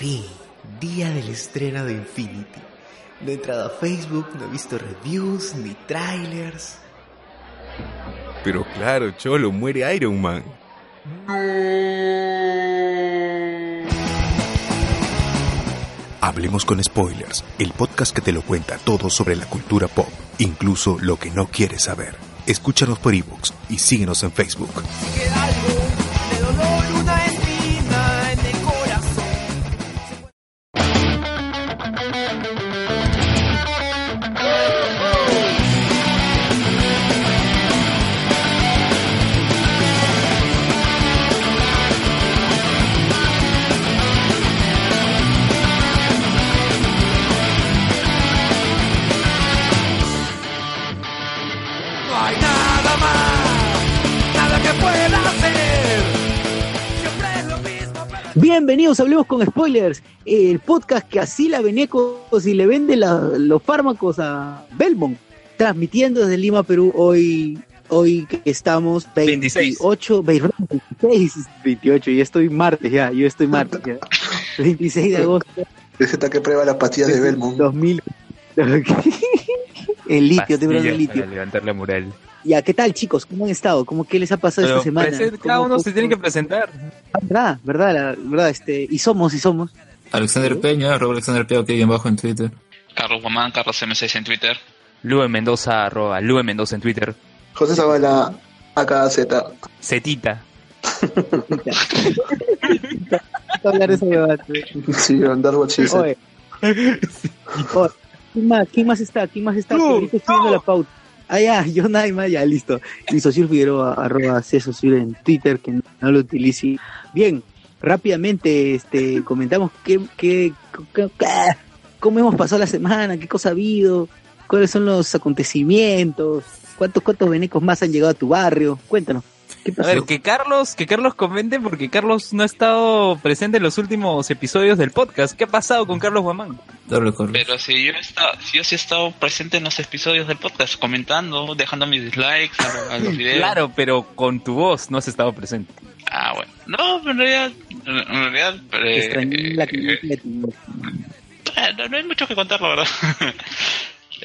fin, día del estreno de Infinity. No he entrado a Facebook, no he visto reviews ni trailers. Pero claro, Cholo, muere Iron Man. Hablemos con Spoilers, el podcast que te lo cuenta todo sobre la cultura pop, incluso lo que no quieres saber. Escúchanos por ebooks y síguenos en Facebook. Bienvenidos a Hablemos con Spoilers, el podcast que asila venecos y le vende la- los fármacos a Belmont, transmitiendo desde Lima, Perú, hoy, hoy que estamos 28, 26, 28, y estoy martes ya, yo estoy martes ya, 26 de agosto. Es esta que prueba las pastillas de Belmont. 2000. el litio, te el litio. Para levantar la moral. Ya, ¿qué tal chicos? ¿Cómo han estado? ¿Cómo qué les ha pasado Pero esta semana? cada ¿Cómo- uno se tiene que presentar. Ah, verdad, verdad, la- verdad, este, y somos, y somos. Alexander Peña, arroba Alexander Peña, que bajo en Twitter. Carlos Guamán, Carlos M6 en Twitter. Lue Mendoza, arroba Lue Mendoza en Twitter. José Zavala, AKZ. Cetita. hablar de ese debate. Sí, andar. Oye. Oye, ¿Quién más? ¿Quién más está? ¿Quién más está? Estoy viendo la pauta. Ah, ya, yo nada más, ya, listo. Y Socio Figueroa, arroba C Socio en Twitter, que no lo utilice. Bien, rápidamente este, comentamos qué, qué, qué- qué- cómo hemos pasado la semana, qué cosa ha habido, cuáles son los acontecimientos, cuántos, cuántos venecos más han llegado a tu barrio. Cuéntanos. ¿Qué A ver, que Carlos, que Carlos comente porque Carlos no ha estado presente en los últimos episodios del podcast. ¿Qué ha pasado con Carlos Guamán? Pero si yo, he estado, si yo sí he estado presente en los episodios del podcast, comentando, dejando mis dislikes a, lo- a los videos. Claro, pero con tu voz no has estado presente. Ah, bueno. No, pero en realidad, en realidad eh, la eh, eh, no, no hay mucho que contar, la verdad.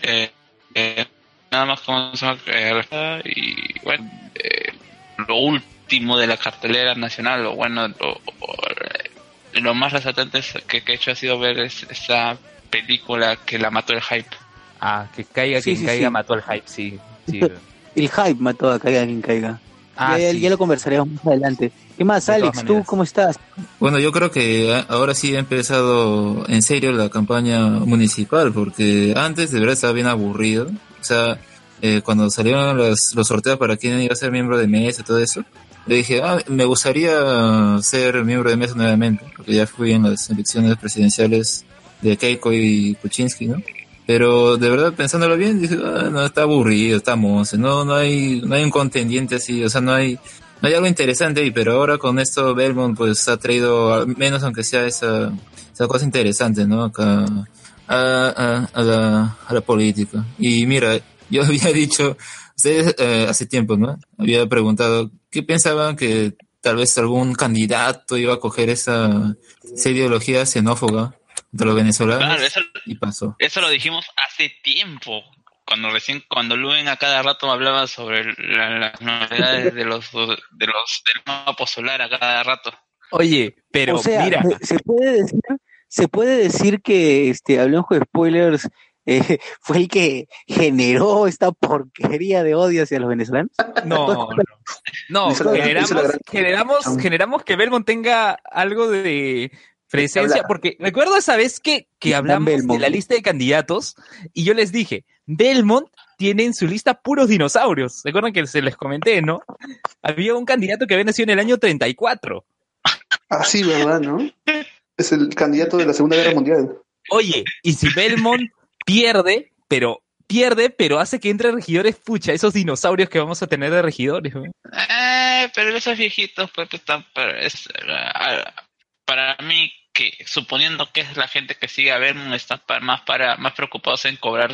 eh, eh, nada más como se llama, eh, y bueno, eh, lo último de la cartelera nacional, lo bueno, lo, lo más resaltante es que, que he hecho ha sido ver es- esta película que la mató el hype. Ah, que caiga Sí, quien sí, caiga sí. mató al hype, sí. sí. El hype mató a caiga quien caiga. Ah, ya, sí. ya lo conversaremos más adelante. ¿Qué más, Alex? ¿Tú cómo estás? Bueno, yo creo que a- ahora sí ha empezado en serio la campaña municipal, porque antes de verdad estaba bien aburrido. O sea, eh, cuando salieron los, sorteos para quién iba a ser miembro de mesa y todo eso, le dije, ah, me gustaría ser miembro de mesa nuevamente, porque ya fui en las elecciones presidenciales de Keiko y Kuczynski, ¿no? Pero de verdad, pensándolo bien, dije, ah, no, está aburrido, está monce, no, no hay, no hay un contendiente así, o sea, no hay, no hay algo interesante ahí, pero ahora con esto Belmont pues ha traído, al menos aunque sea esa, esa cosa interesante, ¿no? Acá, a, a la, a la política. Y mira, yo había dicho, ustedes eh, hace tiempo, ¿no? Había preguntado, ¿qué pensaban que tal vez algún candidato iba a coger esa, esa ideología xenófoba de los venezolanos? Claro, eso, Y pasó. eso lo dijimos hace tiempo. Cuando recién, cuando Luen a cada rato hablaba sobre la- las novedades de los, de los, del mapa solar a cada rato. Oye, pero o sea, mira, se- puede decir, se puede decir que este hablemos con spoilers eh, fue el que generó esta porquería de odio hacia los venezolanos. no, no. No, generamos, generamos, generamos que Belmont tenga algo de presencia, porque recuerdo esa vez que, que hablamos de la lista de candidatos y yo les dije, Belmont tiene en su lista puros dinosaurios. ¿Recuerdan que se les comenté, no? Había un candidato que había nacido en el año 34. Ah, sí, ¿verdad, no? Es el candidato de la Segunda Guerra Mundial. Oye, y si Belmont pierde, pero pierde, pero hace que entre regidores, pucha, esos dinosaurios que vamos a tener de regidores. ¿no? Eh, pero esos viejitos, pues, pues, están- pero es, eh, para mí, que suponiendo que es la gente que sigue a Vermont, están más para más preocupados en cobrar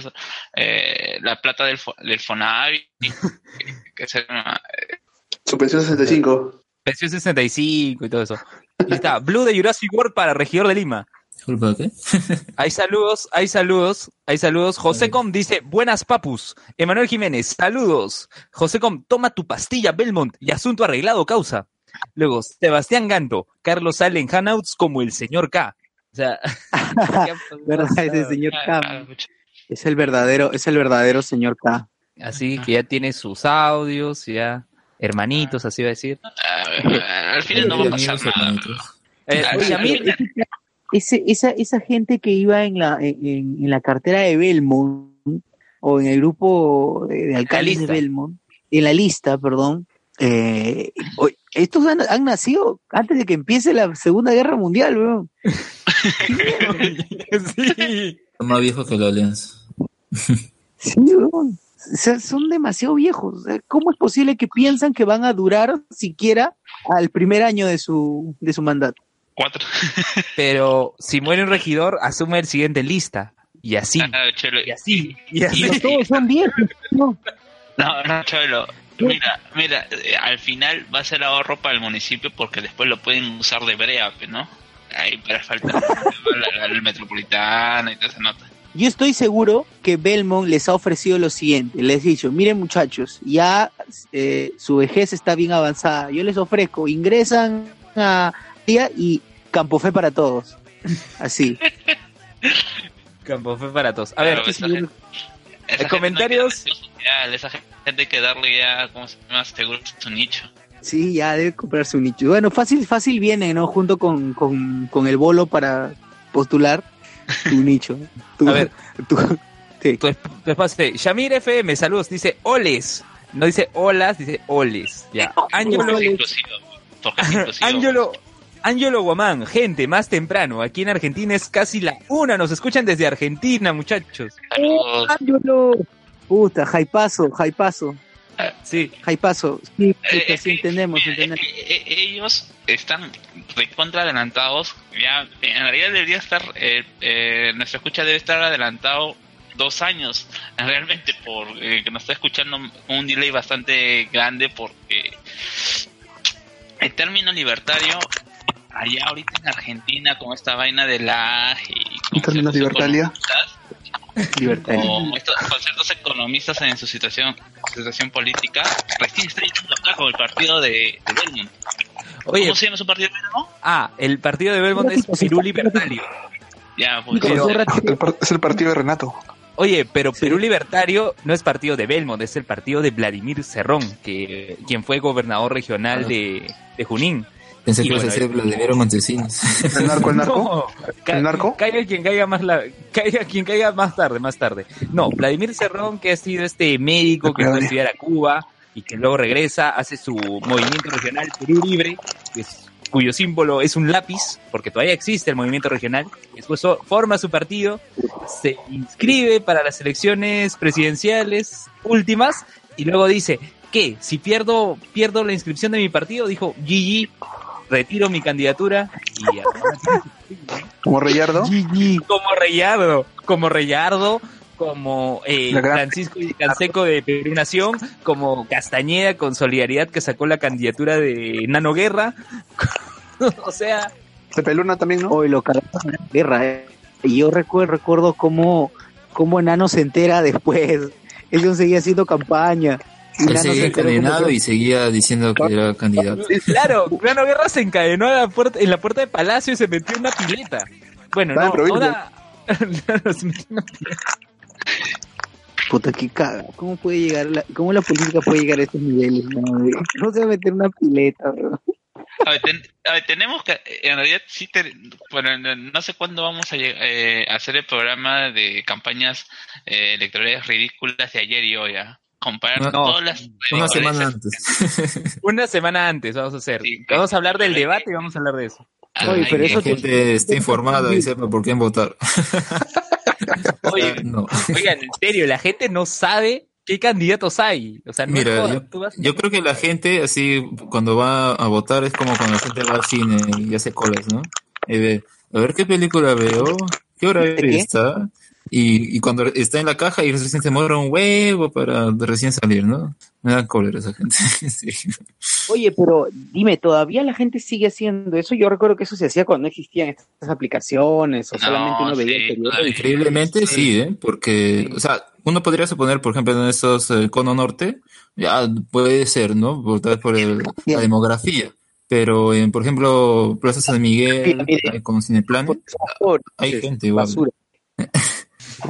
eh, la plata del, fo- del Fonavi, que, que ser una- Su pensión 65. Pensión 65 y todo eso. Y está, Blue de Jurassic World para regidor de Lima. ¿Culpa de qué? Hay saludos, hay saludos, hay saludos. José Com dice, buenas papus. Emanuel Jiménez, saludos. José Com, toma tu pastilla Belmont y asunto arreglado causa. Luego, Sebastián Ganto, Carlos sale en Hanouts como el señor K. O sea, ¿Verdad? Ese señor K. Es el verdadero, es el verdadero señor K. así que ya tiene sus audios, ya hermanitos, así va a decir. Ah, Al final no va a pasar nada. Eh, Oye, Shamir, Ese, esa, esa gente que iba en la, en, en la cartera de Belmont, o en el grupo de, de alcaldes de. Belmont, en la lista, perdón, eh, estos han, han nacido antes de que empiece la Segunda Guerra Mundial, weón. sí. Son más viejos que la Alianza. Sí, weón. O sea, son demasiado viejos. ¿Cómo es posible que piensan que van a durar siquiera al primer año de su, de su mandato? Cuatro. Pero si muere un regidor, asume el siguiente en lista. Y así, Ah, y así, y así. Pero todos son viejos. ¿no? No, no, Cholo. Mira, mira, eh, al final va a ser ahorro para el municipio porque después lo pueden usar de brea, ¿no? Ahí para falta la, la- la metropolitana y toda esa nota. Yo estoy seguro que Belmont les ha ofrecido lo siguiente. Les he dicho, miren muchachos, ya eh, su vejez está bien avanzada. Yo les ofrezco, ingresan a día y Campo Fe para todos. Así. Campo fue para todos. A ver, Claro, ¿qué esa si- gente- esa gente comentarios. no darle esa gente hay que darle ya, ¿cómo se llama? Seguro su nicho. Sí, ya debe comprarse un nicho. Bueno, fácil, fácil viene, ¿no? Junto con, con, con el bolo para postular tu nicho. Tu- A ver. tu- sí. tu, tu espacio. Shamir FM, saludos, dice oles. No dice olas, dice oles. Ya. Ángelo. Ángelo, Ángelo Guamán, gente, más temprano. Aquí en Argentina es casi la una. Nos escuchan desde Argentina, muchachos. Ángelo. Puta, jaipazo, jaipazo, Sí. jaipazo. Sí, Eh, sí entendemos, mira, es entendemos. que, eh, ellos están recontra adelantados. Ya, en realidad debería estar, eh, eh, nuestra escucha debe estar adelantado dos años, realmente, por eh, que nos está escuchando un delay bastante grande, porque el término libertario, allá ahorita en Argentina, con esta vaina de la... Y con ¿Un término ciertos libertaria? economistas, Libertad. con, estos, ciertos economistas en su situación situación política, recién está llegando acá con el partido de, de Belmont. Oye, ¿Cómo se llama su partido de Belmont? ah, el partido de Belmont es Perú Libertario. Ya, pues, Pero- El par- Es el partido de Renato. Oye, pero Perú Libertario no es partido de Belmont, es el partido de Vladimir Cerrón, que quien fue gobernador regional de, de Junín. Pensé Y que ibas a bueno, Vladimiro Montesinos. ¿El narco, el narco? No, ¿El narco? Caiga quien caiga más la, caiga quien caiga más tarde, más tarde. No, Vladimir Cerrón, que ha sido este médico que fue a estudiar a Cuba y que luego regresa, hace su movimiento regional Perú Libre, que es- cuyo símbolo es un lápiz, porque todavía existe el movimiento regional. Después forma su partido, se inscribe para las elecciones presidenciales últimas y luego dice, ¿qué? Si pierdo, pierdo la inscripción de mi partido, dijo GG, retiro mi candidatura y Como Reyardo. como Reyardo, como Reyardo, como eh, Francisco Canseco de Perú Nación, como Castañeda con Solidaridad que sacó la candidatura de Nano Guerra. o sea, Pepe Luna también, ¿no? Hoy lo cagaron en la guerra, eh. Y yo recuerdo, recuerdo cómo, cómo Enano se entera después. Ellos seguía haciendo campaña. Y Él seguía encadenado que- y seguía diciendo que era candidato. claro, Nano Guerra se encadenó a la puerta, en la puerta de Palacio y se metió en una pileta. Bueno, no, ahora... Puta, qué caga. ¿Cómo puede llegar la, cómo la política puede llegar a estos niveles? No, se va a meter una pileta, bro. a ver, ten- a ver, tenemos que, en realidad sí, te- bueno, no- sé cuándo vamos a eh, hacer el programa de campañas eh, electorales ridículas de ayer y hoy, ¿ah? Comparar No, todas las... Una semana antes. Una semana antes vamos a hacer. Sí, Vamos a hablar del debate y vamos a hablar de eso. Oye, Ay, pero Que eso la gente esté informada y sepa por quién votar. Oye, No. Oigan, en serio, la gente no sabe qué candidatos hay. O sea, no Mira, jodas, yo, tú vas- yo creo que la gente, así, cuando va a votar, es como cuando la gente va al cine y hace colas, ¿no? Y ve, a ver qué película veo, qué hora está. Y, y cuando está en la caja y recién se muere un huevo para recién salir, ¿no? Me dan cólera esa gente. Sí. Oye, pero dime, ¿todavía la gente sigue haciendo eso? Yo recuerdo que eso se hacía cuando no existían estas aplicaciones o No, solamente uno veía sí, el periódico. todavía. Increíblemente sí, ¿eh? Porque, o sea, uno podría suponer, por ejemplo, en estos eh, cono norte, ya puede ser, ¿no? Por, tal vez por el- la demografía. Pero, en, por ejemplo, Plaza San Miguel, Mira, eh, con Cineplanet, hay gente igual.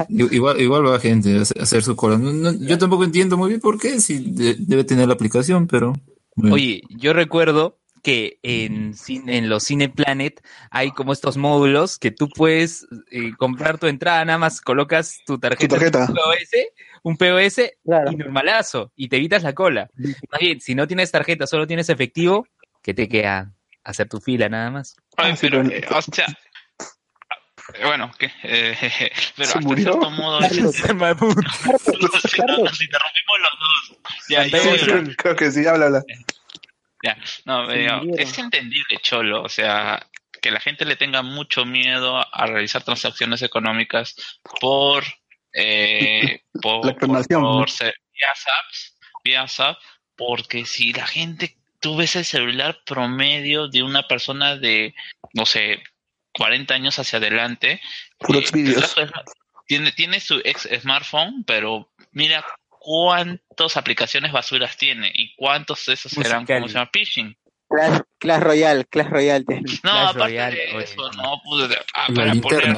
Igual, igual va gente a hacer- su cola. No- no- yo tampoco entiendo muy bien por qué, si de- debe tener la aplicación, pero... bueno. Oye, yo recuerdo que en, cine- en los Cineplanet hay como estos módulos que tú puedes eh, comprar tu entrada, nada más colocas tu tarjeta, tarjeta. Un POS, un POS Claro. y normalazo, y te evitas la cola. Más bien, si no tienes tarjeta, solo tienes efectivo, que te queda hacer tu fila nada más. Ay, Ah, pero, eh, o sea, bueno, que, eh, pero ¿Se hasta murió? cierto modo es- Carlos, nos, Carlos. nos interrumpimos los dos. Ya, Sí, yo- Sí, creo que sí, habla, habla. ya, no, eh, es entendible, Cholo, o sea, que la gente le tenga mucho miedo a realizar transacciones económicas por, eh, por, La clonación, por- por ser- vía apps, vía WhatsApp, porque si la gente, tú ves el celular promedio de una persona de, no sé, 40 años hacia adelante, eh, tiene, tiene su ex smartphone, pero mira cuántas aplicaciones basuras tiene y cuántos de esos serán. ¿cómo se llama? Phishing. Clash, Clash Royale, Clash Royale. te- No, Clash aparte Royale, de oye. eso, no, pues, ah, La para poner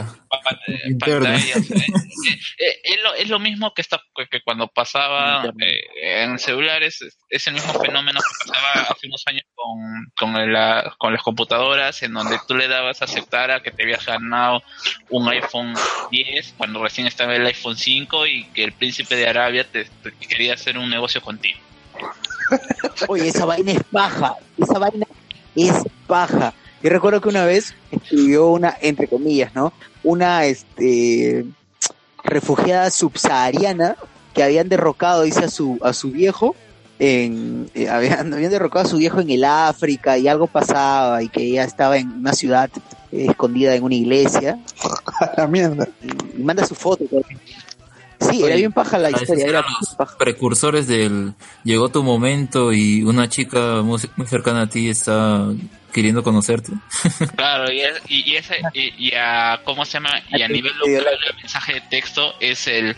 pantallas, eh, eh, eh, es, lo, es lo mismo que, está, que, que cuando pasaba eh, en celulares, es, es el mismo fenómeno que pasaba hace unos años con, con, la- con las computadoras, en donde tú le dabas a aceptar a que te habías ganado un iPhone 10 cuando recién estaba el iPhone 5 y que el príncipe de Arabia te, te quería hacer un negocio contigo. Oye, esa vaina es paja. Esa vaina es paja. Yo recuerdo que una vez escribió una, entre comillas, ¿no? Una, este, refugiada subsahariana que habían derrocado, dice, a su, a su viejo en, eh, habían, habían derrocado a su viejo en el África y algo pasaba y que ella estaba en una ciudad eh, escondida en una iglesia la mierda. y, y manda su foto. también. Sí, Oye, era bien paja la historia, eran los paja. precursores del llegó tu momento y una chica muy, muy cercana a ti está queriendo conocerte. Claro, y, es- y, y ese, y, y a, ¿cómo se llama? Y a nivel local, el mensaje de texto es el,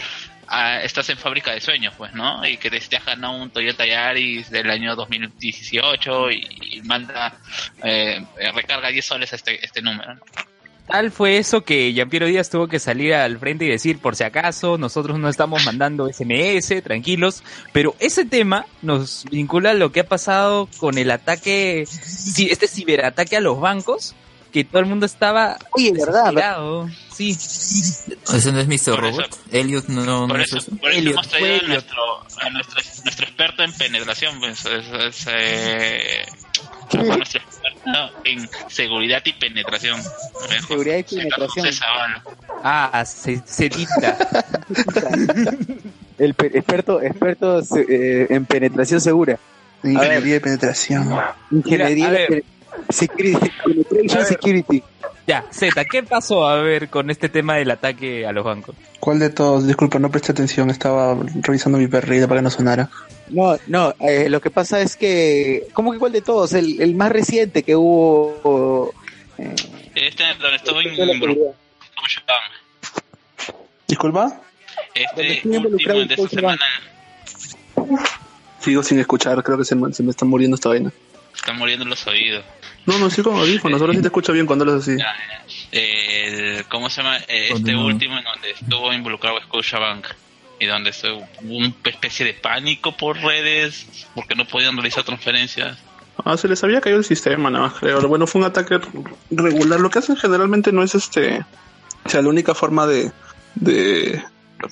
ah, estás en fábrica de sueños, pues, ¿no? Y que te, te has ganado un Toyota Yaris del año 2018 y, y manda, eh, eh, recarga 10 soles a este, este número, ¿no? Tal fue eso que Jean-Pierre Díaz tuvo que salir al frente y decir, por si acaso, nosotros no estamos mandando SMS, tranquilos, pero ese tema nos vincula a lo que ha pasado con el ataque, este ciberataque a los bancos, que todo el mundo estaba Oye, ¿verdad? Sí, Ese no es Mr. Por Robot. Elliot no, no, Por no es eso, eso. por eso Elliot, hemos traído a nuestro, a nuestro, nuestro experto en penetración, pues, es, es, eh, nuestro experto en seguridad y penetración. Seguridad y penetración. Ah, se, se dicta. El pe- experto, experto eh, en penetración segura. Ingeniería de penetración. Ingeniería a ver. de security, penetration security. Ya, Z, ¿qué pasó a ver con este tema del ataque a los bancos? ¿Cuál de todos? Disculpa, no presté atención. Estaba revisando mi perrita para que no sonara. No, no, eh, lo que pasa es que, ¿cómo que cuál de todos? El, el más reciente que hubo. eh, Este donde la involucrado. Disculpa. Este último involucrado de esta semana Sigo sin escuchar. Creo que se me, se me está muriendo esta vaina. Están muriendo los oídos. No, no, sí con audífonos. Ahora sí te escucho bien cuando hablas así. El, ¿Cómo se llama? Eh, Este último en donde estuvo involucrado Scotiabank y donde estuvo una especie de pánico por redes porque no podían realizar transferencias. Ah, se les había caído el sistema, nada más creo. Bueno, fue un ataque regular. Lo que hacen generalmente no es este. O sea, la única forma de, de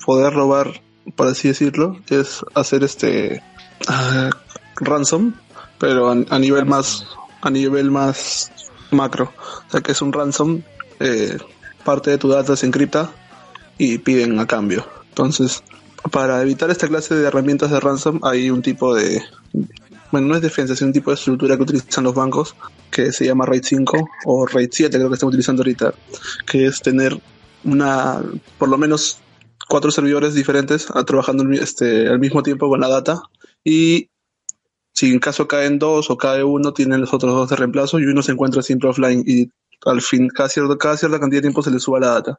poder robar, por así decirlo, es hacer este. ah, ransom, pero a, a nivel más. A nivel más macro. O sea, que es un ransom. eh, parte de tu data se encripta y piden a cambio. Entonces, para evitar esta clase de herramientas de ransom, hay un tipo de, bueno, no es defensa, es un tipo de estructura que utilizan los bancos que se llama RAID 5 o RAID 7, creo que están utilizando ahorita, que es tener una, por lo menos cuatro servidores diferentes trabajando este, al mismo tiempo con la data y si en caso caen dos o cae uno, tienen los otros dos de reemplazo y uno se encuentra siempre offline y al fin, cada, cierto, cada cierta cantidad de tiempo se le suba la data.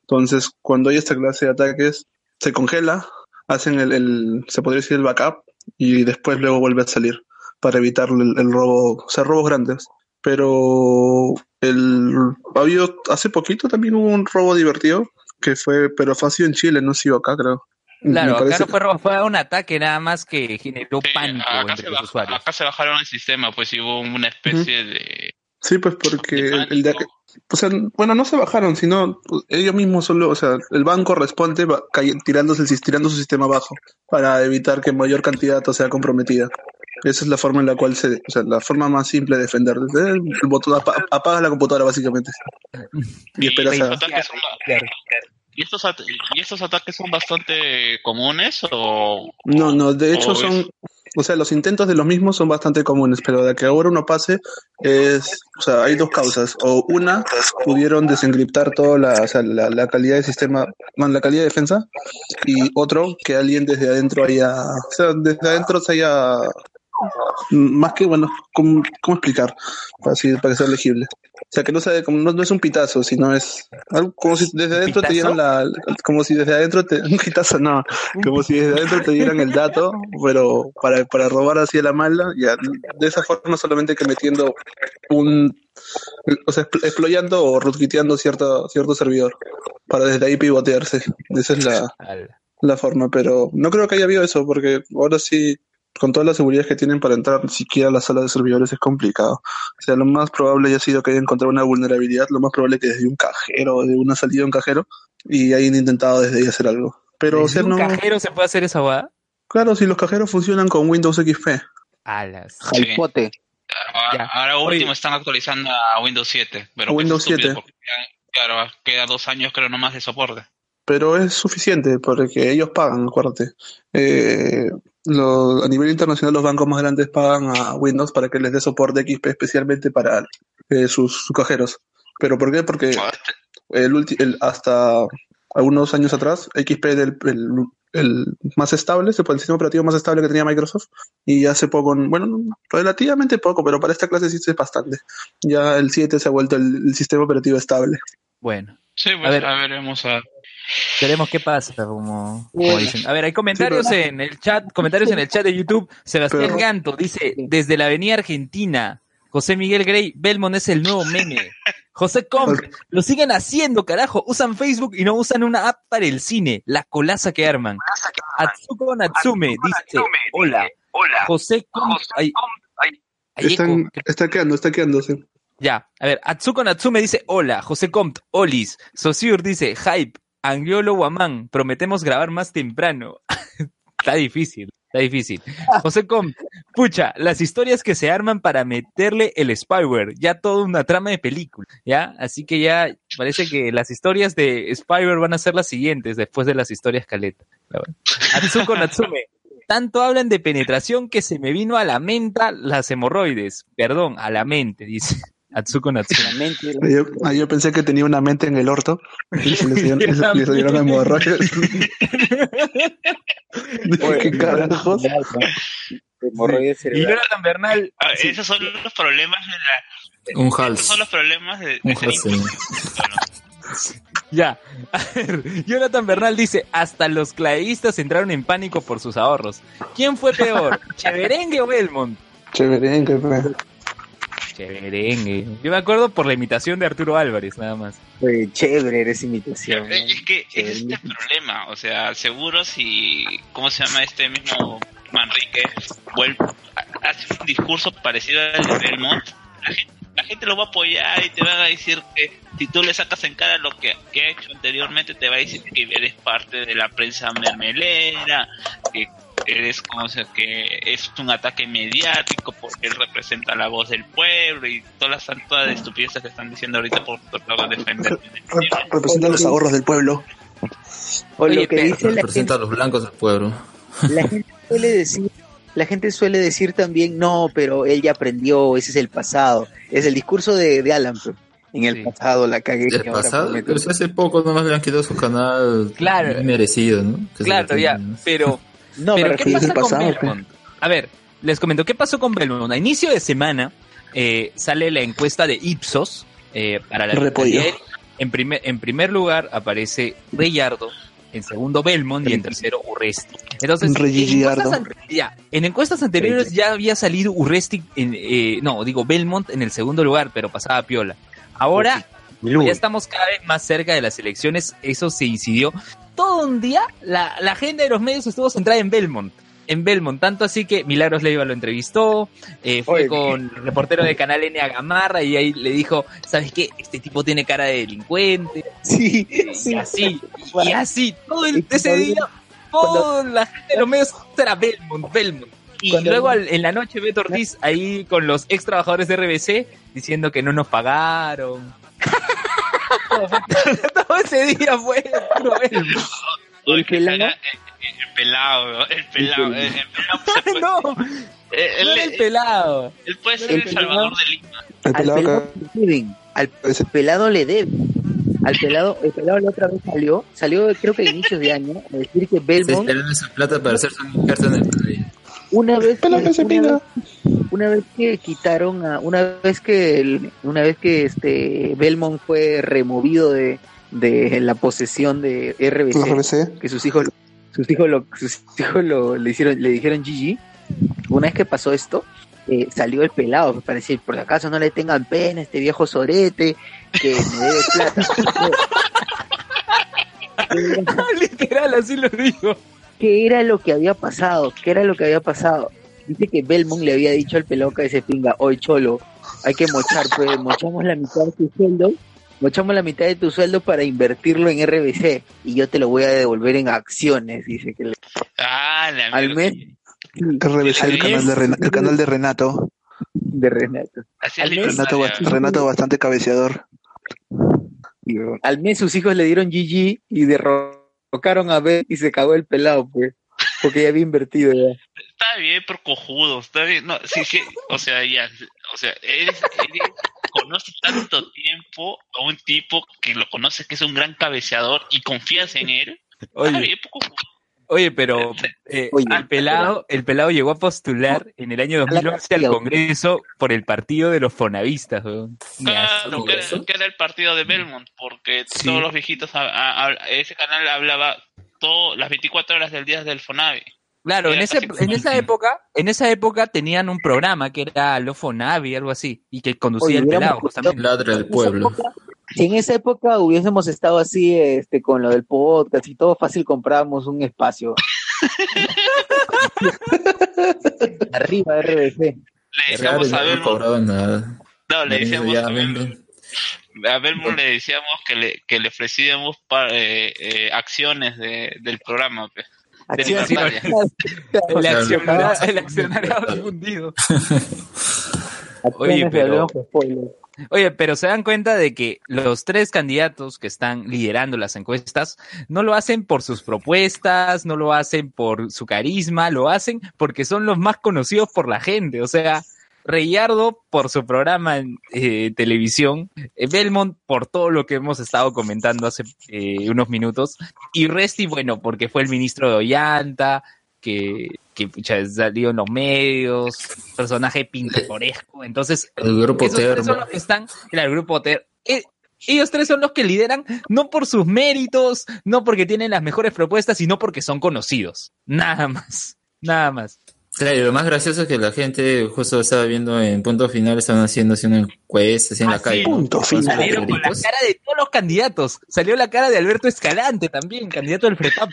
Entonces, cuando hay esta clase de ataques, se congela, hacen el, se podría decir el backup y después luego vuelve a salir para evitar el, robo, o sea, robos grandes. Pero el, ha habido, hace poquito también un robo divertido que fue, pero fue así en Chile, no ha sido acá, creo. Claro, acá parece- no fue robo, fue un ataque nada más que generó pánico Acá entre se, los usuarios. acá se bajaron el sistema, pues y hubo una especie de... Sí, pues porque el, el de, o sea, bueno, no se bajaron, sino pues, ellos mismos solo, o sea, el banco responde tirándose el, tirando su sistema abajo para evitar que mayor cantidad sea comprometida. Esa es la forma en la cual se, o sea, la forma más simple de defender. El, el botón apa- apagas la computadora básicamente y esperas estos a, ¿y estos, ¿Y estos ataques son bastante comunes o...? No, no, de hecho son, o sea, los intentos de los mismos son bastante comunes, pero de que ahora uno pase es, o sea, hay dos causas. O una, pudieron desencriptar toda la, o sea, la, la calidad del sistema, bueno, la calidad de defensa, y otro, que alguien desde adentro haya, o sea, desde adentro se haya, más que, bueno, ¿cómo, cómo explicar? Para, así, para que sea legible. O sea, que no, sea, como, no, no es un pitazo, sino es algo como si desde adentro te ¿Pitazo? dieran la, como si desde adentro te, un pitazo, no, como si desde adentro te dieran el dato, pero para, para robar así a la mala, ya, de esa forma solamente que metiendo un, o sea, expl- exployando o rootkiteando cierto, cierto servidor, para desde ahí pivotearse, esa es la, la forma, pero no creo que haya habido eso, porque ahora sí, con todas las seguridades que tienen para entrar ni siquiera a la sala de servidores es complicado. O sea, lo más probable haya sido que hayan encontrado una vulnerabilidad, lo más probable que desde un cajero, de una salida de un cajero, y hayan intentado desde ahí hacer algo. Pero, o ¿Desde sea, un no. cajero se puede hacer esa boda? Claro, si los cajeros funcionan con Windows XP. Alas. Sí. Jalpote. Ahora, Ya. ahora Oye. último están actualizando a Windows 7, pero Windows estúpido 7. porque quedan- claro, queda dos años creo nomás de soporte. pero es suficiente porque ellos pagan, acuérdate. Eh, lo- a nivel internacional los bancos más grandes pagan a Windows para que les dé soporte XP especialmente para eh, sus, sus cajeros. ¿Pero por qué? Porque el, ulti- el- hasta algunos años atrás XP era el, el- el más estable, se puede- el sistema operativo más estable que tenía Microsoft y hace poco, bueno, no, relativamente poco, pero para esta clase sí es bastante. Ya el 7 se ha vuelto el, el sistema operativo estable. Bueno, Sí, pues A ver. a ver, veremos a... veremos qué pasa, como, como dicen. A ver, hay comentarios en el chat, comentarios en el chat de YouTube. Sebastián Pero- Ganto dice, desde la avenida Argentina, José Miguel Grey, Belmont es el nuevo meme. José Comp, lo siguen haciendo, carajo. Usan Facebook y no usan una app para el cine. La colaza que arman. Atsuko Natsume dice, hola. José Comp, ay, ay. Están, está quedando, está quedándose. Ya, a ver, Atsuko Natsume dice hola, José Compt, Olis, Sosur dice hype, Angiolo Guamán, prometemos grabar más temprano. está difícil, está difícil. José Compt, pucha, las historias que se arman para meterle el spyware, ya toda una trama de película, ¿ya? Así que ya parece que las historias de spyware van a ser las siguientes después de las historias caleta. Atsuko Natsume, tanto hablan de penetración que se me vino a la mente las hemorroides. Perdón, a la mente, dice Atsuko Natsume. La mente. Ah, Yo, yo pensé que tenía una mente en el orto y se le salieron, hemorroides. ¿Qué carajos? Hemorroides Y. Jonathan Bernal, Ah, Esos son los problemas de la... Un Esos hals. son los problemas de... de Un. Bueno, ya. A ver, Jonathan Bernal dice, hasta los claveístas entraron en pánico por sus ahorros. ¿Quién fue peor, Cheverengue o Belmont? Fue. Cheverengue. Yo me acuerdo por la imitación de Arturo Álvarez, nada más. Fue chévere esa imitación. ¿no? Es que ese es el problema, o sea, seguro si, ¿cómo se llama este mismo Manrique? Vuelve, a- hace un discurso parecido al de Belmont, la gente, la gente lo va a apoyar y te van a decir que si tú le sacas en cara lo que, que ha hecho anteriormente, te va a decir que eres parte de la prensa mermelera, que eres como sea, que es un ataque mediático porque él representa la voz del pueblo y todas las todas las estupideces que están diciendo ahorita por tratar de defender. Rep- Representa los ahorros del pueblo. O Oye, lo que pero dice la Representa a los blancos del pueblo. gente, la gente suele decir, la gente suele decir también, no, pero él ya aprendió, ese es el pasado. Es el discurso de, de Alan. pues. En el Sí. pasado la cagué. El ahora pasado, pues hace poco nomás le han quitado su canal Claro. merecido, ¿no? Que Claro, ya, pero No, Pero ¿qué pasa con pasado. Belmont? A ver, les comento, ¿qué pasó con Belmont? A inicio de semana eh, sale la encuesta de Ipsos eh, para la. En primer, en primer lugar aparece Reyardo, en segundo Belmont y en tercero Urresti. Entonces, en encuestas, ya, en encuestas anteriores ya había salido Urresti, en, eh, no, digo Belmont en el segundo lugar, pero pasaba piola. Ahora ya estamos cada vez más cerca de las elecciones, eso se incidió. Todo un día la, la agenda de los medios estuvo centrada en Belmont. En Belmont, tanto así que Milagros Leiva lo entrevistó, eh, fue Oye, con el reportero de Canal N a Gamarra y ahí le dijo, ¿sabes qué? Este tipo tiene cara de delincuente. Sí, Y sí. así, y así, todo el, ese día, toda la gente de los medios era Belmont, Belmont. Y Cuando- luego al- en la noche Beto Ortiz ahí con los ex trabajadores de RBC diciendo que no nos pagaron. todo, ese día fue ¿El pelado? el, el pelado, el pelado, el, el pelado se No, eh, él, el pelado. él puede ser El salvador de Lima. El Al pelado. Al pelado le deben. Al pelado, el pelado la otra vez salió, salió creo que a inicios de año, a decir que Se Belmont, esperan esa plata para hacerse un injerto en el país. Una vez que, Pelado que se una vez, una vez que quitaron a, una vez que el- una vez que este Belmont fue removido de, de la posesión de RBC, que sus hijos sus hijos lo sus hijos lo le hicieron le dijeron GG una vez que pasó esto eh, salió el pelado para decir por si acaso no le tengan pena a este viejo sorete que me debe plata. Literal, así lo digo. Qué era lo que había pasado qué era lo que había pasado dice que Belmont le había dicho al que ese pinga hoy cholo hay que mochar pues mochamos la mitad de tu sueldo mochamos la mitad de tu sueldo para invertirlo en RBC y yo te lo voy a devolver en acciones dice que le- Ah, la al mes RBC, el canal de, Ren- el canal de Renato. de Renato al mes- Renato, historia. bast- Renato bastante cabeceador. Y, al mes sus hijos le dieron GG y derrocaron a B y se cagó el pelado, pues. Porque ya había invertido ya. Está bien, pero cojudo, está bien. No, sí, sí, o sea, ya, o sea, eres, eres, conoces tanto tiempo a un tipo que lo conoces que es un gran cabeceador y confías en él. Está bien, poco cojudo. Oye, pero eh, Oye, el pelado, el pelado llegó a postular en el año 2011 al Congreso por el partido de los fonavistas, weón. Claro, que, era, que era el partido de Belmont, porque Sí. todos los viejitos, a- a- a- ese canal hablaba todo, las 24 horas del día del Fonavi. Claro, en, ese, en esa época, en esa época tenían un programa que era Lofo Navi, algo así, y que conducía Oye, el pelado, justamente. Ladra del pueblo. Si en esa época hubiésemos estado así, este, con lo del podcast y todo, fácil comprábamos un espacio. Arriba de RBC. Le decíamos a no Belmont, no, le decíamos a Belmont, a Belmont le decíamos que le, que le ofrecíamos pa- eh, eh, acciones de, del programa. pues. De Acción- sí. El, Claro. accionariado, el accionariado difundido. Oye, pero- Spoiler. Oye, pero se dan cuenta de que los tres candidatos que están liderando las encuestas no lo hacen por sus propuestas, no lo hacen por su carisma, lo hacen porque son los más conocidos por la gente. O sea, Reyardo por su programa en eh, televisión, eh, Belmont por todo lo que hemos estado comentando hace eh, unos minutos, y Resti, bueno, porque fue el ministro de Ollanta, que, que pucha, salió en los medios, personaje pintoresco, entonces El grupo esos tres son los que están en el grupo Ter. Eh, ellos tres son los que lideran no por sus méritos, no porque tienen las mejores propuestas, sino porque son conocidos. Nada más. Nada más. Claro, y lo más gracioso es que la gente justo estaba viendo en punto final, estaban haciendo así una encuesta así en Ah, la sí. calle. ¿no? Punto final. Salieron con la cara de todos los candidatos. Salió la cara de Alberto Escalante también, candidato del FRETAP.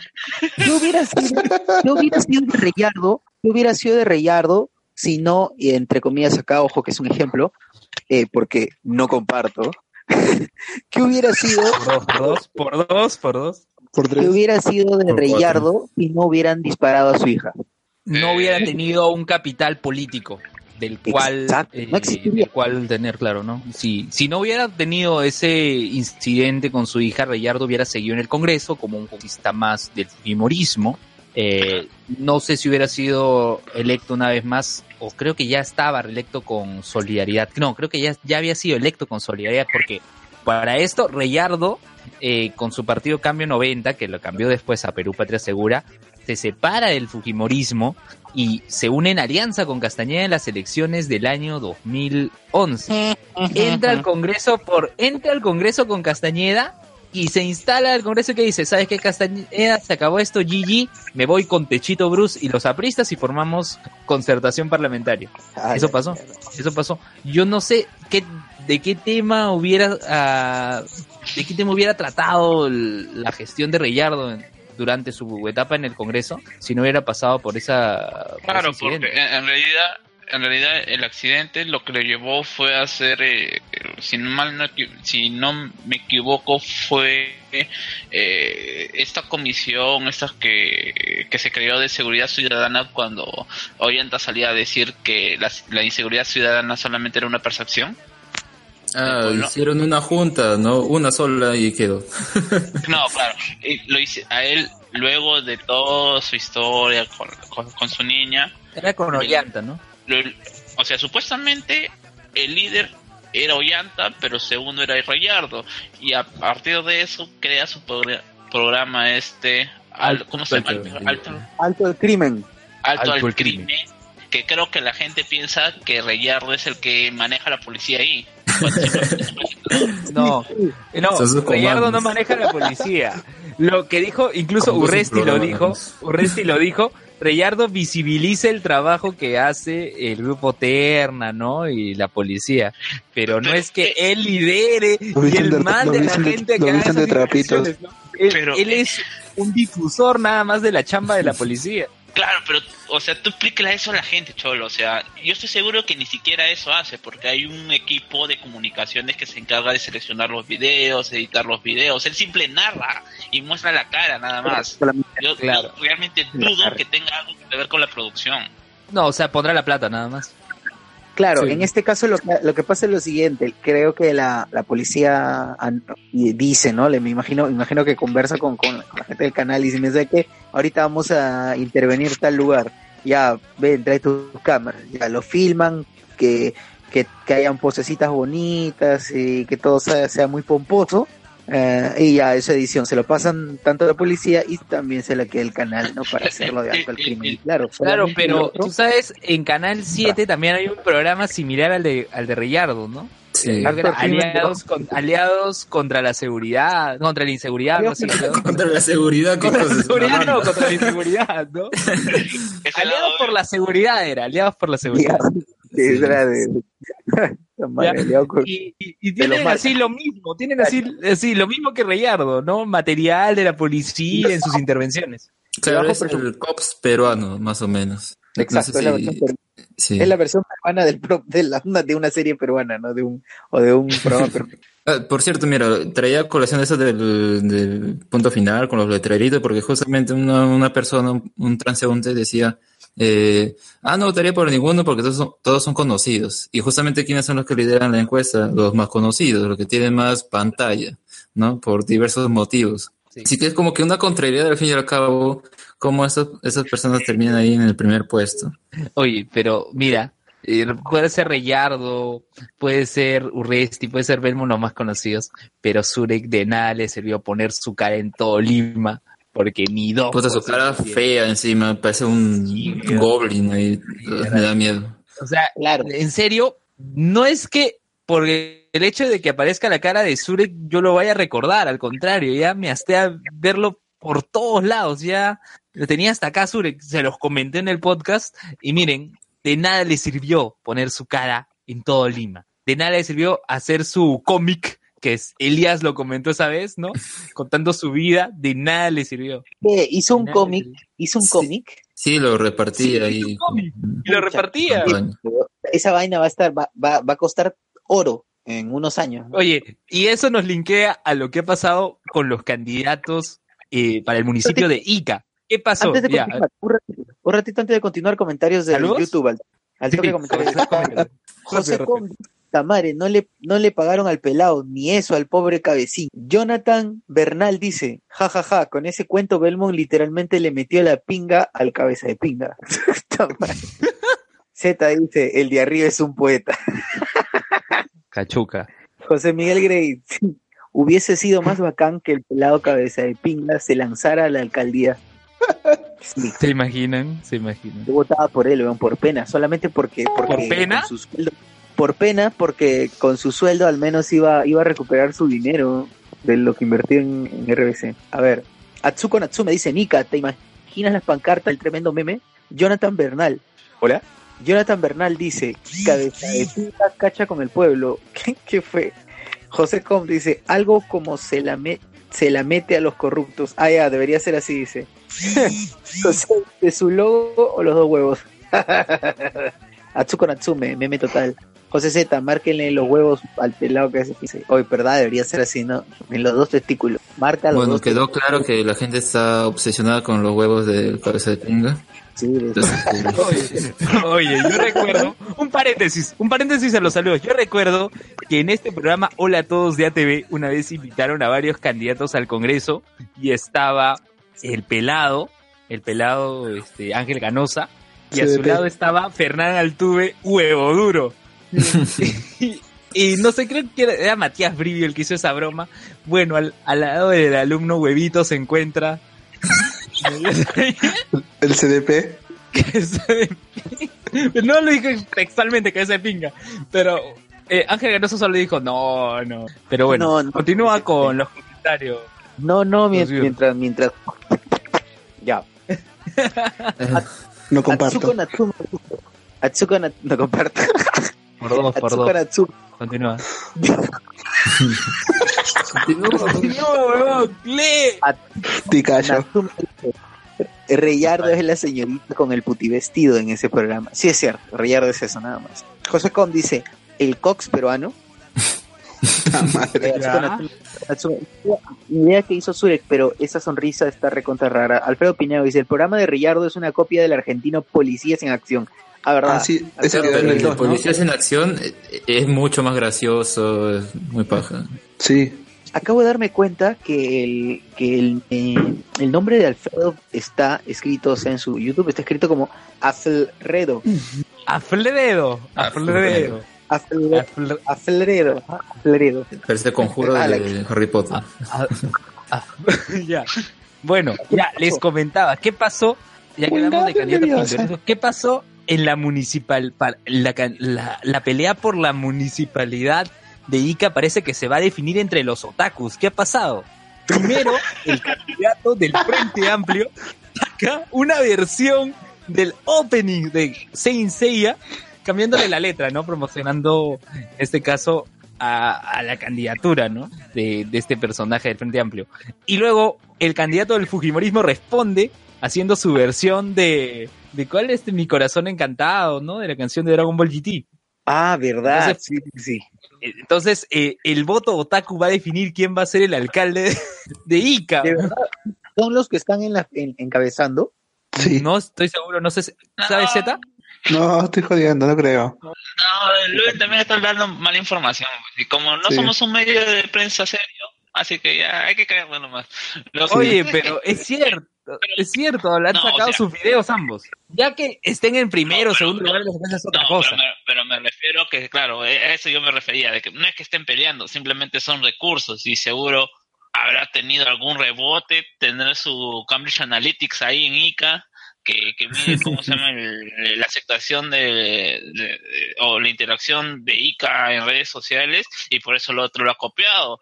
¿Qué hubiera sido, qué hubiera sido de Reyardo? ¿Qué hubiera sido de Reyardo si no, y entre comillas acá, ojo que es un ejemplo, eh, porque no comparto? ¿Qué hubiera sido, Por dos, por dos, por dos, por dos. Por qué tres. hubiera sido de. Reyardo si no hubieran disparado a su hija? No hubiera tenido un capital político del cual, eh, del cual tener claro, ¿no? Si, si no hubiera tenido ese incidente con su hija, Reyardo hubiera seguido en el Congreso como un congresista más del fujimorismo. Eh, no sé si hubiera sido electo una vez más o creo que ya estaba reelecto con Solidaridad. No, creo que ya, ya había sido electo con Solidaridad, porque para esto Reyardo, eh, con su partido Cambio 90, que lo cambió después a Perú Patria Segura, se separa del Fujimorismo y se une en alianza con Castañeda en las elecciones del año 2011. Entra al Congreso por, entra al Congreso con Castañeda y se instala el Congreso que dice, ¿sabes qué Castañeda? Se acabó esto, GG, me voy con Techito Bruce y los apristas y formamos concertación parlamentaria. Eso pasó, eso pasó. Yo no sé qué, de qué tema hubiera, ah, de qué tema hubiera tratado el- la gestión de Reyardo en- durante su etapa en el Congreso si no hubiera pasado por esa... Claro, porque en, realidad, en realidad el accidente lo que lo llevó fue a hacer, eh, si mal no, si no me equivoco, fue eh, esta comisión, esta que, que se creó de seguridad ciudadana cuando Ollanta salía a decir que la, la inseguridad ciudadana solamente era una percepción. Ah, hicieron una junta, ¿no? Una sola y quedó. No, claro, y lo hice a él luego de toda su historia con, con, con su niña. Era con Ollanta, ¿no? lo- o sea, supuestamente el líder era Ollanta, pero segundo era Rayardo. Y a partir de eso crea su progr- programa este, al- ¿cómo se llama? Alto, Alto, Alto el crimen. alto, Alto al el crimen. crimen. Que creo que la gente piensa que Rayardo es el que maneja la policía ahí. No, no, Son sus Gallardo no maneja la policía. Lo que dijo, incluso Urresti lo dijo, Urresti lo dijo, Reyardo visibiliza el trabajo que hace el grupo Terna, ¿no? Y la policía. Pero no es que él lidere Lo y él de- mande lo a la gente lo que haga esas ¿no? Él, él es un difusor nada más de la chamba de la policía. Claro, pero, o sea, tú explícale eso a la gente, Cholo. O sea, yo estoy seguro que ni siquiera eso hace, porque hay un equipo de comunicaciones que se encarga de seleccionar los videos, editar los videos. Él simple narra y muestra la cara, nada más. Yo, Claro. yo realmente dudo que tenga algo que ver con la producción. No, o sea, pondrá la plata nada más. Claro, Sí. en este caso lo que, lo que pasa es lo siguiente, creo que la, la policía dice, ¿no? Le, me imagino, imagino que conversa con, con la gente del canal y dice, "Mira, ¿sabes qué? Ahorita vamos a intervenir tal lugar, ya, ven, trae tus cámaras, ya lo filman, que, que, que hayan posecitas bonitas y que todo sea, sea muy pomposo. Eh, y ya esa edición se lo pasan tanto a la policía y también se la queda el canal, ¿no? Para hacerlo de alto al crimen. Claro, Claro, pero otro- tú sabes, en Canal 7 también hay un programa similar al de, al de Reyardo, ¿no? Sí. Aliados, con, aliados contra la seguridad, contra la inseguridad. ¿no? Contra la seguridad, ¿qué Contra la seguridad, no, contra la inseguridad, ¿no? Aliados por la seguridad era, aliados por la seguridad. Sí, era de- Y, y- y De lo tienen mal. así lo mismo, tienen así, así lo mismo que Reyardo, ¿no? Material de la policía en sus intervenciones. Claro, es el COPS peruano, más o menos. No Exacto, sé es, la si- versión, peru- sí. es la versión peruana del pro- de, la, una, de una serie peruana, ¿no? De un, o de un programa peruano. Ah, por cierto, mira, traía colación eso del, del punto final con los letreritos, porque justamente una, una persona, un, un transeúnte decía, eh, ah, no votaría por ninguno porque todos son, todos son conocidos. Y justamente quiénes son los que lideran la encuesta, los más conocidos, los que tienen más pantalla, ¿no? Por diversos motivos. Sí. Así que es como que una contrariedad al fin y al cabo, cómo esas, esas personas terminan ahí en el primer puesto. Oye, pero mira, eh, puede ser Reyardo, puede ser Urresti, puede ser Belmo los más conocidos, pero Zurek de nada le sirvió poner su cara en todo Lima, porque ni dos. Puta, su cara fea encima, parece un Sí, goblin ahí, me da miedo. O sea, Claro. en serio, no es que por el hecho de que aparezca la cara de Zurek yo lo vaya a recordar, al contrario, ya me hasté a verlo por todos lados, ya lo tenía hasta acá Zurek, se los comenté en el podcast y miren, de nada le sirvió poner su cara en todo Lima, de nada le sirvió hacer su cómic, que es Elías lo comentó esa vez, ¿no? Contando su vida, de nada le sirvió. ¿Qué? Hizo un cómic, hizo un Sí. cómic. Sí, lo repartí Sí, ahí. hizo un cómic. Y lo repartía. Esa vaina va a estar, va, va, va a costar oro en unos años. ¿no? Oye, y eso nos linkea a lo que ha pasado con los candidatos eh, para el municipio de Ica. ¿Qué pasó? Antes de Ya, continuar, un ratito, un ratito antes de continuar, comentarios de ¿Saludos? YouTube. Al, sí, toque comentarios. rápido, José Tamare, no le, no le pagaron al pelado, ni eso al pobre cabecín. Jonathan Bernal dice, ja, ja, ja, con ese cuento Belmont literalmente le metió la pinga al cabeza de pinga. Z dice, el de arriba es un poeta. Cachuca. José Miguel Grey, hubiese sido más bacán que el pelado cabeza de pinga se lanzara a la alcaldía. Sí, ¿Se imaginan? ¿Se imaginan? yo votaba por él, weón, por pena, solamente porque... porque ¿Por pena? con su sueldo- por pena, porque con su sueldo al menos iba, iba a recuperar su dinero de lo que invertió en, en RBC. A ver, Atsuko Natsume dice, Nika, ¿te imaginas las pancartas del tremendo meme? Jonathan Bernal. Hola. Jonathan Bernal dice, cabeza de cacha con el pueblo. ¿Qué, qué fue? José Com dice, algo como se la, me- se la mete a los corruptos. Ah, ya, debería ser así, dice. José, ¿de su logo o los dos huevos? Atsuko Natsume, meme total. José Z, márquenle los huevos al pelado que hace dice, Hoy, verdad, debería ser así, ¿no? En los dos testículos. Marca los Bueno, dos quedó claro que la gente está obsesionada con los huevos de cabeza de pinga. Entonces, Oye, yo recuerdo, un paréntesis, un paréntesis a los saludos. Yo recuerdo que en este programa Hola a todos de ATV una vez invitaron a varios candidatos al Congreso y estaba el pelado, el pelado este, Ángel Ganosa, y a su lado estaba Fernán Altuve, huevo duro. y, y no sé, creo que era, era Matías Brivio el que hizo esa broma. Bueno, al, al lado del alumno huevito se encuentra. El CDP. Pinga. No lo dijo textualmente cabeza de pinga, pero eh, Ángel Ganoso solo dijo no, no. Pero bueno, No, no. continúa con los comentarios. No, no, mien- Los vio. mientras, mientras. Ya. No Atsuko comparto. Natsume. Atsuko no comparto. Dos, por Atsuko. Natsume. Continúa. continúa. Dice, Reyardo es la señorita con el putivestido en ese programa. Sí, es cierto. Reyardo es eso, nada más. José Com dice: el Cox peruano. Madre. Eh, Idea que hizo Surek, pero esa sonrisa está recontra rara. Alfredo Pinedo dice: el programa de Reyardo es una copia del argentino Policías en Acción. Ah, verdad. Ah, sí, ese quedó en el el 2, ¿no? Policías en Acción eh, es mucho más gracioso, es muy paja. Sí. Acabo de darme cuenta que el, que el, eh, el nombre de Alfredo está escrito, o sea, en su YouTube está escrito como Alfredo. Afledo. Alfredo. Afle- Alfredo. Alfredo. Parece conjuro Ah, de Harry Potter. Ah, ah, ya. Bueno, ya les comentaba, ¿qué pasó? Ya que hablamos de candidatos ¿qué pasó en la municipal, la, la pelea por la municipalidad de Ica parece que se va a definir entre los otakus? ¿Qué ha pasado? Primero, el candidato del Frente Amplio saca una versión del opening de Saint Seiya, cambiándole la letra, ¿no? Promocionando, en este caso, a, a la candidatura, ¿no? De, de este personaje del Frente Amplio. Y luego el candidato del Fujimorismo responde haciendo su versión de, de cuál es mi corazón encantado, ¿no? De la canción de Dragon Ball GT. Ah, verdad. Entonces- sí, sí. Entonces, eh, el voto otaku va a definir quién va a ser el alcalde de Ica. De verdad. Son los que están en la, en- encabezando. Sí. No estoy seguro, no sé, si- ¿sabes Z? No, estoy jodiendo, no creo. No, Luis también está dando mala información. Y como no Sí. somos un medio de prensa serio, así que ya hay que caerle nomás. Oye, pero es cierto, es cierto, le han No, o sacado sea- sus videos ambos. Ya que estén en primero o No, pero- segundo lugar, les es otra No, cosa. Pero, me, pero me refiero que, claro, eh, a eso yo me refería, de que no es que estén peleando, simplemente son recursos y seguro habrá tenido algún rebote, tendrá su Cambridge Analytics ahí en ICA, que, que mide cómo se llama el- la aceptación de, de- de- o la interacción de ICA en redes sociales y por eso lo otro lo ha copiado.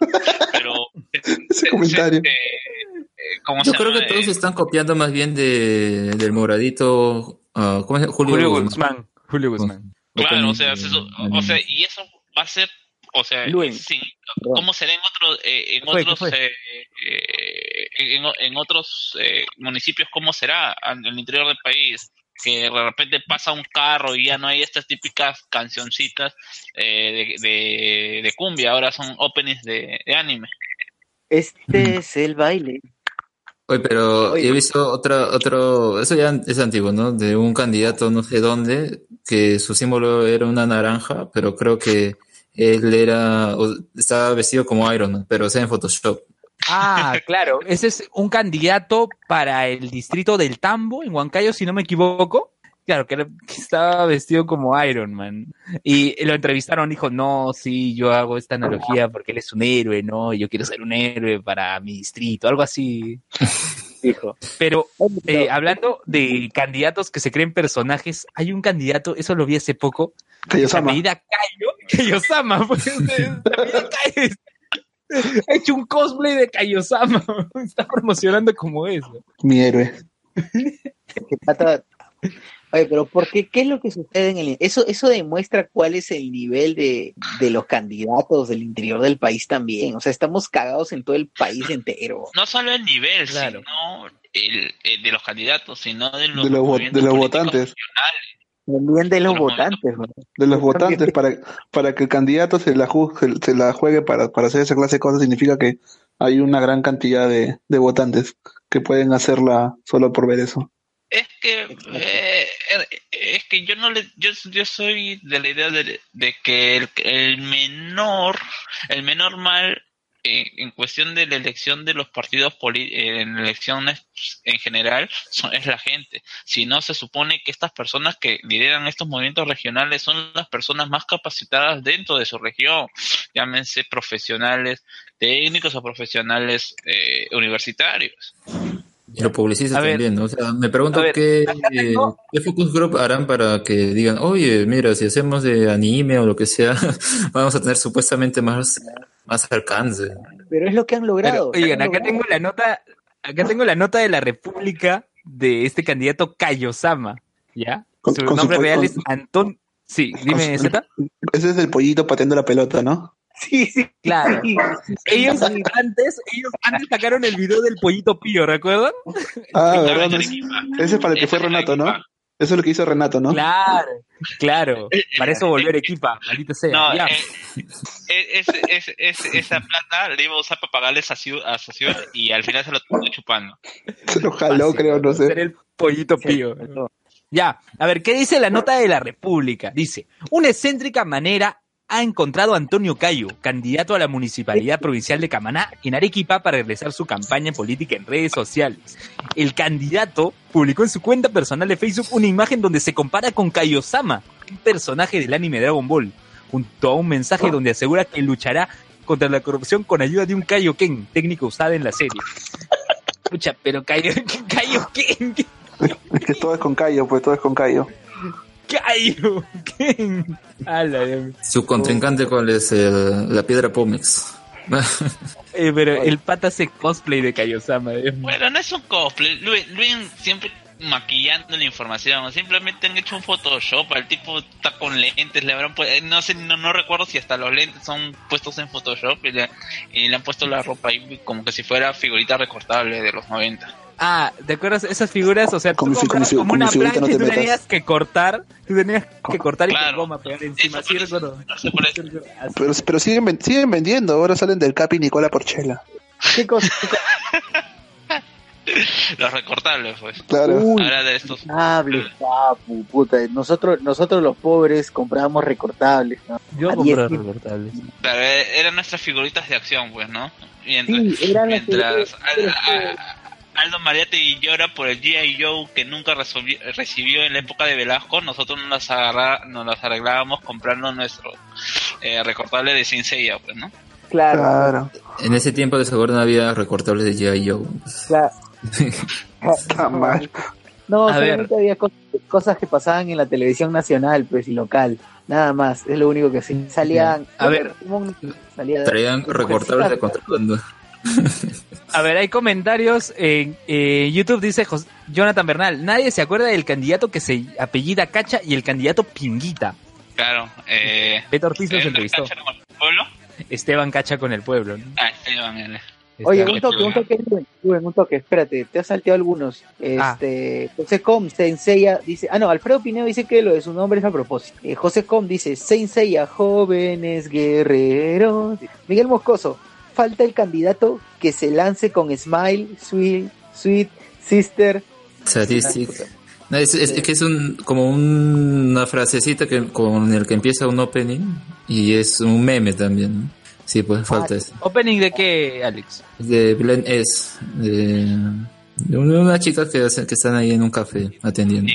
Pero Ese comentario. eh, ¿cómo Yo se creo llama? que todos Eh, están copiando más bien de, del moradito. ah, ¿Cómo se llama? Julio, Julio Guzmán. Guzmán, Julio Guzmán. Claro, o sea, o y eso va a ser, o sea, sí, ¿cómo será en otros, eh, en ¿Qué fue? ¿Qué otros, fue? eh, eh, en, en otros eh, municipios, cómo será en el interior del país? Que de repente pasa un carro y ya no hay estas típicas cancioncitas eh, de, de, de cumbia, ahora son openings de, de anime. Este es el baile. Oye, pero Oye. he visto otra, otro, eso ya es antiguo, ¿no? De un candidato no sé dónde, que su símbolo era una naranja, pero creo que él era, o- estaba vestido como Iron Man, pero o sea en Photoshop. Ah, claro, ese es un candidato para el distrito del Tambo, en Huancayo, si no me equivoco. Claro, que, era- que estaba vestido como Iron Man. Y lo entrevistaron, dijo, no, sí, yo hago esta analogía porque él es un héroe, ¿no? Yo quiero ser un héroe para mi distrito, algo así. Dijo. Pero eh, hablando de candidatos que se creen personajes, hay un candidato, eso lo vi hace poco, que Kaiosama. apellida Cayo, pues, se apellida Cayo. Ha hecho un cosplay de Kaiosama, está promocionando como eso. Mi héroe. Oye, pero ¿por qué? ¿Qué es lo que sucede en el... Eso, eso demuestra cuál es el nivel de, de los candidatos del interior del país también. O sea, estamos cagados en todo el país entero. No solo el nivel, Claro. sino el, el de los candidatos, sino de los, De los, de los votantes. También de los Pero votantes, ¿no? De los votantes, para, para que el candidato se la, ju- se, se la juegue para, para hacer esa clase de cosas, significa que hay una gran cantidad de, de votantes que pueden hacerla solo por ver eso. Es que eh, es que yo no le yo, yo soy de la idea de, que el, el menor el menor mal en cuestión de la elección de los partidos poli- en elecciones en general son- es la gente. Si no se supone que estas personas que lideran estos movimientos regionales son las personas más capacitadas dentro de su región, llámense profesionales técnicos o profesionales eh, universitarios. Y los publicistas ver. también, ¿no? O sea, me pregunto ver, qué, tengo- qué focus group harán para que digan, oye, mira, si hacemos de anime o lo que sea, vamos a tener supuestamente más, más alcance. Pero es lo que han Pero, logrado. oigan, Han acá logrado. tengo la nota, acá tengo la nota de la República de este candidato Kaiosama, ¿ya? Con- su con su nombre po- real con- es Antón. Sí, dime, su- Z. Ese es el pollito pateando la pelota, ¿no? Sí, sí. Claro. sí. Ellos antes, ellos antes sacaron el video del pollito pío, ¿recuerdan? Ah, ¿verdad? ese es para el que fue Renato, ¿no? Eso es lo que hizo Renato, ¿no? Claro, claro. Para eso volvió Arequipa, maldita sea. No, eh, eh, esa plata le iba a usar para pagarle a Sociol y al final se lo terminó chupando. Se lo jaló, creo, no sé. el pollito pío. Ya, a ver, ¿qué dice la nota de la República? Dice, una excéntrica manera ha encontrado a Antonio Cayo, candidato a la Municipalidad Provincial de Camaná, en Arequipa para realizar su campaña política en redes sociales. El candidato publicó en su cuenta personal de Facebook una imagen donde se compara con Kaiosama, un personaje del anime Dragon Ball, junto a un mensaje donde asegura que luchará contra la corrupción con ayuda de un Kaioken, técnica usada en la serie. Pucha, pero Kaio- Kaioken, Es que todo es con Cayo, pues todo es con Cayo. Kaioken. Ala, Dios mío. Su contrincante, ¿cuál es? El- la piedra Pómex. Eh, pero el pata hace cosplay de Kaiosama. Bueno, no es un cosplay. Luis, Luis siempre maquillando la información. Simplemente han hecho un Photoshop. El tipo está con lentes. Le habrán no sé, no, no recuerdo si hasta los lentes son puestos en Photoshop y le, y le han puesto la ropa ahí como que si fuera figurita recortable de los 90. Ah, ¿te acuerdas esas figuras? O sea, tú Como si- como si- como como una si ahorita plancha no y tú tenías que cortar. Tú tenías que cortar y con Claro. goma pegar encima. Sí, recuerdo. Pero, pero siguen, siguen vendiendo, ahora salen del Capi Nicola Porchela. ¿Qué cosa? Los recortables, pues. Claro. Uy, Ahora de estos. recortables, papu, puta. Nosotros, nosotros los pobres comprábamos recortables, ¿no? Yo A compré 10 recortables. Claro, eh, eran nuestras figuritas de acción, pues, ¿no? Mientras, Sí, eran las mientras figuritas, Al- a- Aldo Mariate llora por el G.I. Joe que nunca recibió en la época de Velasco, nosotros nos las, agarra, nos las arreglábamos comprando nuestro eh, recortable de Sin Seiya, pues, ¿no? Claro, Claro. en ese tiempo de seguro no había recortables de G.I. Joe. claro. Está mal. No, A solamente había cos- cosas que pasaban en la televisión nacional, pues, y local. Nada más, es lo único que sí. Salían. A ver. salía Traían recortables de contrabando. A ver, hay comentarios en eh, YouTube, dice Jonathan Bernal. Nadie se acuerda del candidato que se apellida Cacha y el candidato Pinguita. Claro. Eh, Beto Ortiz nos ¿eh, entrevistó. ¿Cacha con el pueblo? Esteban Cacha con el pueblo. ¿no? Ah, Esteban, él. Oye, Esteban un toque, un toque, un toque, espérate, te has salteado algunos. Ah. Este, José Com, Senseiya, dice, ah no, Alfredo Pineo dice que lo de su nombre es a propósito. Eh, José Com dice, Senseiya, jóvenes guerreros. Miguel Moscoso, falta el candidato que se lance con Smile, Sweet, Sweet, Sister. Statistic. No, es, es- es que es un, como un- una frasecita que, con el que empieza un opening y es un meme también. ¿no? Sí, pues falta eso. ¿Opening de qué, Alex? De Blend S. De, Unas chicas que, hacen- que están ahí en un café atendiendo.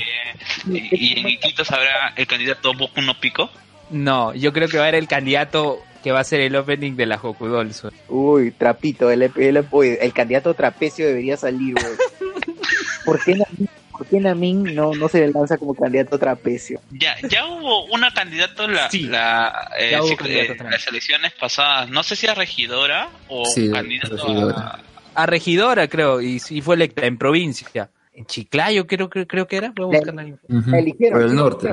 Y, y en Iquitos habrá el candidato Boku no Pico. No, yo creo que va a ser el candidato que va a ser el opening de la Hokudol. Uy, trapito, el, el, el candidato trapecio debería salir, güey. ¿Por qué Namin, por qué Namin no, no se le lanza como candidato trapecio? Ya, ya hubo una candidata la, Sí, la, eh, sí, eh, las elecciones pasadas. No sé si a regidora o Sí, candidato regidora. a... A regidora, creo, y, y fue electa en provincia. En Chiclayo, creo, creo, creo que era. Voy a buscar la info. Ujú. La eligieron, Por el norte.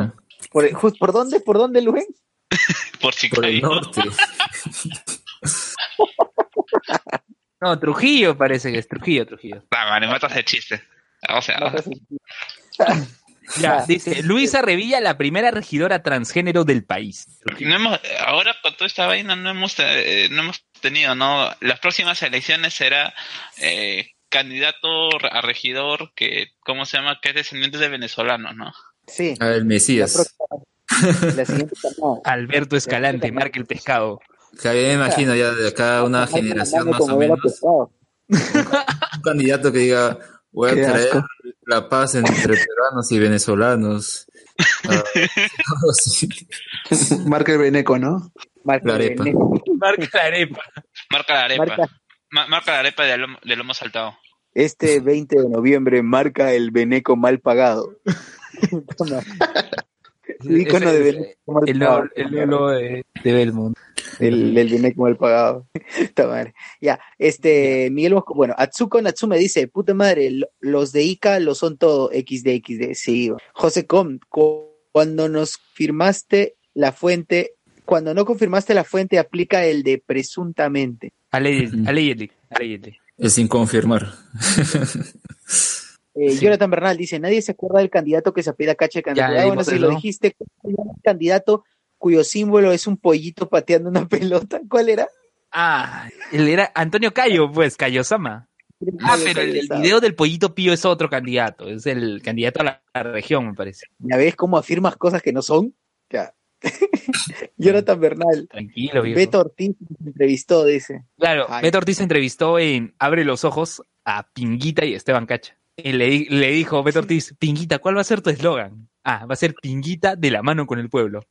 ¿Por, ju- ¿por dónde? ¿Por dónde, Luis? por Por el Chiclayo. norte. No, Trujillo parece que es Trujillo, Trujillo. Ah, vale, matas el chiste. O sea, Ya, dice Luisa Revilla, la primera regidora transgénero del país. no hemos, ahora con toda esta vaina no hemos, eh, no hemos tenido, ¿no? Las próximas elecciones será eh, candidato a regidor que, ¿cómo se llama? Que es descendiente de venezolanos, ¿no? Sí. El La, Mesías. La siguiente camada. Alberto Escalante, marca el pescado. Me imagino ya de acá una generación más o menos. Un candidato que diga, voy a Qué traer asco. la paz entre peruanos y venezolanos. Ah. Marca el Beneco, ¿no? Marca La el arepa. Marca la arepa. Marca la arepa. Marca- Ma- marca la arepa de lomo, de lomo saltado. Este 20 de noviembre marca el Beneco mal pagado. El icono de mal El pagado. el logo de, de Belmont. El, el Beneco mal pagado. Madre. Ya, este, Miguel Mosco, bueno, Atsuko Natsume dice, puta madre, lo- los de Ica lo son todo XD, XD, sí. José Com, cu- cuando nos firmaste la fuente, cuando no confirmaste la fuente, aplica el de presuntamente. Allegedly, allegedly, allegedly. Es sin confirmar. Eh, Sí. Jonathan Bernal dice, nadie se acuerda del candidato que se apela cacha de candidato. Ya Ah, bueno, si lo dijiste, ¿cómo se el candidato cuyo símbolo es un pollito pateando una pelota. ¿Cuál era? Ah, él era Antonio Cayo, pues, Cayo-sama. Ah, pero el, el video del pollito pío es otro candidato, es el candidato a la, a la región, me parece. ¿Ya ves cómo afirmas cosas que no son? Ya. Jonathan Bernal. Tranquilo, viejo. Beto Ortiz nos entrevistó, dice. Claro, Ay. Beto Ortiz entrevistó en Abre los Ojos a Pinguita y Esteban Cacha. Y le, le dijo Beto Ortiz, Pinguita, ¿cuál va a ser tu eslogan? Ah, va a ser Pinguita de la mano con el pueblo.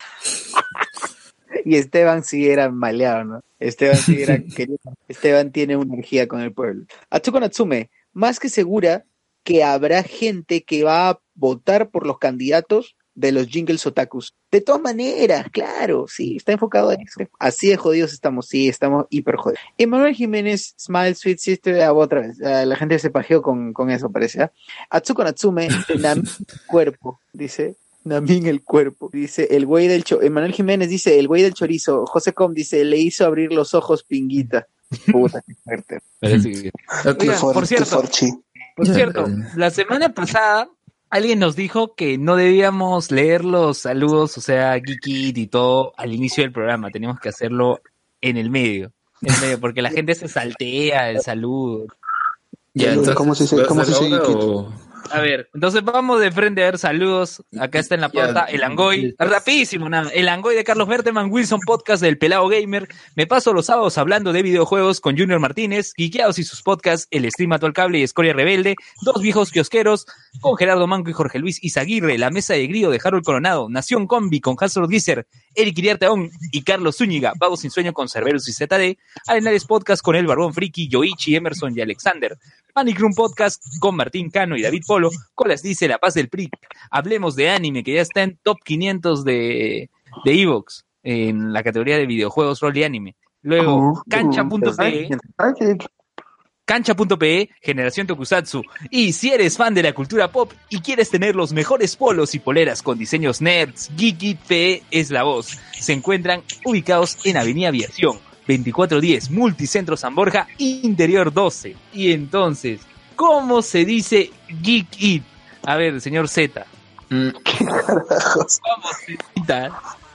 Y Esteban sí era maleado, ¿no? Esteban sí era querido. Esteban tiene una energía con el pueblo. Atsuko Natsume, más que segura que habrá gente que va a votar por los candidatos de los jingles otakus. De todas maneras, claro, sí, está enfocado en eso. Así de jodidos estamos, sí, estamos hiper jodidos. Emanuel Jiménez, Smile, Sweet Sister, ah, otra vez, ah, la gente se pajeó con, con eso, parece. ¿ah? Atsuko Natsume, Namin cuerpo, dice. Namin el cuerpo, dice el güey del cho Emanuel Jiménez dice el güey del chorizo, José Com dice le hizo abrir los ojos pinguita. Puta, qué fuerte. Oigan, por cierto. Por cierto, la semana pasada alguien nos dijo que no debíamos leer los saludos, o sea, Geekit y todo al inicio del programa, teníamos que hacerlo en el medio, en el medio, porque la gente se saltea el saludo. Ya, ¿Cómo entonces, se dice- ¿vas a cómo se dice ahora Geekit? o- A ver, entonces vamos de frente a ver saludos. Acá está en la pauta el Angoy. Rapidísimo, nada. El Angoy de Carlos Berteman, Wilson Podcast del Pelado Gamer. Me paso los sábados hablando de videojuegos con Junior Martínez, Guiqueados y sus podcasts, El Stream al Cable y Escoria Rebelde, Dos Viejos Kiosqueros, con Gerardo Manco y Jorge Luis Izaguirre, La Mesa de Grillo de Harold Coronado, Nación Combi con Hansel Glisser, Eric Iriarteón y Carlos Zúñiga, Vago Sin Sueño con Cerberus y ZD, Arenales Podcast con El Barbón Friki, Yoichi, Emerson y Alexander, Panic Room Podcast con Martín Cano y David Polo, Colas dice La Paz del PRI. Hablemos de anime, que ya está en top 500 de, de Evox, en la categoría de videojuegos, rol y anime. Luego, cancha.pe, cancha.pe, Generación Tokusatsu. Y si eres fan de la cultura pop y quieres tener los mejores polos y poleras con diseños nerds, Geeky PE es la voz. Se encuentran ubicados en Avenida Aviación, 2410, Multicentro San Borja, Interior 12. Y entonces, ¿cómo se dice Geek It? A ver, señor Z. Mm, ¿Cómo se,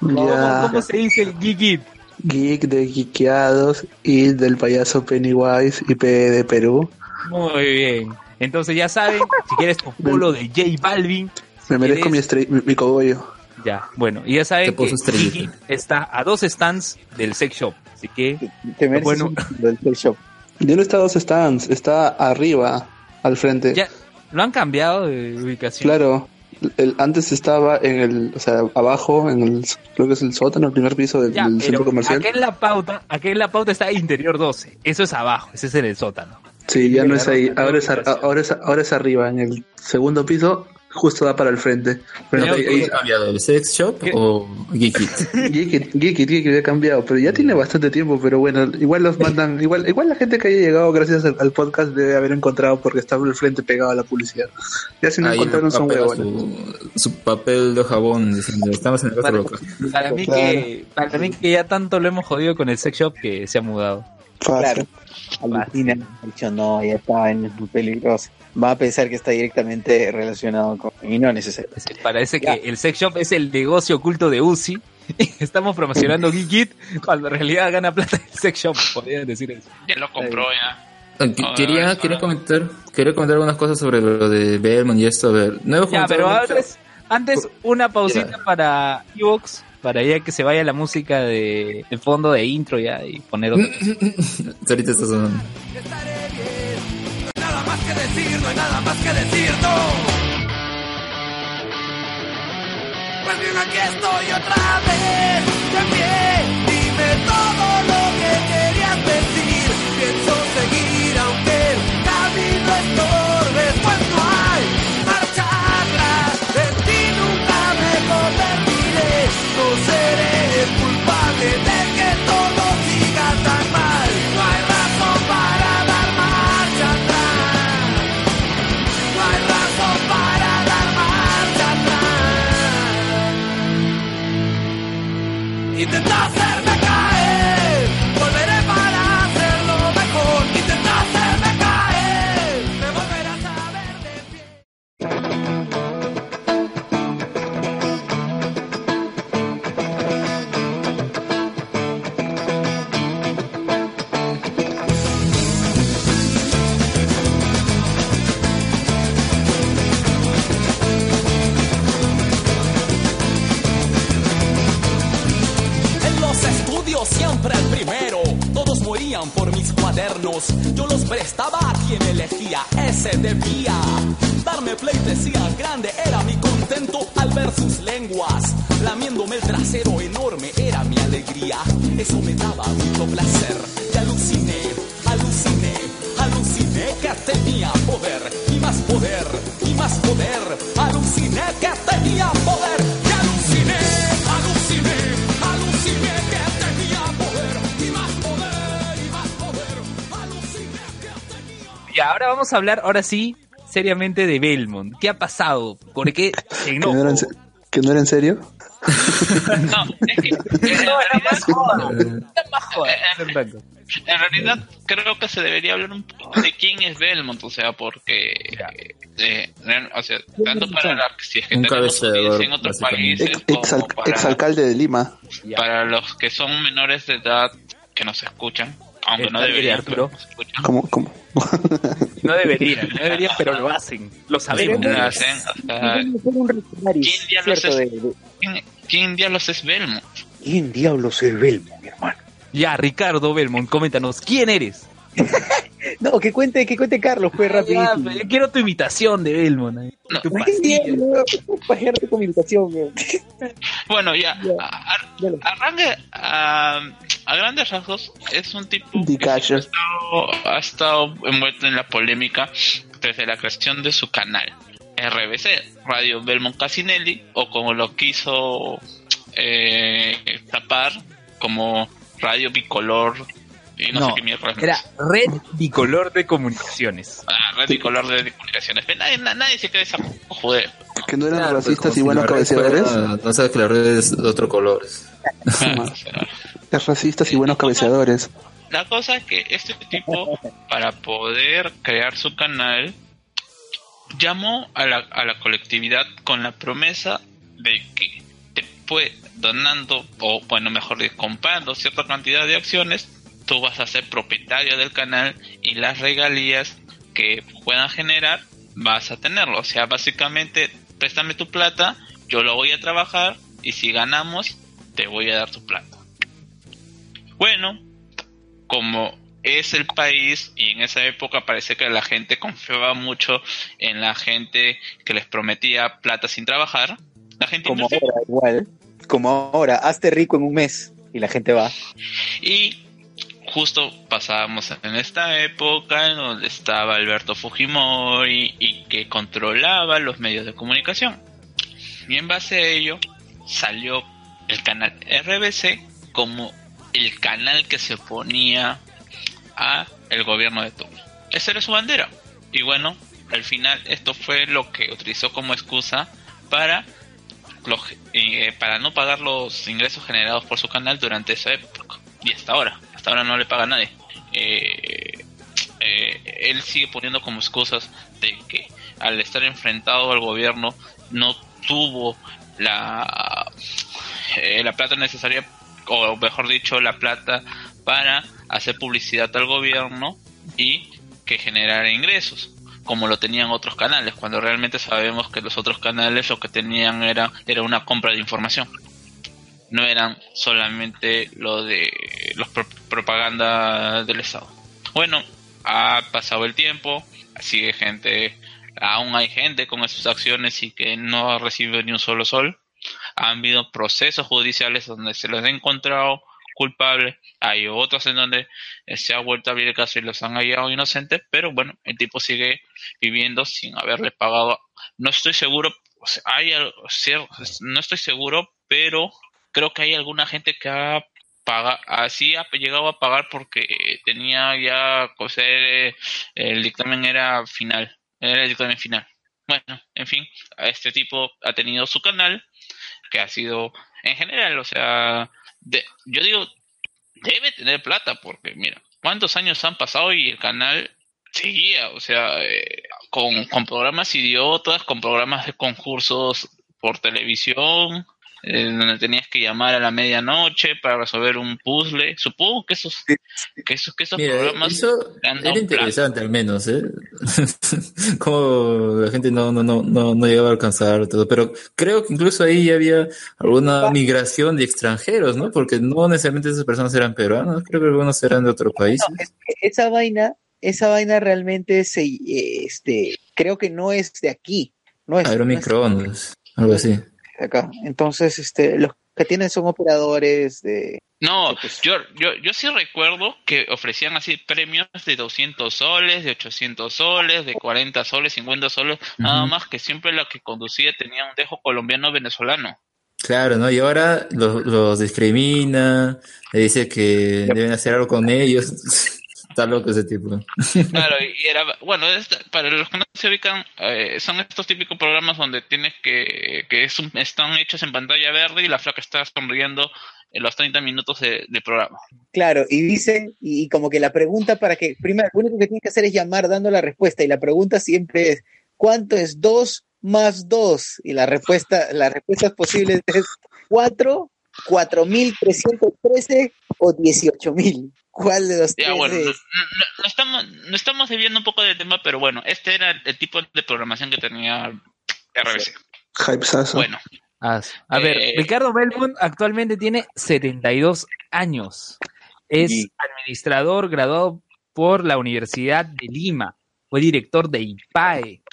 ¿Cómo, se dice Geek It? Geek de Geekeados y del payaso Pennywise y P de Perú. Muy bien. Entonces ya saben, si quieres tu polo de J Balvin, Me merezco mi, ¿Quieres? mi, mi cogollo. Ya, bueno, y ya saben que It está a dos stands del sex shop, así que Te Bueno. del sex shop. Ya no está a dos stands, está arriba. al frente. Ya, lo han cambiado de ubicación. Claro, el, antes estaba en el, o sea, abajo, en el, creo que es el sótano, el primer piso del, Ya, del pero centro comercial. Aquí en la pauta, aquí en la pauta está interior 12. Eso es abajo, ese es en el sótano. Sí, ya no es ahí, ahora es, ahora es, ahora es arriba, en el segundo piso, justo da para el frente. Pero ¿Pero ahí- qué ahí- ha cambiado? ¿El sex shop o Geekit? Geekit, Geekit, Geekit ha cambiado, pero ya tiene bastante tiempo, pero bueno, igual los mandan, igual, igual la gente que haya llegado gracias al, al podcast debe haber encontrado porque estaba el frente pegado a la publicidad. Ya si no Ahí encontraron son huevones. su, su papel de jabón diciendo, estamos en el Para, local. para mí Claro. que, para mí que ya tanto lo hemos jodido con el sex shop que se ha mudado. Fácil. Alucina, dicho no, ya está en muy peligroso. Va a pensar que está directamente relacionado con. Y no necesariamente. Es Parece que el sex shop es el negocio oculto de Uzi. Estamos promocionando Geekit cuando en realidad gana plata el sex shop, podrían decir eso. Ya lo compró ya. Ah, que- Quería, quería comentar, quería comentar algunas cosas sobre lo de Belmont y esto. A ver, no hemos Ya, pero antes, antes una pausita para Evox, para ya que se vaya la música de, de fondo de intro ya y poner otra. Ahorita está sonando. Estaré bien. No hay nada más que decir, no hay nada más que decir, no. Pues bien, aquí estoy otra vez, de pie. Dime todo lo que querías decir. Pienso cuadernos. Yo los prestaba a quien elegía, ese debía. Darme play decía grande era mi contento al ver sus lenguas. Lamiéndome el trasero enorme era mi alegría. Eso me daba mucho placer. Y aluciné, aluciné, aluciné que tenía poder. Y más poder, y más poder. Aluciné que tenía ahora vamos a hablar, ahora sí, seriamente de Belmont. ¿Qué ha pasado? ¿Por qué ¿Que no, era en, que no era en serio? No, es que en realidad, Fernando. en realidad creo que se debería hablar un poco de quién es Belmont, o sea, porque, eh, o sea, tanto para la, si es que Un en otros países, Ex, como exal- para, exalcalde de Lima. para los que son menores de edad que nos escuchan, aunque no padre de deberían, Arturo. Como, como, No deberían, no deberían, pero lo hacen. Lo sabemos. Lo hacen, o sea, ¿Quién diablos es? De, ¿quién, quién diablos es Belmont? ¿Quién diablos es Belmo, mi hermano? Ya, Ricardo Belmont, coméntanos, ¿quién eres? No, que cuente, que cuente Carlos, pues pero yo quiero tu imitación de Belmont. eh. No. Tu con mi invitación, weón. Bueno, ya, Ya. arranque a, a grandes rasgos es un tipo que ha estado, ha estado envuelto en la polémica desde la creación de su canal RBC, Radio Belmont Casinelli, o como lo quiso eh, tapar como Radio Bicolor y no, sé No, qué mierda es. Era Red Bicolor de Comunicaciones. Ah, Red Bicolor de comunicaciones. Pero nadie, na- nadie se cree esa joder. que no eran Claro, pues, racistas como y si cabeceadores. No sabes que la red es de otro color. Es racistas y buenos cabeceadores. La cosa es que este tipo, para poder crear su canal, llamó a la, a la colectividad con la promesa de que te puede, donando, o bueno, mejor dicho, comprando cierta cantidad de acciones, tú vas a ser propietario del canal y las regalías que puedan generar vas a tenerlo. O sea, básicamente, préstame tu plata, yo lo voy a trabajar y si ganamos, te voy a dar tu plata. Bueno, como es el país y en esa época parece que la gente confiaba mucho en la gente que les prometía plata sin trabajar. La gente Como ahora, igual. Como ahora, hazte rico en un mes y la gente va. Y justo pasábamos en esta época en donde estaba Alberto Fujimori y que controlaba los medios de comunicación. Y en base a ello salió el canal RBC como el canal que se oponía a el gobierno de turno. Esa era su bandera. Y bueno, al final esto fue lo que utilizó como excusa para los- eh, para no pagar los ingresos generados por su canal durante esa época y hasta ahora hasta ahora no le paga a nadie Eh, eh, él sigue poniendo como excusas de que al estar enfrentado al gobierno no tuvo la la plata necesaria o mejor dicho la plata para hacer publicidad al gobierno y que generara ingresos como lo tenían otros canales, cuando realmente sabemos que los otros canales lo que tenían era, era una compra de información. No eran solamente lo de los pro- propaganda del Estado. Bueno, ha pasado el tiempo, sigue gente, aún hay gente con esas acciones y que no ha recibido ni un solo sol. Han habido procesos judiciales donde se los ha encontrado culpables, hay otros en donde eh, se ha vuelto a abrir el caso y los han hallado inocentes, pero bueno, el tipo sigue viviendo sin haberle pagado. No estoy seguro, hay no estoy seguro, pero creo que hay alguna gente que ha pagado, así ha llegado a pagar porque tenía ya, o el dictamen era final, era el dictamen final. Bueno, en fin, este tipo ha tenido su canal, que ha sido, en general, o sea, de- yo digo, debe tener plata, porque mira, ¿cuántos años han pasado y el canal seguía? O sea, eh, con, con programas idiotas, con programas de concursos por televisión, eh, donde tenías que llamar a la medianoche para resolver un puzzle. Supongo que esos, que esos, que esos Mira, programas eso era interesante al menos, ¿eh? Como la gente no, no, no, no, no llegaba a alcanzar todo, pero creo que incluso ahí ya había alguna migración de extranjeros, ¿no? Porque no necesariamente esas personas eran peruanas, creo que algunos eran de otro país. Esa vaina, esa vaina realmente se, este, creo que no es de aquí. No es, no es Aeromicroondas, algo así. de acá. Entonces, este, los que tienen son operadores de, No, yo, yo, yo sí recuerdo que ofrecían así premios de 200 soles, de 800 soles, de 40 soles, 50 soles, nada más que siempre la que conducía tenía un dejo colombiano-venezolano. Claro, ¿no? Y ahora los, los discrimina, le dice que deben hacer algo con ellos. Está loco ese tipo. Claro, y era, bueno, es- para los que no se ubican, eh, son estos típicos programas donde tienes que, que es un- están hechos en pantalla verde y la flaca está sonriendo en los 30 minutos de, de programa. Claro, y dice, y, y como que la pregunta para que, primero, lo único que tienes que hacer es llamar dando la respuesta, y la pregunta siempre es, ¿cuánto es 2 más 2? Y la respuesta, las respuestas posibles es 4, 4.313 o 18.000. ¿Cuál de los Ya, tres bueno, no, es? no- no estamos, no estamos desviando un poco del tema, pero bueno, este era el tipo de programación que tenía RBC. Hypesazo. Bueno, A ver, Eh, Ricardo Belmont actualmente tiene 72 años. Es Y- administrador graduado por la Universidad de Lima. Fue director de IPAE.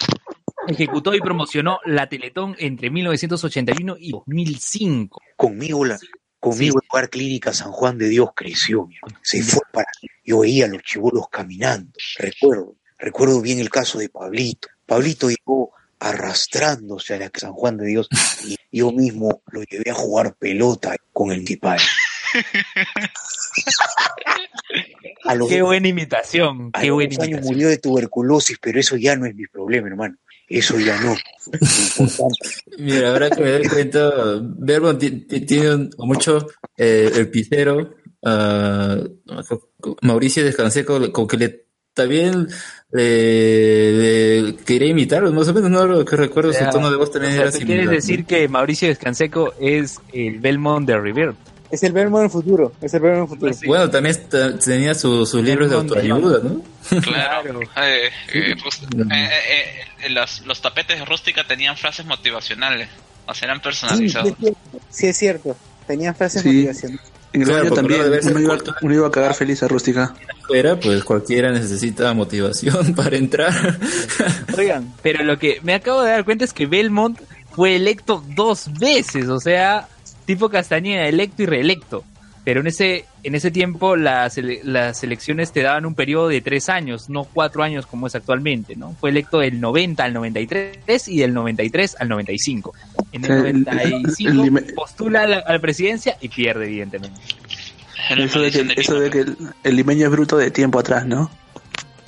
Ejecutó y promocionó la Teletón entre 1981 y 2005. Conmigo, la, conmigo el lugar clínica San Juan de Dios creció, mi hermano. se fue para yo veía a los chibolos caminando, recuerdo, recuerdo bien el caso de Pablito. Pablito llegó arrastrándose a la San Juan de Dios y yo mismo lo llevé a jugar pelota con el los, Qué buena imitación, a qué buena años imitación. murió de tuberculosis, pero eso ya no es mi problema, hermano. Eso ya no. Mira, ahora que me doy cuenta, Verbo ti- ti- tiene un- mucho eh, el pisero, ah, Mauricio Descanseco, como que le también le, le quería imitarlo, más o menos, no lo que recuerdo, su tono de voz también o sea, era ¿te similar. ¿Quieres decir que Mauricio Descanseco es el Belmont de River? Es el verbo en el futuro, es el el futuro. Bueno, también está- tenía su- sus libros de autoayuda, ¿no? claro. eh, eh, pues, eh, eh, eh, los, los tapetes de rústica tenían frases motivacionales, o sea, eran Sí, sí personalizados. cierto, sí es cierto. Tenían frases Sí. motivacionales. En el Claro, baño también, uno iba, uno iba a cagar feliz a rústica. Fuera, pues cualquiera necesita motivación para entrar. Oigan, pero lo que me acabo de dar cuenta es que Belmont fue electo dos veces, o sea, tipo Castañeda, electo y reelecto. Pero en ese, en ese tiempo las, las elecciones te daban un periodo de tres años, no cuatro años como es actualmente, ¿no? Fue electo del 90 al 93 y del 93 al 95. En el Sí, el- 95 el lime- postula a la, a la presidencia y pierde, evidentemente. Eso de que, eso de que el, el limeño es bruto de tiempo atrás, ¿no?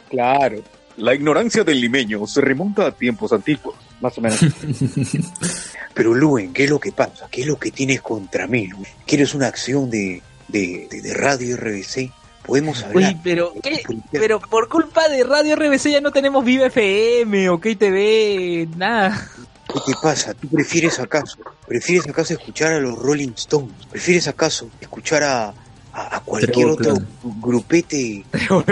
Claro. La ignorancia del limeño se remonta a tiempos antiguos, más o menos. Pero Luen, ¿qué es lo que pasa? ¿Qué es lo que tienes contra mí? Luen? ¿Quieres una acción de, de, de- de radio RBC? Podemos hablar. Oye, pero, ¿qué? pero por culpa de Radio RBC ya no tenemos Viva FM o KTV, nada. ¿Qué te pasa? ¿Tú prefieres acaso? ¿Prefieres acaso escuchar a los Rolling Stones? ¿Prefieres acaso escuchar a, a, a cualquier Trevor otro Clan. grupete? ¿Cómo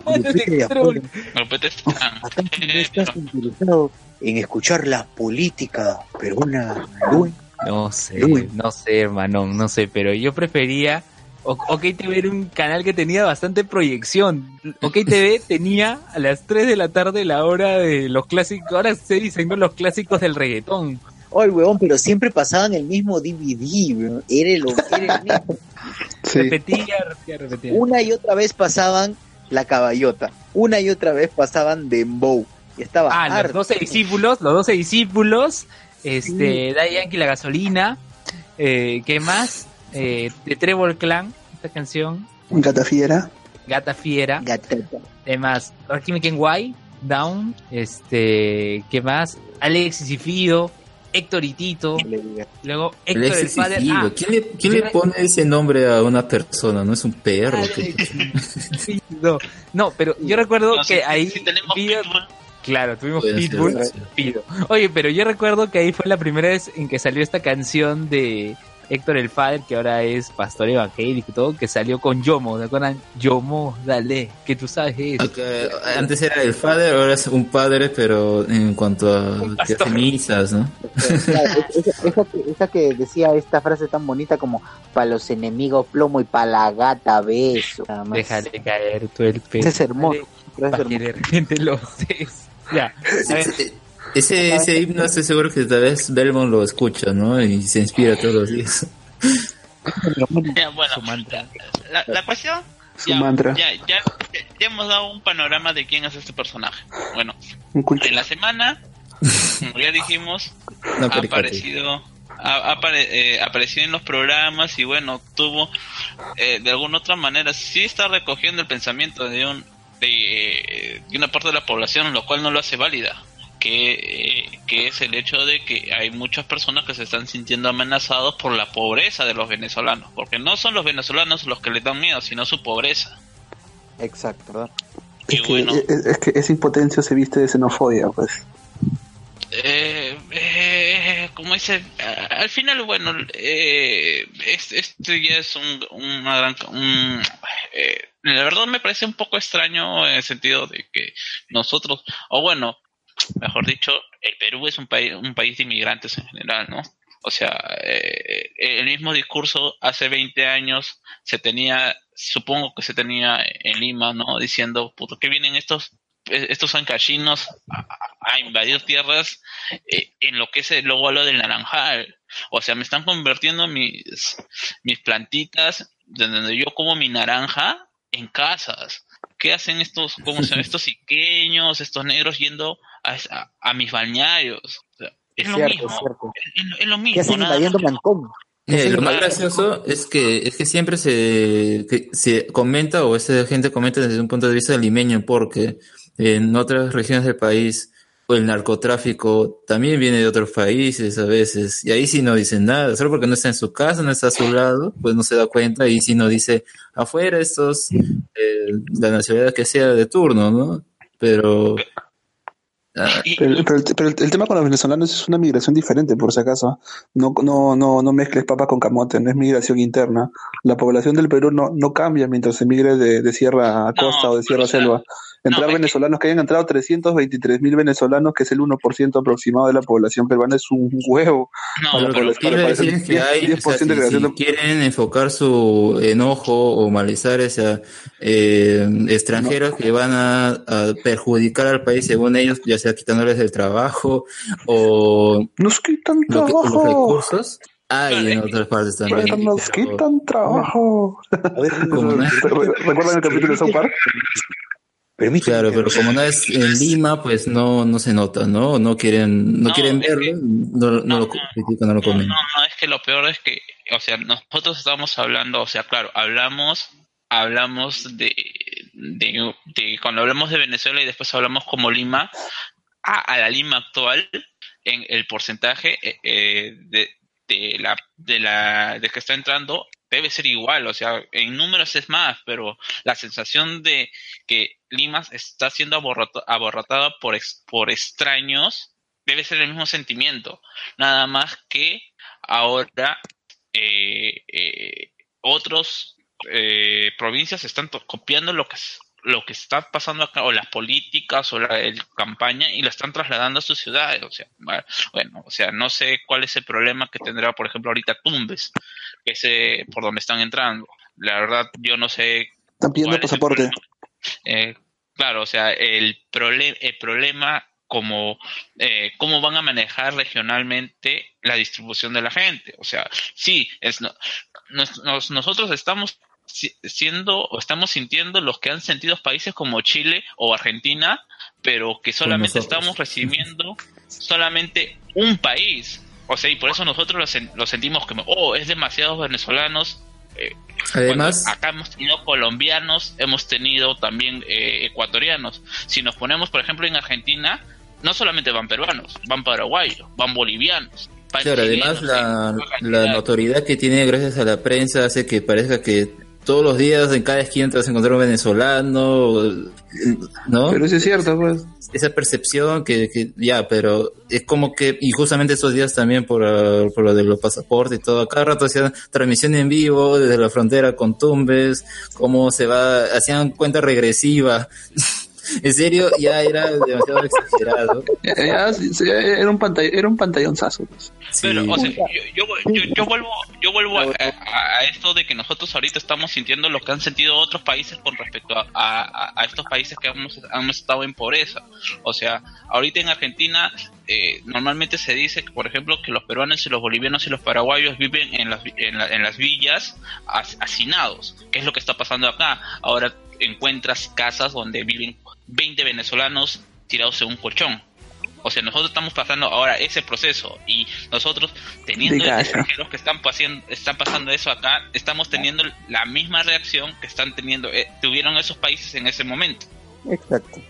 grupete de? Grupete ¿Acaso no estás interesado en escuchar la política peruana, Luen? No sé, Luen. no sé, hermano, no sé, pero yo prefería. O- OK TV era un canal que tenía bastante proyección. OK TV tenía a las 3 de la tarde la hora de los clásicos. Ahora se dicen ¿no? los clásicos del reggaetón. Oye, huevón, pero siempre pasaban el mismo DVD, weón. Era el, era el mismo. Repetía, repetía, repetía. Una y otra vez pasaban La Caballota. Una y otra vez pasaban Dembow. Y estaba Ah, los harto. 12 discípulos, los 12 discípulos, este, Daddy Yankee la gasolina, eh, ¿qué más? Eh, de Trevor Clan, esta canción, Gata fiera. Gata Fiera, Gatata. además, Rakim Kenway, Down, este, ¿qué más? Alexis y Fido, Héctor y Tito, luego Héctor el padre, ah, ¿Quién, le, quién le pone ese nombre a una persona? ¿No es un perro? No, no, pero yo recuerdo No, que si- ahí si tenemos Pitbull, Claro, tuvimos Pitbull, ser. Fido. Oye, pero yo recuerdo que ahí fue la primera vez en que salió esta canción de Héctor el Father, que ahora es pastor evangélico y todo, que salió con Yomo, ¿se acuerdan? Yomo, dale, que tú sabes eso. Antes era el padre, ahora es un padre, pero en cuanto a que hace misas, ¿no? Claro, esa, esa que, esa que decía esta frase tan bonita como para los enemigos plomo y para la gata beso. Nada más. Déjale caer tú el pelo. Ese es hermoso. Para que de repente lo. Ya. A ver, Ese, ese, himno estoy seguro que tal vez Belmont lo escucha, ¿no? Y se inspira todos los días. ya, bueno, su mantra. la, la cuestión Su ya, mantra. Ya, ya, ya hemos dado un panorama de quién es este personaje. Bueno, en la semana, como ya dijimos, No, ha aparecido ha, ha apare- eh, aparecido en los programas y bueno tuvo eh, de alguna otra manera sí está recogiendo el pensamiento de un de, de una parte de la población lo cual no lo hace válida que, eh, que es el hecho de que hay muchas personas que se están sintiendo amenazados por la pobreza de los venezolanos porque no son los venezolanos los que les dan miedo sino su pobreza Exacto, ¿verdad? y Es que, bueno es, es que esa impotencia se viste de xenofobia, pues. Eh, eh, como dice, a- al final, bueno, eh, es- este ya es un, una gran... un, eh, la verdad me parece un poco extraño en el sentido de que nosotros, o bueno, mejor dicho, el Perú es un país, un país de inmigrantes en general, ¿no? O sea, eh, el mismo discurso hace 20 años se tenía, supongo que se tenía en Lima, ¿no? Diciendo, puto, que vienen estos estos ancachinos a, a invadir tierras eh, en lo que es el luego lo del naranjal. O sea, me están convirtiendo mis, mis plantitas, de donde yo como mi naranja, en casas. ¿Qué hacen estos, cómo llama? estos iqueños, estos negros yendo a, a, a mis balnearios? O sea, es, lo mismo. es cierto. Es, es lo ¿Qué mismo. hacen invadiendo? Eh, lo más gracioso es que es que siempre se, que se comenta o esta gente comenta desde un punto de vista limeño porque en otras regiones del país o el narcotráfico también viene de otros países a veces y ahí sí no dicen nada solo porque no está en su casa no está a su lado pues no se da cuenta y sí no dice afuera estos eh, la nacionalidad que sea de turno no pero Ah, Pero, pero el, pero el- el tema con los venezolanos es una migración diferente, por si acaso. No, no, no, no mezcles papa con camote, no es migración interna. La población del Perú no, no cambia mientras se migre de, de sierra a costa o de sierra a selva. Entrar venezolanos, que hayan entrado 323 mil venezolanos, que es el 1% aproximado de la población peruana, es un huevo. No, Para- Lo para- que quiero para- decir es que 10% hay, o sea, de si, creación si de- quieren enfocar su enojo o malestar hacia eh, extranjeros que van a, a perjudicar al país según ellos, ya sea quitándoles el trabajo o Nos quitan lo que- los trabajo. recursos, hay en otras partes también. Pero nos quitan trabajo. ¿Recuerdan el capítulo de South Park? Claro, pero como no es en Lima, pues no, no se nota, ¿no? No quieren, no, quieren verlo, no, no lo critican, no lo comen. No, no, es que lo peor es que, o sea, nosotros estamos hablando, o sea, claro, hablamos, hablamos de, de, de- cuando hablamos de Venezuela y después hablamos como Lima, a, a la Lima actual, en el porcentaje eh, eh, de, de la, de la, de que está entrando debe ser igual, o sea, en números es más, pero la sensación de que Lima está siendo aborrota- aborrotada por, ex- por extraños debe ser el mismo sentimiento, nada más que ahora eh, eh, otros eh, provincias están copiando lo que lo que está pasando acá o las políticas o la el campaña y la están trasladando a sus ciudades o sea bueno o sea no sé cuál es el problema que tendrá por ejemplo ahorita Tumbes que es eh, por donde están entrando la verdad yo no sé Están pidiendo pasaporte. eh, claro, o sea, el, el problema como eh, cómo van a manejar regionalmente la distribución de la gente. O sea, sí, es, no- nos- nos- nosotros estamos siendo o estamos sintiendo los que han sentido países como Chile o Argentina, pero que solamente estamos recibiendo solamente un país. O sea, y por eso nosotros lo, sen- lo sentimos como, oh, es demasiados venezolanos. eh, Además, acá hemos tenido colombianos, hemos tenido también eh, ecuatorianos. Si nos ponemos, por ejemplo, en Argentina, no solamente van peruanos, van paraguayos, van bolivianos. van Claro, chilenos, además la, la notoriedad que tiene gracias a la prensa hace que parezca que todos los días en cada esquina te vas a encontrar un venezolano, ¿no? Pero eso es cierto, pues. Esa percepción que, que ya, pero es como que, y justamente estos días también por, ah, por lo de los pasaportes y todo, cada rato hacían transmisión en vivo desde la frontera con Tumbes, cómo se va, hacían cuenta regresiva. en serio, ya era demasiado exagerado. Ya- ya, sí, sí, era un pantall era un pantallonzazo. pues. Pero, o sea, yo, yo, yo, yo vuelvo, yo vuelvo a, a- a esto de que nosotros ahorita estamos sintiendo lo que han sentido otros países con respecto a, a- a estos países que hemos, hemos estado en pobreza. O sea, ahorita en Argentina eh, normalmente se dice, que, por ejemplo, que los peruanos y los bolivianos y los paraguayos viven en las, en, la- en las villas hacinados. ¿Qué es lo que está pasando acá? Ahora encuentras casas donde viven 20 venezolanos tirados en un colchón. O sea, nosotros estamos pasando ahora ese proceso y nosotros teniendo extranjeros que están pasando, están pasando eso acá, estamos teniendo la misma reacción que están teniendo, eh, tuvieron esos países en ese momento. Exacto.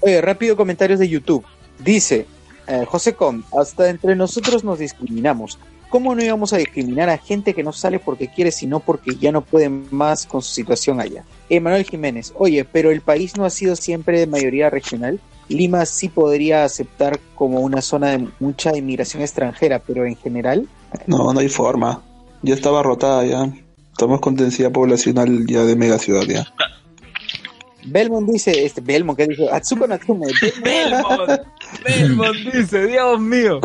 Oye, rápido comentarios de YouTube. Dice eh, José Com, hasta entre nosotros nos discriminamos. ¿Cómo no íbamos a discriminar a gente que no sale porque quiere, sino porque ya no puede más con su situación allá? Emanuel Jiménez, oye, pero el país no ha sido siempre de mayoría regional. Lima sí podría aceptar como una zona de mucha inmigración extranjera, pero en general, No, no hay forma. Ya estaba rotada ya. Estamos con densidad poblacional ya de mega ciudad ya. Belmont dice, este, Belmont, ¿qué dice? Atsuko Natsume. Belmont, Belmont dice, Dios mío.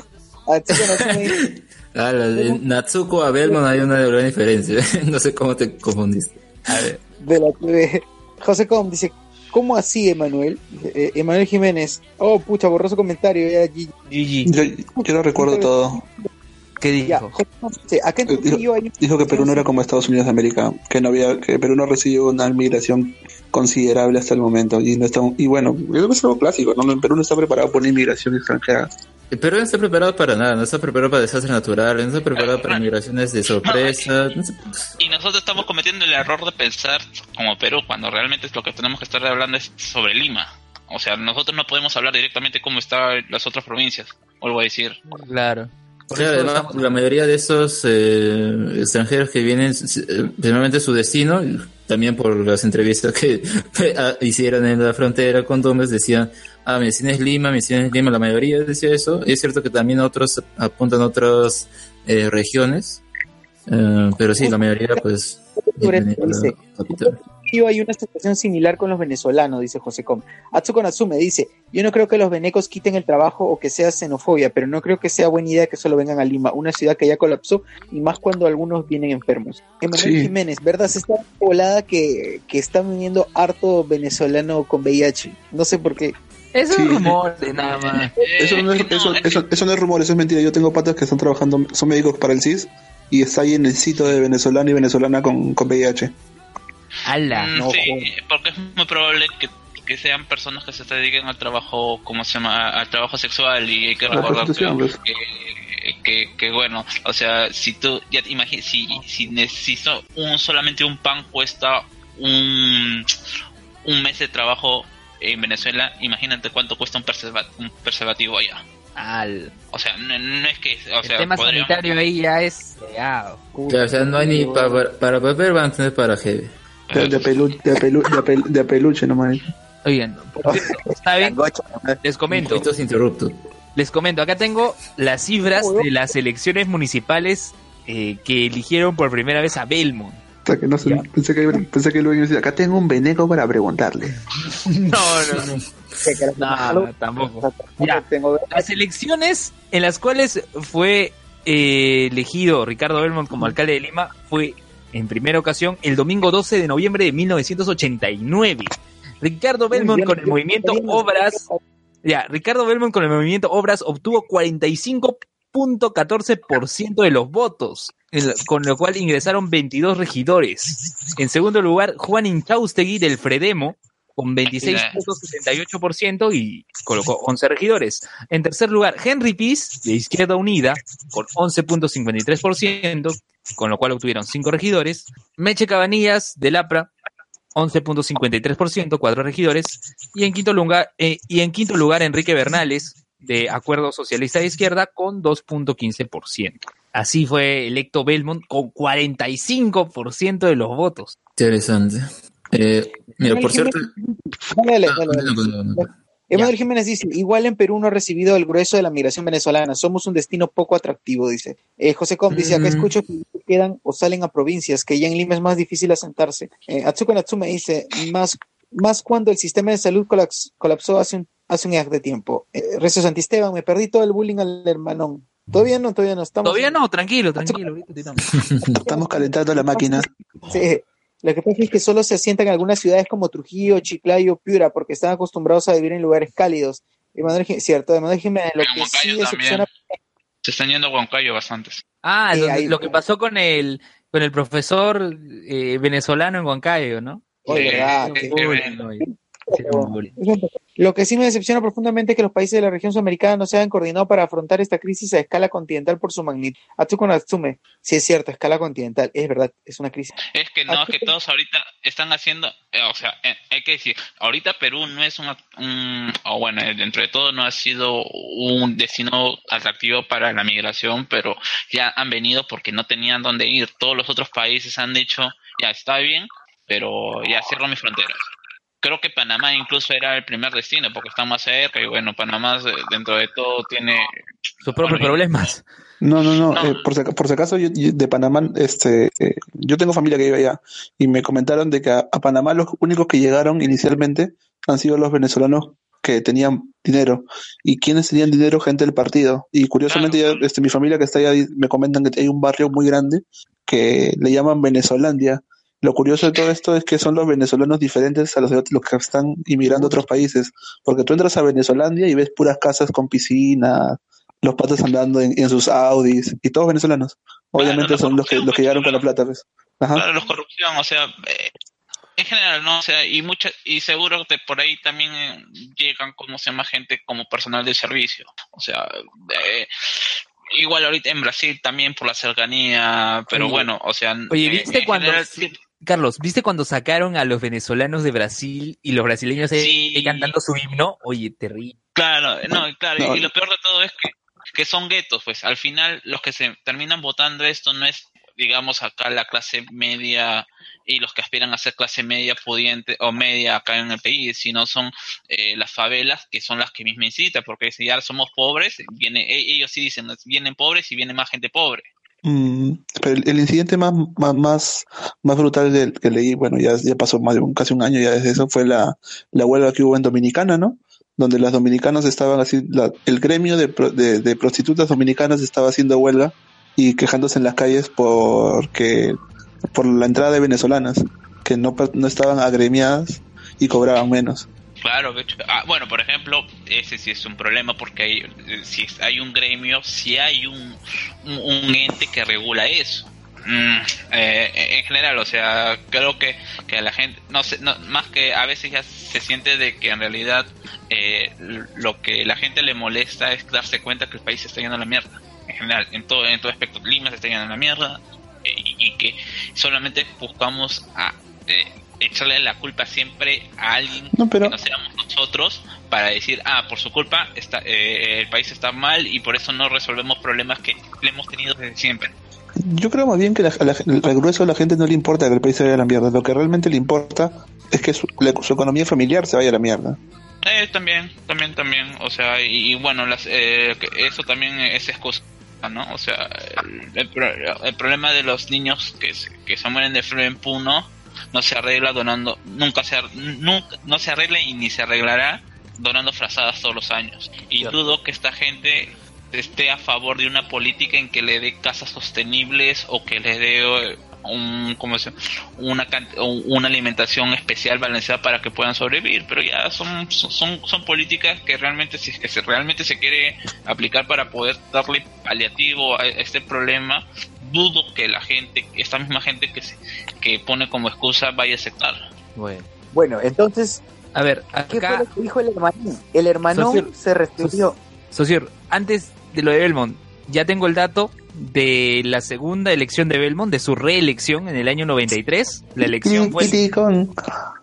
Atsuko Natsume dice, Ah, la de Natsuko a Belmont hay una gran diferencia. no sé cómo te confundiste. A ver. de la TV. José Com dice, ¿cómo así, Emanuel? Eh, Emanuel Jiménez, oh, pucha, borroso comentario. Ya, GG. Yo, yo lo recuerdo todo. ¿Qué dijo? acá en Dijo, Trujillo hay... dijo que Perú no era como Estados Unidos de América, que no había, que Perú no recibió una migración considerable hasta el momento y no está, y bueno, eso es algo clásico, ¿no? En Perú no está preparado por una inmigración extranjera. Pero no está preparado para nada, no está preparado para desastres naturales, no está preparado para migraciones de sorpresa. no Y nosotros estamos cometiendo el error de pensar como Perú, cuando realmente es lo que tenemos que estar hablando es sobre Lima. O sea, nosotros no podemos hablar directamente cómo están las otras provincias, vuelvo a decir. Claro. Claro, además, la mayoría de esos eh, extranjeros que vienen, generalmente su destino, también por las entrevistas que ah, hicieron en la frontera con Domes, decían, ah, mi destino es Lima, mi destino es Lima, la mayoría decía eso. Y es cierto que también otros apuntan a otras eh, regiones, eh, pero sí, la mayoría pues... Eso hay una situación similar con los venezolanos, dice José Com. Atsuko Natsume dice, yo no creo que los venecos quiten el trabajo o que sea xenofobia, pero no creo que sea buena idea que solo vengan a Lima, una ciudad que ya colapsó, y más cuando algunos vienen enfermos. Emanuel Sí. Jiménez, ¿verdad? Se está volada que, que están viniendo harto venezolano con VIH. No sé por qué. Es Sí. un rumor de nada más. Eso no, es, eso, eso- eso no es rumor, eso es mentira. Yo tengo patas que están trabajando, son médicos para el CIS y está ahí en el sitio de venezolano y venezolana con, con VIH. ¡Hala! Mm, no, sí, porque es muy probable que, que sean personas que se dediquen al trabajo, ¿cómo se llama? Al trabajo sexual y hay que La recordar que, pues. que, que, que, bueno, o sea, si tú, ya te imaginas, si, si necesito un, solamente un pan cuesta un, un mes de trabajo en Venezuela, imagínate cuánto cuesta un, preserva- un preservativo allá. Al. O sea, no, no es que, o El sea, tema podríamos- sanitario ahí ya es. Claro, o sea, no hay ni pa- para, para papel, van a tener para heavy. De, de, pelu- de, pelu- de, pel- de peluche nomás. Oigan, por cierto, ¿está bien? Les comento. Les comento, acá tengo las cifras de las elecciones municipales eh, que eligieron por primera vez a Belmont. O sea, que no sé, pensé que, pensé que lo iba a decir. Acá tengo un veneco para preguntarle. No, no, no. No, tampoco. Ya, las elecciones en las cuales fue eh, elegido Ricardo Belmont como alcalde de Lima fue en primera ocasión el domingo 12 de noviembre de 1989. Ricardo Belmont con el movimiento Obras, ya, Ricardo Belmont con el movimiento Obras obtuvo 45.14% de los votos, con lo cual ingresaron 22 regidores. En segundo lugar, Juan Inchaustegui del Fredemo con 26.78% y colocó 11 regidores. En tercer lugar, Henry Piz, de Izquierda Unida, con 11.53%, con lo cual obtuvieron 5 regidores. Meche Cabanillas, del APRA, 11.53%, 4 regidores. Y en quinto lugar, eh, y en quinto lugar Enrique Bernales, de Acuerdo Socialista de Izquierda, con 2.15%. Así fue electo Belmont con 45% de los votos. Interesante. Eh, mira, por cierto. Dale, Ah, dale, dale. Emanuel Jiménez dice, igual en Perú no ha recibido el grueso de la migración venezolana, somos un destino poco atractivo, dice. Eh, José Com dice, acá escucho que quedan o salen a provincias, que ya en Lima es más difícil asentarse. Eh, Atsuko Natsume dice, más, más cuando el sistema de salud colaps- colapsó hace un, hace un de tiempo. Eh, Rezo Santisteban, me perdí todo el bullying al hermanón. Todavía no, todavía no estamos. Todavía no, tranquilo, tranquilo. Estamos calentando la máquina. Sí. Lo que pasa es que solo se asientan en algunas ciudades como Trujillo, Chiclayo, Piura, porque están acostumbrados a vivir en lugares cálidos. Emanuel, cierto, Emanuel Jiménez, lo En que sí decepciona Se están yendo a Huancayo bastantes. Ah, Sí, lo, ahí- lo que pasó con el con el profesor eh, venezolano en Huancayo, ¿no? Oye, Sí, verdad, que- Lo que sí me decepciona profundamente es que los países de la región sudamericana no se hayan coordinado para afrontar esta crisis a escala continental por su magnitud. Atsuko Natsume, sí es cierto, a escala continental, es verdad, es una crisis. Es que no, es que todos ahorita están haciendo, eh, o sea, eh, hay que decir, ahorita Perú no es una, un, o bueno, eh, dentro de todo no ha sido un destino atractivo para la migración, pero ya han venido porque no tenían dónde ir. Todos los otros países han dicho, ya está bien, pero ya cierro mis fronteras. Creo que Panamá incluso era el primer destino porque está más cerca y bueno, Panamá eh, dentro de todo tiene Sus propios problemas. No, no, no. No. eh, por, si, por si acaso, yo, yo de Panamá, este, eh, yo tengo familia que vive allá y me comentaron de que a, a Panamá los únicos que llegaron inicialmente han sido los venezolanos que tenían dinero. ¿Y quienes tenían dinero? Gente del partido. Y curiosamente, ya, este, mi familia que está allá me comentan que hay un barrio muy grande que le llaman Venezolandia. Lo curioso de todo esto es que son los venezolanos diferentes a los, de otros- los que están inmigrando a otros países. Porque tú entras a Venezolandia y ves puras casas con piscina, los patas andando en, en sus Audis y todos venezolanos. Obviamente son los que, los que llegaron con la plata, pues. Ajá. Claro, los corrupción, o sea, eh, en general, ¿no? O sea, y mucha, y seguro que por ahí también eh, llegan, como se llama, gente como personal de servicio. O sea, eh, igual ahorita en Brasil también por la cercanía, pero Oye. bueno, o sea, Oye, ¿viste en cuando general, sí, Carlos, ¿viste cuando sacaron a los venezolanos de Brasil y los brasileños ahí Sí. cantando su himno? Oye, terrible. Claro, no, claro, No. y lo peor de todo es que que son guetos, pues al final los que se terminan votando esto no es, digamos, acá la clase media y los que aspiran a ser clase media pudiente o media acá en el país, sino son eh, las favelas que son las que misma incitan, porque si ya somos pobres, viene, e- ellos sí dicen, vienen pobres y viene más gente pobre. Mm, pero el, incidente más, más, más, más brutal del que leí, bueno, ya, ya pasó más de un- casi un año ya desde eso, fue la, la huelga que hubo en Dominicana, ¿no? Donde las dominicanas estaban así, la- el gremio de, de, de prostitutas dominicanas estaba haciendo huelga y quejándose en las calles porque, por la entrada de venezolanas, que no, pa- no estaban agremiadas y cobraban menos. Claro, ah, bueno, por ejemplo, ese sí es un problema porque hay, eh, si hay un gremio, si hay un, ente que regula eso. Mm, eh, en general, o sea, creo que, que la gente, no sé, no, más que a veces ya se siente de que en realidad eh, lo que la gente le molesta es darse cuenta que el país se está yendo a la mierda. En general, en todo, en todo aspecto, Lima se está yendo a la mierda y, que solamente buscamos a, echarle la culpa siempre a alguien No, pero- que no seamos nosotros para decir, ah, por su culpa está, eh, el país está mal y por eso no resolvemos problemas que le hemos tenido desde siempre. Yo creo más bien que la, la- al grueso de la gente no le importa que el país se vaya a la mierda. Lo que realmente le importa es que su, la- su economía familiar se vaya a la mierda. Eh, también, también, también, o sea, y, y bueno, las, eh, eso también es excusa, ¿no? O sea, el, el pro- el problema de los niños que, se- que se mueren de flu en Puno no se arregla donando, nunca se, nunca, no se arregla y ni se arreglará donando frazadas todos los años. Y dudo que esta gente esté a favor de una política en que le dé casas sostenibles o que le dé eh, un, ¿cómo se una, una alimentación especial balanceada para que puedan sobrevivir. Pero ya son, son, son políticas que realmente, si es que se, realmente se quiere aplicar para poder darle paliativo a este problema, dudo que la gente, esta misma gente que, se, que pone como excusa vaya a aceptar. Bueno. Bueno, entonces, A ver, ¿qué fue acá, lo que dijo el hermanón? El hermanón se refirió. Socior, antes de lo de Belmont, ya tengo el dato de la segunda elección de Belmont, de su reelección en el año 93. La elección fue...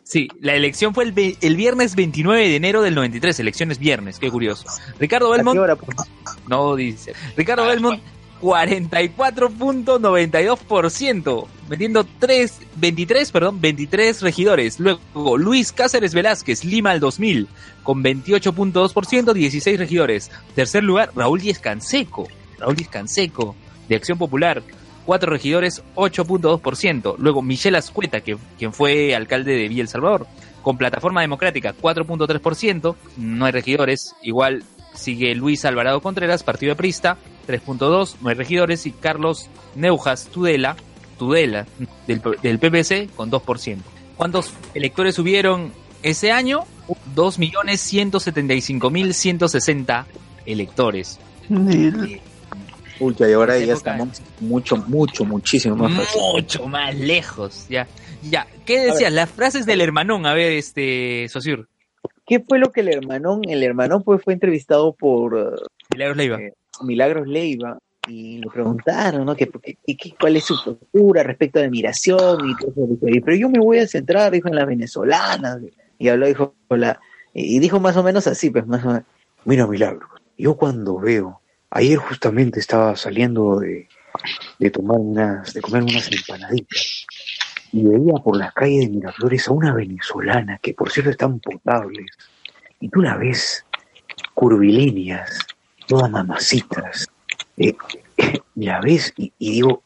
Sí, la elección fue el, ve- el viernes 29 de enero del 93, elecciones viernes, qué curioso. Ricardo Belmont... No dice. Ricardo Belmont, 44.92%, metiendo 3, 23, perdón, 23 regidores. Luego, Luis Cáceres Velázquez, Lima al 2000, con 28.2%, 16 regidores. Tercer lugar, Raúl Díez Canseco, Raúl Díez Canseco, de Acción Popular, 4 regidores, 8.2%. Luego, Michelle Ascueta, que, quien fue alcalde de Villa El Salvador, con Plataforma Democrática, 4.3%, no hay regidores, igual sigue Luis Alvarado Contreras, Partido de Prista, 3.2, no hay regidores, y Carlos Neujas Tudela, Tudela, del, del PPC, con 2%. ¿Cuántos electores hubieron ese año? 2.175.160 electores. Pucha, y ahora ya estamos mucho, mucho, muchísimo más fácil. Mucho más lejos, ya. Ya, ¿qué decías? Las frases del hermanón, a ver, este, Sosur. ¿Qué fue lo que el hermanón, el hermanón pues fue entrevistado por eh, Milagros Leiva. Milagros Leiva y le preguntaron, ¿no? Que, que- que- cuál es su postura respecto a la migración y todo eso. Pero yo me voy a centrar, dijo, en las venezolanas. Y habló, dijo, la, y dijo más o menos así, pues más o menos. Mira, Milagro, yo cuando veo, ayer justamente estaba saliendo de, de tomar unas, de comer unas empanaditas y veía por las calles de Miraflores a una venezolana que por cierto están potables y tú la ves curvilíneas, todas mamacitas, eh, y la ves y, y digo,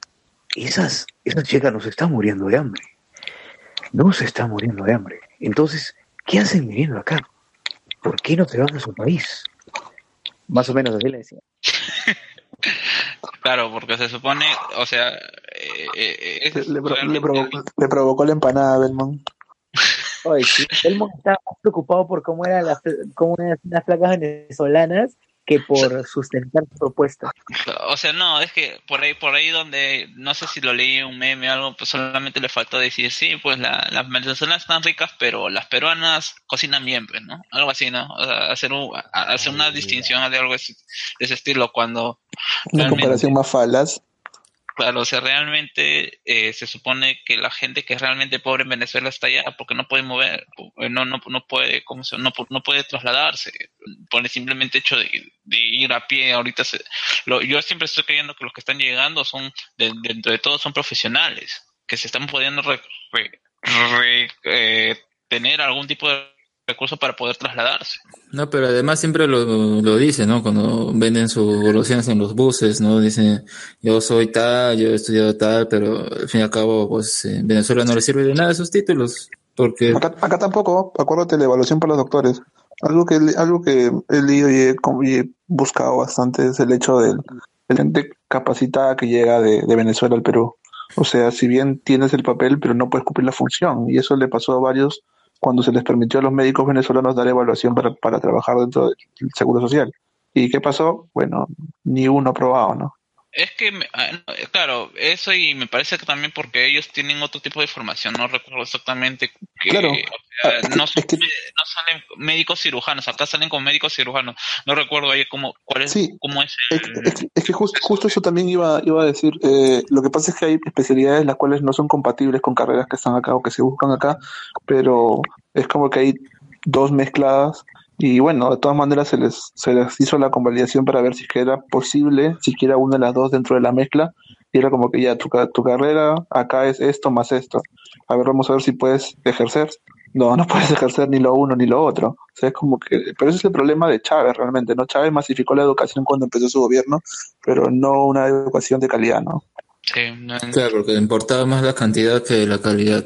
esas, esas chicas no se están muriendo de hambre, no se están muriendo de hambre. Entonces, ¿qué hacen viniendo acá? ¿Por qué no te van a su país? Más o menos así le decía. Claro, porque se supone, o sea, eh, eh, es- Le, pro- le provocó, le provocó la empanada a Belmont. Oye, sí, Belmont estaba más preocupado por cómo eran las, cómo eran las placas venezolanas que por sustentar su propuesta. O sea, no, es que por ahí, por ahí donde, no sé si lo leí un meme o algo, pues solamente le faltó decir, sí, pues la- las venezolanas están ricas, pero las peruanas cocinan bien, pues, ¿no? Algo así, ¿no? O sea, hacer, un- hacer una distinción de algo de ese estilo cuando Una comparación más falaz. Claro, o sea, realmente eh, se supone que la gente que es realmente pobre en Venezuela está allá porque no puede mover, eh, no no no puede, ¿cómo se, no, no puede trasladarse por el simplemente hecho de, ir a pie. Ahorita se, lo, yo siempre estoy creyendo que los que están llegando son de- dentro de todo son profesionales que se están pudiendo re- eh, tener algún tipo de recurso para poder trasladarse. No, pero además siempre lo, lo dicen, ¿no? Cuando venden sus golosinas en los buses, ¿no? Dicen, yo soy tal, yo he estudiado tal, pero al fin y al cabo, pues en Venezuela no les sirve de nada esos títulos, porque... Acá, acá tampoco, acuérdate la evaluación para los doctores. Algo que, algo que he leído y he, como- y he buscado bastante es el hecho del- de la gente capacitada que llega de, de Venezuela al Perú. O sea, si bien tienes el papel, pero no puedes cumplir la función. Y eso le pasó a varios cuando se les permitió a los médicos venezolanos dar evaluación para, para trabajar dentro del Seguro Social. ¿Y qué pasó? Bueno, ni uno aprobado, ¿no? Es que, me- ah, eh, claro, eso y me parece que también porque ellos tienen otro tipo de formación, no recuerdo exactamente que, Claro. o sea, no, son- no salen médicos cirujanos, acá salen con médicos cirujanos, no recuerdo ahí cómo, cuál es, cómo es Es, es- es que justo, justo eso también iba, iba a decir. Eh, lo que pasa es que hay especialidades las cuales no son compatibles con carreras que están acá o que se buscan acá, pero es como que hay dos mezcladas y bueno, de todas maneras se les, se les hizo la convalidación para ver si que era posible, siquiera una de las dos dentro de la mezcla y era como que ya tu, tu carrera acá es esto más esto. A ver, vamos a ver si puedes ejercer. No, no puedes ejercer ni lo uno ni lo otro. O sea, es como que, pero ese es el problema de Chávez realmente, ¿no? Chávez masificó la educación cuando empezó su gobierno, pero no una educación de calidad, ¿no? Sí, no- Claro, porque importaba más la cantidad que la calidad.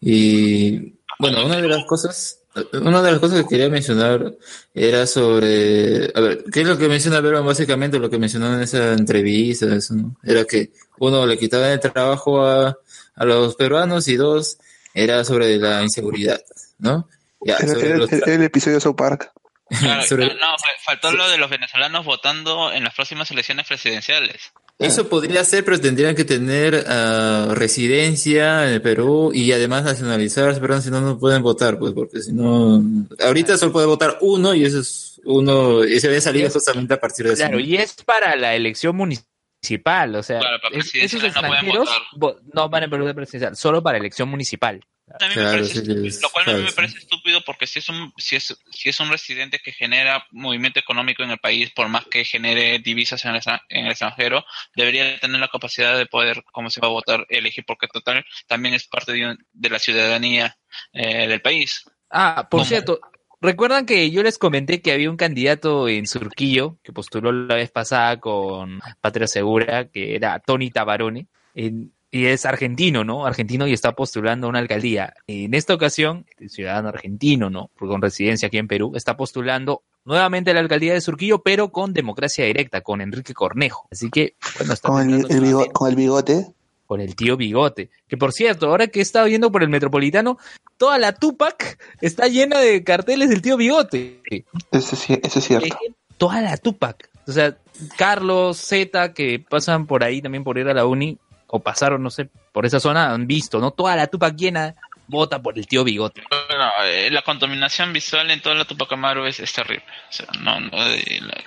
Y bueno, una de las cosas, una de las cosas que quería mencionar era sobre, a ver, ¿qué es lo que menciona Verón? Básicamente lo que mencionó en esa entrevista, eso, ¿no? Era que uno le quitaba el trabajo a, a los peruanos y dos, era sobre la inseguridad, ¿no? Ya, Era, sobre era- los- era el episodio de South Park. Claro, sobre- no, fa- faltó lo de los venezolanos votando en las próximas elecciones presidenciales. Eso podría ser, pero tendrían que tener ah, residencia en el Perú y además nacionalizarse, perdón, si no, no pueden votar, pues, porque si no, ahorita solo puede votar uno y eso es uno, y se había salido justamente a partir de eso. Claro, y es para la elección municipal, o sea, Claro, para es- esos presidenciales no pueden extranjeros vo- no van a poder presidencial, solo para elección municipal. A mí me Claro, parece sí, estúpido, es lo cual a mí me parece estúpido porque si es un si es si es un residente que genera movimiento económico en el país por más que genere divisas en el, en el extranjero debería tener la capacidad de poder cómo se va a votar elegir porque total también es parte de, un- de la ciudadanía eh, del país Ah, por ¿Cómo? cierto, ¿recuerdan que yo les comenté que había un candidato en Surquillo que postuló la vez pasada con Patria Segura, que era Tony Tabarone? En- y es argentino, ¿no? Argentino y está postulando a una alcaldía. En esta ocasión, el ciudadano argentino, ¿no? Con residencia aquí en Perú, está postulando nuevamente a la alcaldía de Surquillo, pero con democracia directa, con Enrique Cornejo. Así que, bueno, está Con el, el bigo- nuevamente con el bigote. con el tío Bigote. Que por cierto, ahora que he estado viendo por el Metropolitano, toda la Tupac está llena de carteles del tío Bigote. Sí- ese es cierto. Toda la Tupac. O sea, Carlos, Z, que pasan por ahí también por ir a la uni, o pasaron, no sé, por esa zona, han visto, ¿no? Toda la Tupac llena, vota por el tío Bigote. Bueno, eh, la contaminación visual en toda la Tupac Amaru es, es terrible o sea no no, eh, la-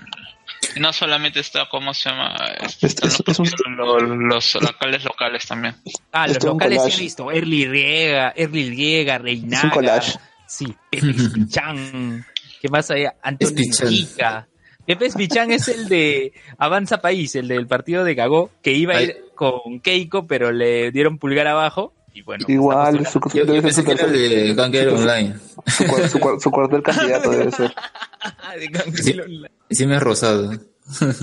no solamente está cómo se llama están los, los, los alcaldes locales también Ah, los Esto es un locales sí he visto. Erly Riega, Erly Riega, Reinaga. Es un collage. Sí, Pepe Spichán. ¿Qué más hay? Antonio Spichán. Ica. Pepe Spichán es el de Avanza País, el del partido de Gagó, que iba a ir con Keiko, pero le dieron pulgar abajo. Y bueno, Igual, su, Yo, yo debe pensé ser que era su, de Online. su, cuar- su cuar- su cuartel candidato debe ser. Sí, sí me ha rosado.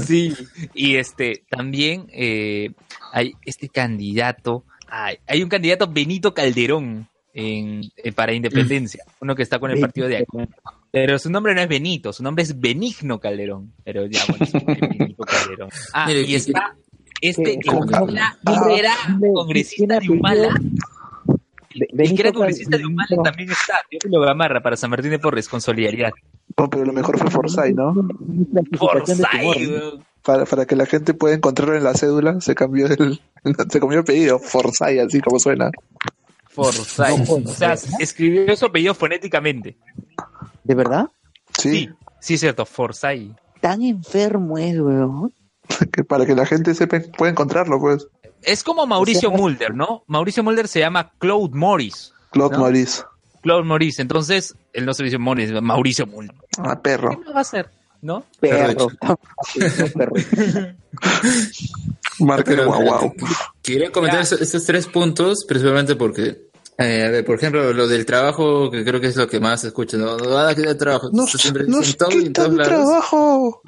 Sí, y este, también eh, hay este candidato, hay, hay un candidato Benito Calderón en, eh, para Independencia, uno que está con el partido de Acuña. Pero su nombre no es Benito, su nombre es Benigno Calderón. Pero ya, bueno, es Benito Calderón. Ah, Mire, y está este que ¿cómo? era, era congresista de Humala. Y que era congresista de Humala también está, Teófilo Gamarra, para San Martín de Porres, con solidaridad. No, pero lo mejor fue Forsyth, ¿no? Forsyth. Para, para que la gente pueda encontrarlo en la cédula, se cambió el, se cambió el pedido. Forsyth, así como suena. Forsyth. o sea, escribió su apellido fonéticamente. ¿De verdad? Sí, Sí, es cierto, Forsyth. Tan enfermo es, weón. que para que la gente sepa, pueda encontrarlo, pues. Es como Mauricio Mulder, ¿no? Mauricio Mulder se llama Claude Morris. Claude ¿no? Morris. Claude Morris. Entonces, él no se dice Morris, Mauricio Mulder. Ah, perro. ¿Qué más va a hacer? ¿No? Perro. Marca Pero, guau guau. Quería comentar esos, esos tres puntos, principalmente porque, eh, a ver, por ejemplo, lo del trabajo, que creo que es lo que más se escucha, ¿no? No van a quitar trabajo. Nos, Siempre nos dicen todo en todos quitan lados. trabajo.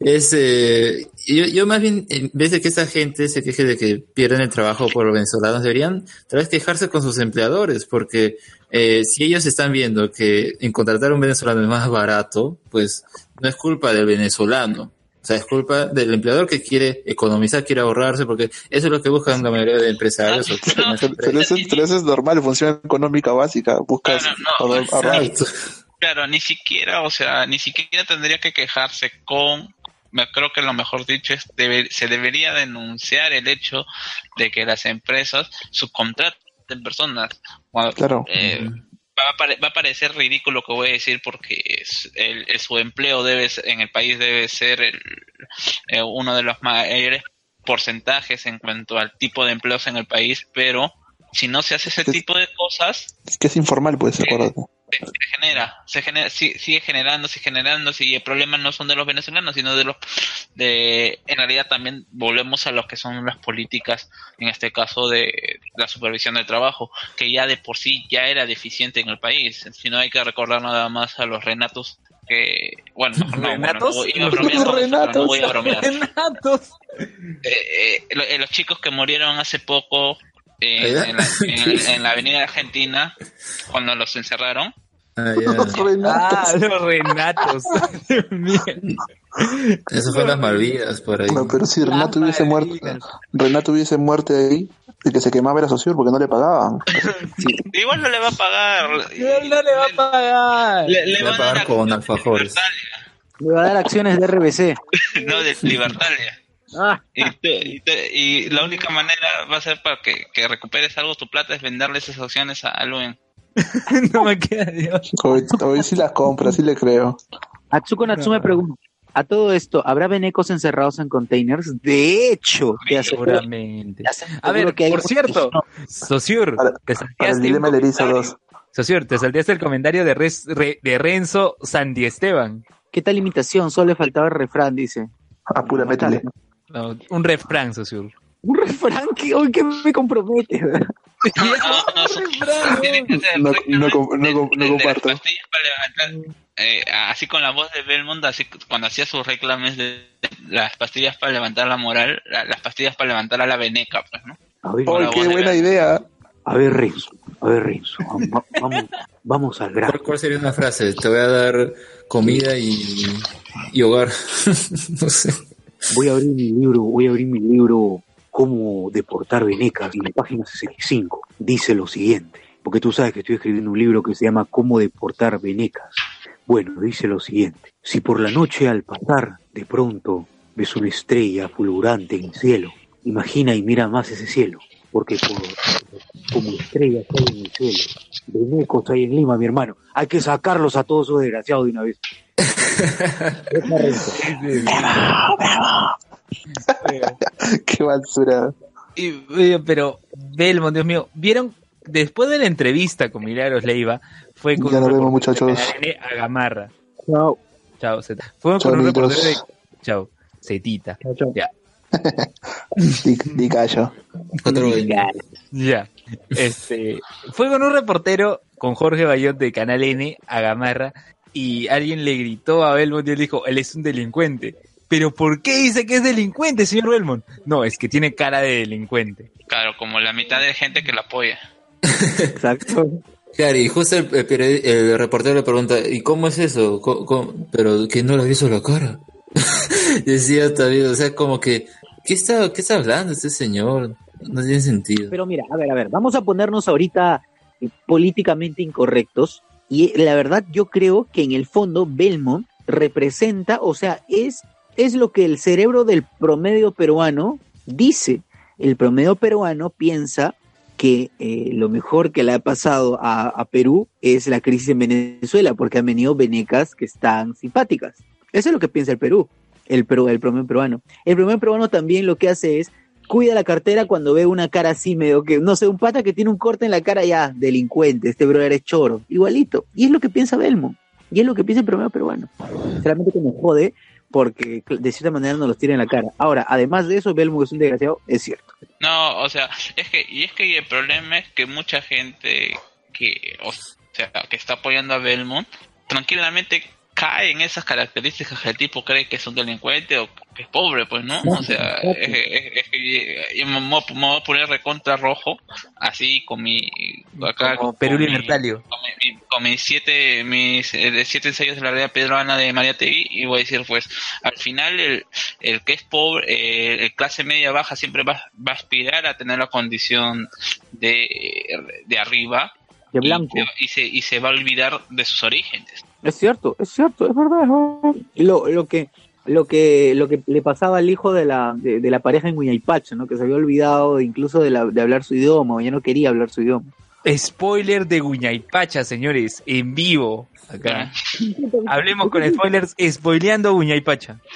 Es, eh, yo, yo más bien, en vez de que esta gente se queje de que pierden el trabajo por los venezolanos, deberían tal vez quejarse con sus empleadores, porque eh, si ellos están viendo que en contratar a un venezolano es más barato, pues no es culpa del venezolano. O sea, es culpa del empleador que quiere economizar, quiere ahorrarse, porque eso es lo que buscan la mayoría de empresarios. Pero empresas. eso, pero eso es normal, función económica básica. Buscas ahorrar- ahorrar. Claro, ni siquiera, o sea, ni siquiera tendría que quejarse con, me creo que lo mejor dicho es, debe- se debería denunciar el hecho de que las empresas subcontraten personas. Cuando- Claro. eh, va, a pare- va a parecer ridículo lo que voy a decir porque es- el, el- su empleo debe en el país debe ser el- eh, uno de los mayores porcentajes en cuanto al tipo de empleos en el país, pero si no se hace ese tipo de cosas, Es que es informal, pues, acuérdate. se genera, se genera, sigue generando, sigue generando, y el problema no son de los venezolanos, sino de los, de, en realidad también volvemos a lo que son las políticas, en este caso de la supervisión del trabajo, que ya de por sí ya era deficiente en el país, si no hay que recordar nada más a los Renatos, que, bueno, no, bueno, ¿Renatos? no, iba a Los bromear, Renatos. no voy a bromear. Renatos. Eh, eh, lo- eh, los chicos que murieron hace poco en, ¿Allá? en la, en- en la avenida Argentina, cuando los encerraron, Ah. Ah, los Renatos. Eso fue las Malvinas por ahí. No, pero si Renato hubiese muerto, Renato hubiese muerto ahí, el que se quemaba era socio porque no le pagaban. igual no le va a pagar. Él no le va a pagar. Le, le Voy a pagar con alfajores. Le va a dar acciones de RBC. no de Libertalia. Ah, Y, te- y, te- y la única manera va a ser para que, que recuperes algo tu plata es venderle esas acciones a Aluen. no me queda Dios. Hoy, hoy sí las compra, sí le creo. Atsuko Natsume pregunta. A todo esto, ¿habrá venecos encerrados en containers? De hecho, te aseguro, Seguramente. te aseguro A ver, que hay por cierto, Para- te el salteaste. 2. Sociur, te salteaste el comentario de, Res- Re- de Renzo Sandy Esteban. ¿Qué tal imitación? Solo le faltaba el refrán, dice. Métele. No, un refrán, Sociur. Un refrán que hoy que me compromete. No, comparto. eh, así con la voz de Belmont, así cuando hacía sus reclames de las pastillas para levantar la moral, la- las pastillas para levantar a la veneca, pues, ¿no? A ver, ¡Ay, la qué buena idea! a ver, Renzo. A ver, Renzo. Vamos, vamos al grano. ¿Cuál, cuál sería una frase? Te voy a dar comida y, y hogar. no sé. Voy a abrir mi libro, voy a abrir mi libro Cómo deportar venecas y en la página 65 dice lo siguiente, porque tú sabes que estoy escribiendo un libro que se llama Cómo deportar venecas. Bueno, dice lo siguiente, si por la noche al pasar de pronto ves una estrella fulgurante en el cielo, imagina y mira más ese cielo, porque por, como estrellas hay en el cielo, venecos hay en Lima, mi hermano, hay que sacarlos a todos esos desgraciados de una vez. Deja, Renzo. ¡Qué basura! Y, pero, Belmont, Dios mío, ¿vieron? Después de la entrevista con Milagros Leiva, fue con Ya un nos vemos, muchachos. Canal N a Gamarra. Chao. Chao, Zeta. Fue con un reportero de... Chao, Zetita. Ya. Di, callo. Ya. Este, fue con un reportero, con Jorge Bayot de Canal N, a Gamarra, y alguien le gritó a Belmont y él dijo, él es un delincuente. Pero ¿por qué dice que es delincuente, señor Belmont? No, es que tiene cara de delincuente. Claro, como la mitad de gente que la apoya. Exacto. Claro, y justo el, el periodi- el reportero le pregunta, ¿y cómo es eso? ¿Cómo- cómo? Pero que no le ha visto la cara. Decía también, o sea, como que, ¿qué está, qué está hablando este señor? No tiene sentido. Pero mira, a ver, a ver, vamos a ponernos ahorita eh, políticamente incorrectos. Y la verdad, yo creo que en el fondo Belmont representa, o sea, es, es lo que el cerebro del promedio peruano dice. El promedio peruano piensa que eh, lo mejor que le ha pasado a, Perú es la crisis en Venezuela, porque han venido venecas que están simpáticas. Eso es lo que piensa el Perú, el, Perú, el promedio peruano. El promedio peruano también lo que hace es cuida la cartera cuando ve una cara así medio que, no sé, un pata que tiene un corte en la cara ya, delincuente, este brother es choro, igualito. Y es lo que piensa Belmont. Y es lo que piensa el promedio peruano. Solamente que me jode porque de cierta manera nos los tira en la cara. Ahora, además de eso, Belmont es un desgraciado, es cierto. No, o sea, es que, y es que el problema es que mucha gente que, o sea, que está apoyando a Belmont, tranquilamente cae en esas características que el tipo cree que es un delincuente o que es pobre, pues, ¿no? O sea, es, es- me voy a- poner recontra rojo, así con mi... Acá, Como con Perú mi- Libertario. con, mi- con mis siete mis eh, de siete ensayos de la realidad peruana de María TV y voy a decir pues al final el, el que es pobre eh, el clase media baja siempre va, va a aspirar a tener la condición de, de arriba De blanco. y se, y se va a olvidar de sus orígenes Es cierto, es cierto, es verdad. es verdad. Lo, lo que lo que lo que le pasaba al hijo de la de, de la pareja en Guñaypacha, ¿no? Que se había olvidado incluso de, la, de hablar su idioma, o ya no quería hablar su idioma. Spoiler de Guñaypacha, señores, en vivo. Acá. Hablemos con spoilers, spoileando Guñaypacha.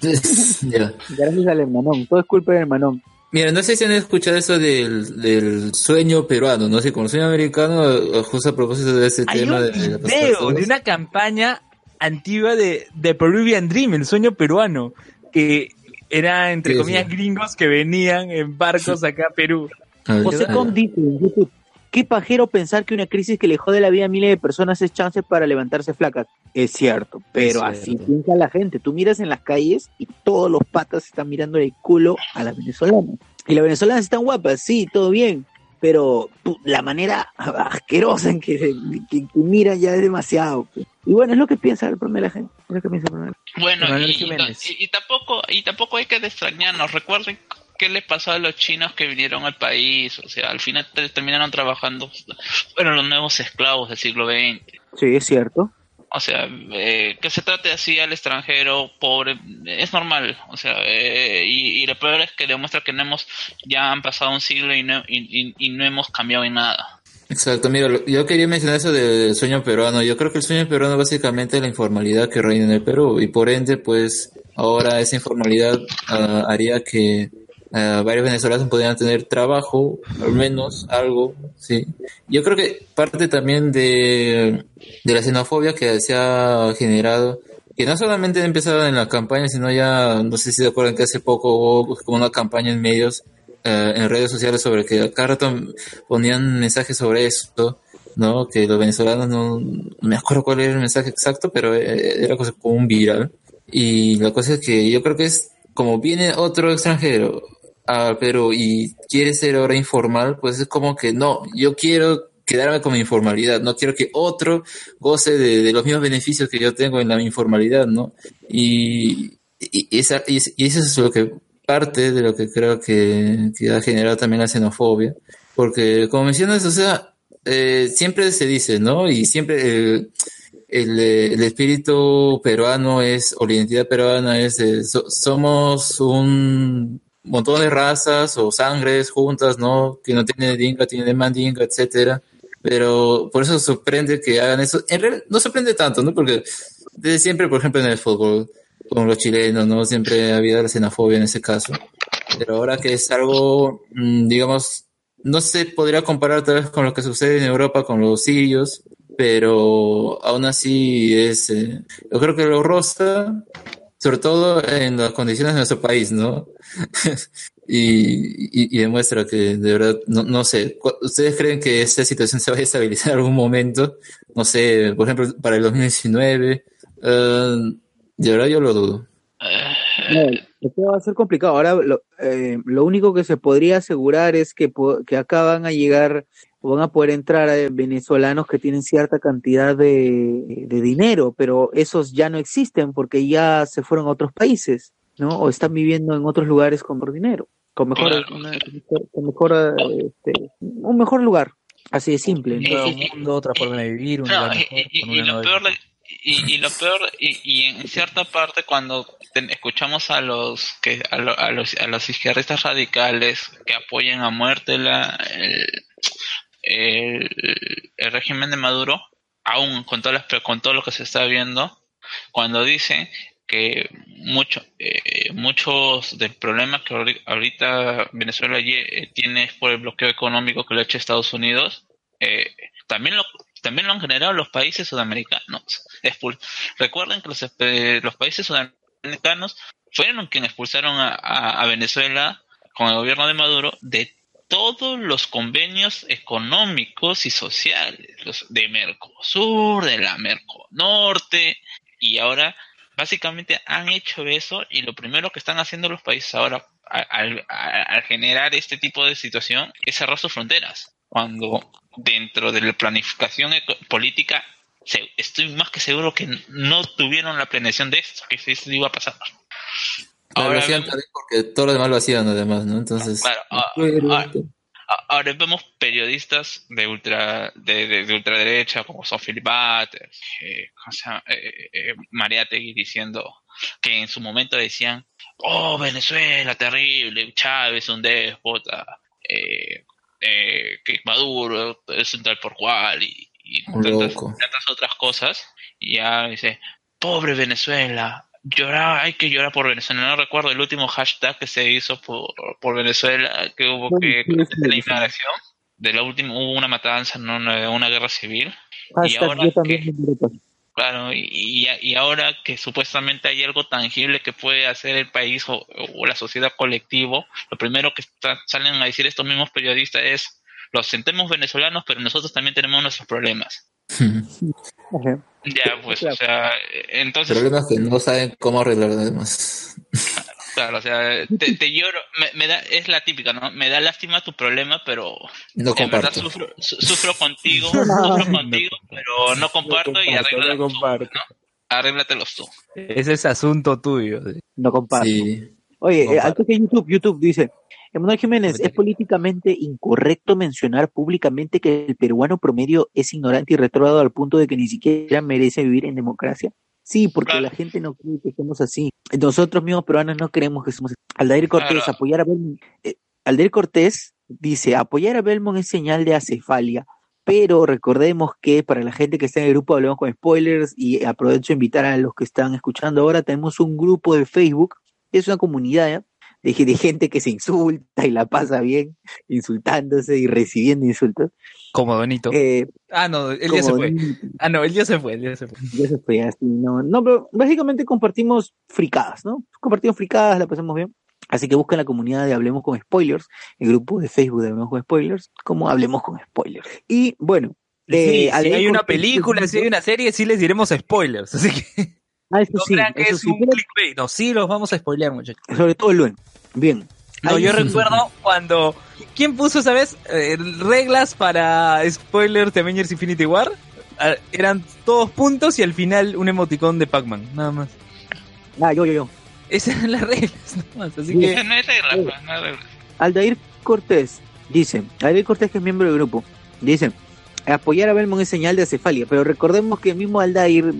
Ya. Gracias al hermanón, todo es culpa del hermanón. Mira, no sé si han escuchado eso del, del sueño peruano, no sé, con el sueño americano, eh, justo a propósito de ese Hay tema un de, video de una campaña antigua de, de Peruvian Dream, el sueño peruano, que era entre Sí, comillas sí. gringos que venían en barcos acá a Perú. José Com dice en YouTube, qué pajero pensar que una crisis que le jode la vida a miles de personas es chance para levantarse flacas. Es cierto, pero Es así piensa la gente. Tú miras en las calles y todos los patas están mirando el culo a las venezolanas. Y las venezolanas están guapas, sí, todo bien, pero la manera asquerosa en que, que, que mira ya es demasiado. pues. Y bueno, es lo que piensa el promedio de la gente. Es lo que piensa el promedio. bueno y tampoco y tampoco hay que extrañarnos recuerden qué le pasó a los chinos que vinieron al país o sea al final te- terminaron trabajando fueron los nuevos esclavos del siglo XX Sí, es cierto. O sea, eh, que se trate así al extranjero pobre es normal. O sea, eh, y, y lo peor es que demuestra que no hemos, ya han pasado un siglo y no, y, y- y no hemos cambiado en nada. Exacto, mira, lo- yo quería mencionar eso del sueño peruano. Yo creo que el sueño peruano básicamente es la informalidad que reina en el Perú y por ende, pues ahora esa informalidad ah, haría que ah, varios venezolanos podrían tener trabajo, al menos algo, sí. Yo creo que parte también de, de la xenofobia que se ha generado, que no solamente ha en la campaña, sino ya, no sé si se acuerdan que hace poco hubo como una campaña en medios eh, en redes sociales sobre que a ponían mensajes sobre esto, ¿no? Que los venezolanos no, no me acuerdo cuál era el mensaje exacto, pero eh, era cosa como un viral. Y la cosa es que yo creo que es como viene otro extranjero a Perú y quiere ser ahora informal, pues es como que no, yo quiero quedarme con mi informalidad, no quiero que otro goce de, los mismos beneficios que yo tengo en la informalidad, ¿no? Y, y, esa, y, es- y eso es lo que parte de lo que creo que, que ha generado también la xenofobia, porque como mencionas, o sea, eh, siempre se dice, ¿no? Y siempre el, el, espíritu peruano es, o la identidad peruana es, somos un montón de razas o sangres juntas, ¿no? Que no tiene dinga, tiene mandinga, etcétera. Pero por eso sorprende que hagan eso. En realidad no sorprende tanto, ¿no? Porque desde siempre, por ejemplo, en el fútbol, con los chilenos, ¿no? Siempre ha habido la xenofobia en ese caso. Pero ahora que es algo, mm, digamos, no se podría comparar tal vez con lo que sucede en Europa con los sirios, pero aún así es, eh, yo creo que lo rosa, sobre todo en las condiciones de nuestro país, ¿no? y, y, y demuestra que de verdad, no, no sé, ¿ustedes creen que esta situación se va a estabilizar en algún momento? No sé, por ejemplo, para el 2019, eh, de verdad yo lo dudo. No, esto va a ser complicado. Ahora, lo, eh, lo único que se podría asegurar es que, que acá van a llegar van a poder entrar eh, venezolanos que tienen cierta cantidad de, de dinero, pero esos ya no existen porque ya se fueron a otros países, ¿no? O están viviendo en otros lugares con mejor dinero, con mejor, una- con mejor, este, un mejor lugar, así de simple. Un nuevo mundo, otra forma de vivir, un lugar y, mejor, y- con y una lo nueva peor y, y lo peor y, y en cierta parte cuando ten- escuchamos a los que a, lo- a los a los izquierdistas radicales que apoyan a muerte la el, el, régimen de Maduro aún con todas las con todo lo que se está viendo cuando dicen que mucho, eh, muchos del problema que ahori- ahorita Venezuela eh, tiene es por el bloqueo económico que le ha hecho Estados Unidos. Eh, también lo también lo han generado los países sudamericanos. Expul- Recuerden que los, los países sudamericanos fueron quienes expulsaron a- a Venezuela con el gobierno de Maduro de todos los convenios económicos y sociales, los de Mercosur, de la Merconorte, y ahora básicamente han hecho eso y lo primero que están haciendo los países ahora al, al generar este tipo de situación es cerrar sus fronteras. Cuando dentro de la planificación política estoy más que seguro que no tuvieron la planeación de esto, que esto iba a pasar. Ahora Ahora lo hacían vemos- porque todos los demás lo hacían además, ¿no? Entonces, Claro, ah, pero- ah, ah, ahora vemos periodistas de ultra de, de- de ultraderecha como son Butters, eh. Eh, eh, Mariátegui diciendo que en su momento decían, oh Venezuela terrible, Chávez un déspota, eh, eh, que Maduro es un tal por cual y, y tantas, tantas otras cosas y ya dice, pobre Venezuela, llorar, hay que llorar por Venezuela. No recuerdo el último hashtag que se hizo por, por Venezuela, que hubo que de la declaración, de la última, hubo una matanza, no una, una guerra civil. y Hashtag ahora yo también me quiero pasar. Claro, y, y, y ahora que supuestamente hay algo tangible que puede hacer el país o, o la sociedad colectivo, lo primero que está- salen a decir estos mismos periodistas es, los sentemos venezolanos, pero nosotros también tenemos nuestros problemas. Ya, pues, o sea, entonces, problemas que no saben cómo arreglar además. claro, o sea, te, te lloro, me, me da, es la típica, ¿no? Me da lástima tu problema, pero No en verdad comparto. sufro, su- sufro contigo, sufro contigo, pero no comparto y comparto, arregla, no comparto. arréglatelos tú. Ese es asunto tuyo. sí. No comparto. Sí. Oye, eh, Comparto. toque YouTube, YouTube dice, Emanuel Jiménez, es políticamente incorrecto mencionar públicamente que el peruano promedio es ignorante y retrógrado al punto de que ni siquiera merece vivir en democracia. Sí, porque la gente no cree que somos así. Nosotros mismos peruanos no creemos que somos así. Aldair Cortés, Claro. apoyar a Belmont. eh, Aldair Cortés dice, apoyar a Belmont es señal de acefalia. Pero recordemos que para la gente que está en el grupo hablamos con spoilers y aprovecho a invitar a los que están escuchando ahora, tenemos un grupo de Facebook, es una comunidad ¿ya? De, de gente que se insulta y la pasa bien, insultándose y recibiendo insultos. Como Donito. Eh, ah, no, él ya se fue. Donito. Ah, no, él ya se fue, él ya se fue. Ya se fue así, no, no, pero básicamente compartimos fricadas, ¿no? Compartimos fricadas, la pasamos bien. Así que busquen la comunidad de Hablemos con Spoilers, el grupo de Facebook de Hablemos con Spoilers, como Hablemos con Spoilers. Y bueno, Sí, eh, si hay una película, si hay una serie, sí les diremos spoilers. Así que Ah, eso no sí, crean que eso es sí, un pero clickbait. No, sí los vamos a spoilear, muchachos. sobre todo Luen. Bien. No, Ahí yo sí, recuerdo cuando. ¿Quién puso, sabes? Eh, reglas para spoilers de Avengers Infinity War. Ah, eran todos puntos y al final un emoticón de Pac-Man, nada más. Ah, yo, yo, yo. Esas eran las reglas, nada más. Así Sí. que. No hay reglas, pues, no hay reglas. Aldair Cortés dice, Aldair Cortés que es miembro del grupo, dice, apoyar a Belmont es señal de acefalia, pero recordemos que el mismo Aldair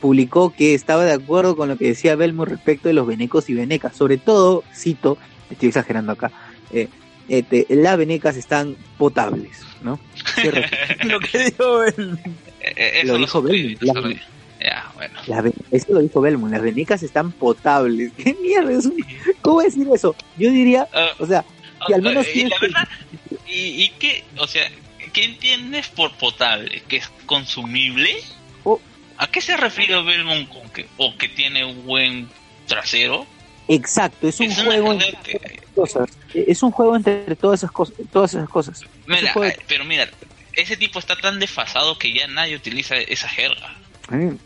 publicó que estaba de acuerdo con lo que decía Belmont respecto de los venecos y venecas, sobre todo, cito, estoy exagerando acá, eh, este, las venecas están potables, ¿no? Lo que dijo. Eh, eh, Lo eso dijo lo Belmont, eso las- lo- Ya, bueno. Las ve- eso lo dijo Belmont, las venecas están potables. ¿Qué mierda es un- ¿Cómo decir eso? Yo diría, Ah, o sea, si al menos y tienes la que- verdad, y, y qué, o sea, ¿qué entiendes por potable? ¿Que es consumible? Oh. ¿A qué se refiere Belmont con que, o que tiene un buen trasero? Exacto, es un Es juego entre cosas. Es un juego entre todas esas cosas, todas esas cosas. Mira, pero mira, ese tipo está tan desfasado que ya nadie utiliza esa jerga.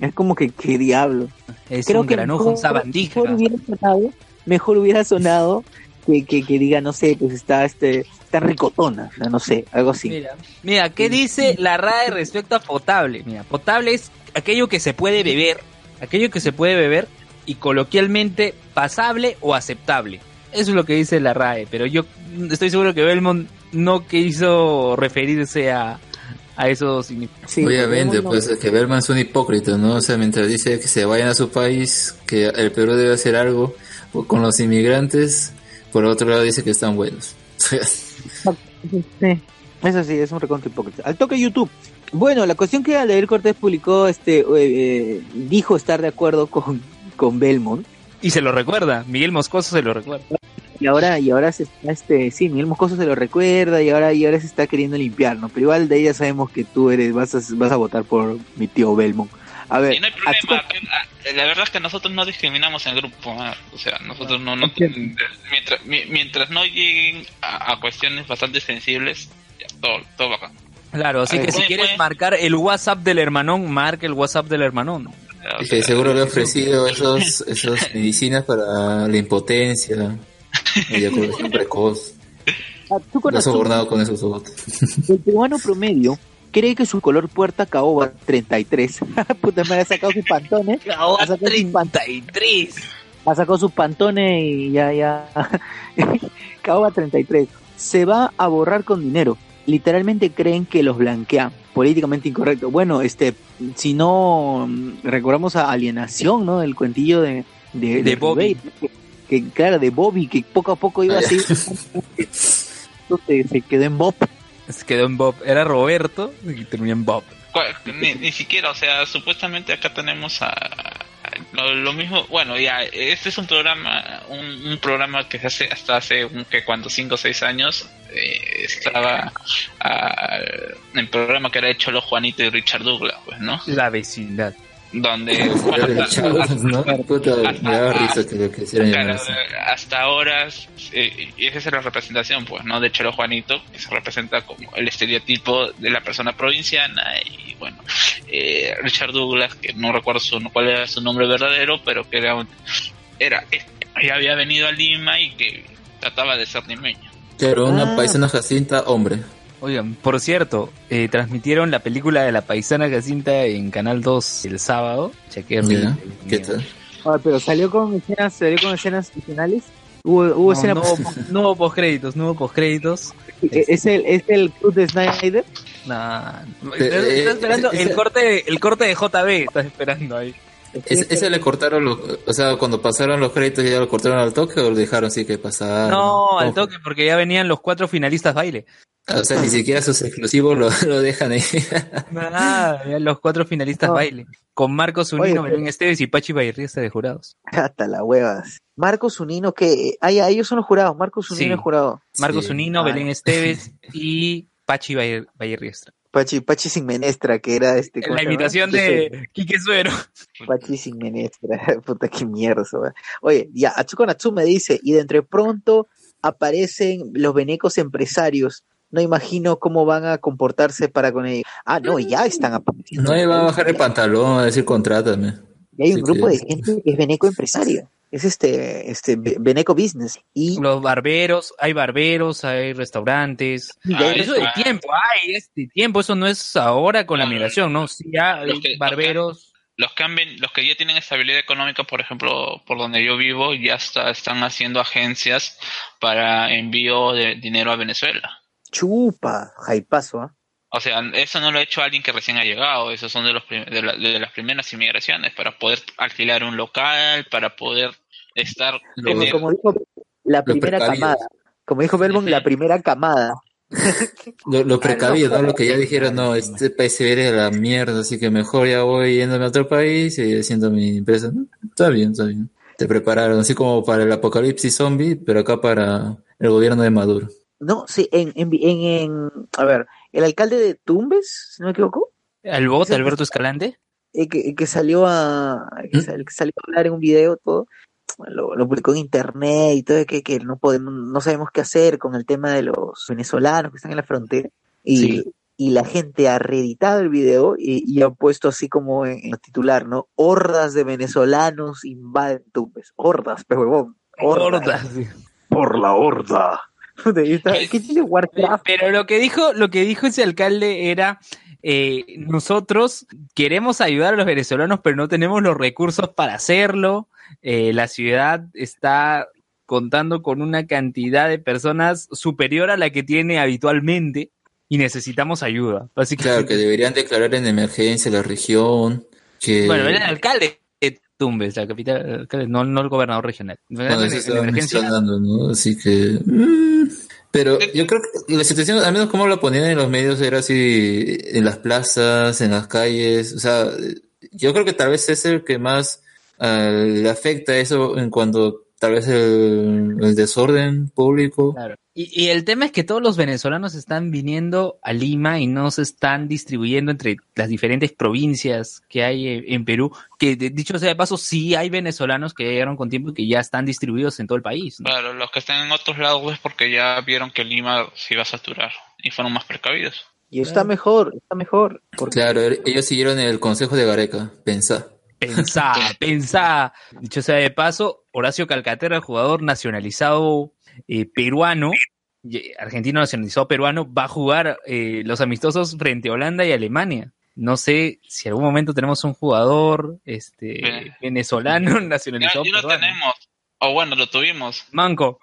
Es como que qué diablo. Es Creo un que granujo, mejor, un sabandija. mejor hubiera sonado, mejor hubiera sonado que, que, que diga, no sé, pues está este, está ricotona, no sé, algo así. Mira, mira, ¿qué dice la RAE respecto a potable? Mira, potable es aquello que se puede beber, aquello que se puede beber y coloquialmente pasable o aceptable. Eso es lo que dice la RAE, pero yo estoy seguro que Belmont no quiso referirse a, a esos significados. Obviamente, pues es que Berman es un hipócrita, ¿no? O sea, mientras dice que se vayan a su país, que el Perú debe hacer algo con los inmigrantes, por otro lado dice que están buenos. Sí, eso sí, es un recontra hipócrita. Al toque YouTube. Bueno, la cuestión que Aldair Cortés publicó, este, eh, eh, dijo estar de acuerdo con, con Belmont, Y se lo recuerda, Miguel Moscoso se lo recuerda. Y ahora, y ahora se está, este, sí, Miguel Moscoso se lo recuerda y ahora, y ahora se está queriendo limpiar, ¿no? Pero igual de ya sabemos que tú eres, vas a, vas a votar por mi tío Belmont. A ver, Y no hay problema, eh, la verdad es que nosotros no discriminamos en grupo, ah, o sea, nosotros no, no mientras, mi- mientras no lleguen a, a cuestiones bastante sensibles, ya, todo, todo bacán. Claro, así A que ver, si quieres puede- marcar el WhatsApp del hermanón, marca el WhatsApp del hermanón. Y que seguro le ha ofrecido esos, esos medicinas para la impotencia, eyaculación precoz. ah, Lo ha razón, sobornado con esos votos. el peruano promedio cree que su color puerta caoba 33. Puta madre, ha sacado su pantone. Caoba ha sacado su pan- 33. Ha sacado su pantone y ya, ya. caoba 33. Se va a borrar con dinero. Literalmente creen que los blanquea. Políticamente incorrecto. Bueno, este, si no mm, recordamos a Alienación, ¿no? El cuentillo de, de, De Bobby. Que, que, claro, de Bobby, que poco a poco iba así. se quedó en Bob. Se quedó en Bob. Era Roberto y terminó en Bob. Ni, ni siquiera, o sea, supuestamente acá tenemos a, a- lo, lo mismo, bueno, ya, este es un programa, un, un programa que se hace hasta hace un, que cuando cinco o seis años eh, estaba ah, en programa que era hecho los Juanito y Richard Douglas, pues, ¿no? La vecindad. Donde, hasta- ahora, eh, y esa es la representación, pues, ¿no? De Cholo Juanito, que se representa como el estereotipo de la persona provinciana, y bueno, eh, Richard Douglas, que no recuerdo su, cuál era su nombre verdadero, pero que era, un- era ya había venido a Lima y que trataba de ser limeño. Claro, Ah. una paisana Jacinta, hombre. Oigan, por cierto, eh, transmitieron la película de la paisana Jacinta en Canal 2 el sábado. Chequé. Mira, ¿qué tal? Ah, pero salió con escenas, salió con escenas adicionales. Hubo, hubo No, escena no, hubo- no hubo postcréditos, no hubo postcréditos. es el es el club de Snyder. Nah, Eh, estás eh, esperando ese- el corte, el corte de JB, estás esperando ahí. Es- ese le cortaron, los, o sea, cuando pasaron los créditos ya lo cortaron al toque o lo dejaron así que pasara. No, al toque, porque ya venían los cuatro finalistas baile. O sea, ni siquiera sus exclusivos lo, lo dejan ahí. Nada, los cuatro finalistas No. baile. Con Marcos Unino, Belén Esteves y Pachi Bayriesta de jurados. Hasta las huevas. Marcos Unino, que ah, ya, ellos son los jurados. Marcos Unino Sí. es jurado. Marcos Sí. Unino. Belén Esteves y Pachi Bayriesta. Pachi, Pachi sin menestra, que era este. ¿cómo La imitación de Quique Suero. Pachi sin menestra. Puta, qué mierda. eso, ¿verdad? Oye, ya, Atsuko Natsu me dice, y de entre pronto aparecen los venecos empresarios. No imagino cómo van a comportarse para con ellos. Ah, no, ya están apareciendo. No va a bajar el pantalón a decir contrátame. Y hay un Sí, grupo que- de gente que es veneco empresario. Es este, este, veneco business. Y Los barberos, hay barberos, hay restaurantes. Y Ah, eso de tiempo, hay este tiempo, eso no es ahora con la No, migración, ¿no? Sí, ya los hay que- barberos. Los que, han ven- los que ya tienen estabilidad económica, por ejemplo, por donde yo vivo, ya está, están haciendo agencias para envío de dinero a Venezuela. Chupa, jaipazo, ¿ah? O sea, eso no lo ha hecho alguien que recién ha llegado, esos son de, los de, la- de las primeras inmigraciones, para poder alquilar un local, para poder estar... Como, tener- como dijo la primera camada. Como dijo Belmont, la primera camada. Lo, lo precavido, ¿no? Lo que ya dijeron, no, este país se viene de la mierda, así que mejor ya voy yéndome a otro país y haciendo mi empresa. ¿no? Está bien, está bien. Te prepararon, así como para el apocalipsis zombie, pero acá para el gobierno de Maduro. No, sí, en, en, en, en- a ver, el alcalde de Tumbes, si no me equivoco, ¿Al bot, Ese- Alberto Escalante? el que, el que salió a, el que, ¿Mm? sal- el que salió a hablar en un video, todo, lo, lo publicó en internet y todo, que, que no podemos, no sabemos qué hacer con el tema de los venezolanos que están en la frontera. Y, Sí. y la gente ha reeditado el video y, y ha puesto así como en, en el titular, ¿no? Hordas de venezolanos invaden Tumbes. Hordas, pero huevón. Hordas. Hordas. Por la horda. ¿Qué tiene Warcraft? Pero lo que dijo, lo que dijo ese alcalde era eh, nosotros queremos ayudar a los venezolanos, pero no tenemos los recursos para hacerlo. Eh, la ciudad está contando con una cantidad de personas superior a la que tiene habitualmente y necesitamos ayuda. Claro, que Básicamente, deberían declarar en emergencia la región, que... bueno, era el alcalde de Tumbes, la capital, alcalde, no, no el gobernador regional. Bueno, En- eso en estaba emergencia, mencionando, ¿no? Así que... mm, pero yo creo que la situación, al menos como lo ponían en los medios, era así en las plazas, en las calles. O sea, yo creo que tal vez es el que más ah, le afecta eso en cuanto tal vez el, el desorden público. Claro. Y, y el tema es que todos los venezolanos están viniendo a Lima y no se están distribuyendo entre las diferentes provincias que hay eh, en Perú. Que de- dicho sea de paso, sí hay venezolanos que llegaron con tiempo y que ya están distribuidos en todo el país. ¿no? Claro, los que están en otros lados es porque ya vieron que Lima se iba a saturar y fueron más precavidos. Y está mejor, está mejor. Claro, er- ellos siguieron el consejo de Gareca, pensá. Pensá, pensá. Dicho sea de paso, Horacio Calcaterra, jugador nacionalizado eh, peruano, y- argentino nacionalizado peruano, va a jugar eh, los amistosos frente a Holanda y Alemania. No sé si en algún momento tenemos un jugador este, Ve- venezolano nacionalizado ya lo peruano. tenemos. O bueno, lo tuvimos. Manco.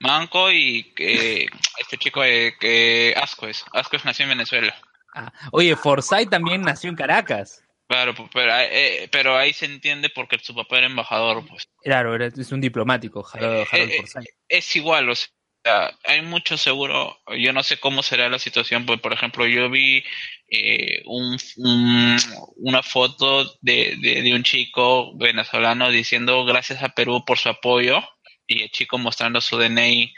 Manco y este chico eh, que Asco es. Asco es nació en Venezuela. Ah, oye, Forsyth también nació en Caracas. Claro, pu- pero, eh, pero ahí se entiende porque su papá era embajador, pues. Claro, es un diplomático, Harold, Harold Eh, eh, Forsyth. es igual, o sea, hay mucho seguro, yo no sé cómo será la situación, pues, por ejemplo, yo vi eh, un, un- una foto de, de, de un chico venezolano diciendo gracias a Perú por su apoyo y el chico mostrando su DNI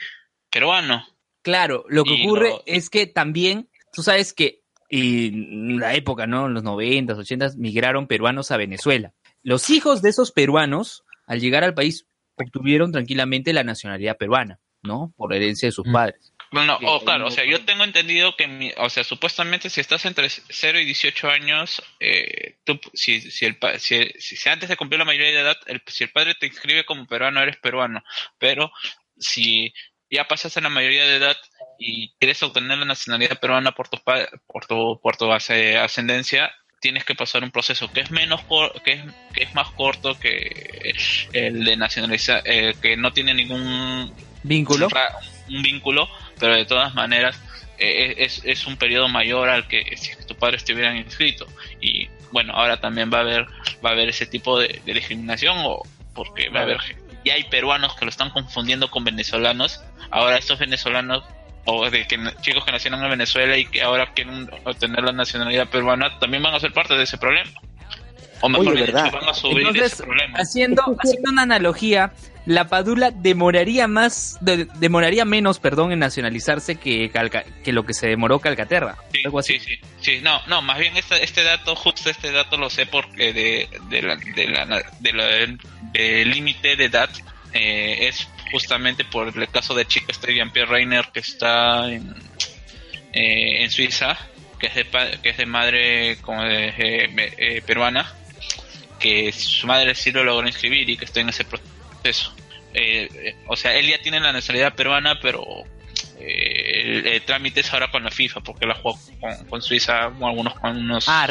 peruano. Claro, lo que Y ocurre lo- es que también, tú sabes que en la época, ¿no? En los 90s, 80s, migraron peruanos a Venezuela. Los hijos de esos peruanos, al llegar al país, obtuvieron tranquilamente la nacionalidad peruana, ¿no? Por herencia de sus padres. No, no, oh, claro, o sea, yo tengo entendido que, mi- o sea, supuestamente si estás entre 0 y 18 años, eh, tú, si, si, el, pa- si, si, si antes de cumplir la mayoría de edad, el- si el padre te inscribe como peruano, eres peruano, pero si ya pasaste la mayoría de edad y quieres obtener la nacionalidad peruana por tu, por tu, por tu ascendencia, tienes que pasar un proceso que es menos que es, que es más corto que el de nacionalizar, eh, que no tiene ningún ¿Vínculo? un vínculo, pero de todas maneras eh, es, es un periodo mayor al que si tu padre estuviera inscrito. Y bueno, ahora también va a haber, va a haber ese tipo de, de discriminación o porque va a haber ya hay peruanos que lo están confundiendo con venezolanos. Ahora estos venezolanos o de que chicos que nacieron en Venezuela y que ahora quieren obtener la nacionalidad peruana también van a ser parte de ese problema. O mejor Oye, van a subir Entonces, ese problema. haciendo, haciendo una analogía, la Padula demoraría más, de- demoraría menos, perdón, en nacionalizarse que, Calca- que lo que se demoró Calcaterra. Sí, sí, sí, sí, no, no, más bien este, este dato, justo este dato lo sé porque de, de la, de la, de la- del límite de edad eh, es justamente por el caso de chico este Jean-Pierre Reiner que está en, eh, en Suiza, que es de, que es de madre como de, eh, peruana, que su madre sí lo logró inscribir y que está en ese proceso. Eh, eh, o sea, él ya tiene la nacionalidad peruana, pero eh, el, el trámite es ahora con la FIFA, porque la jugó con, con Suiza algunos, con unos, Ah,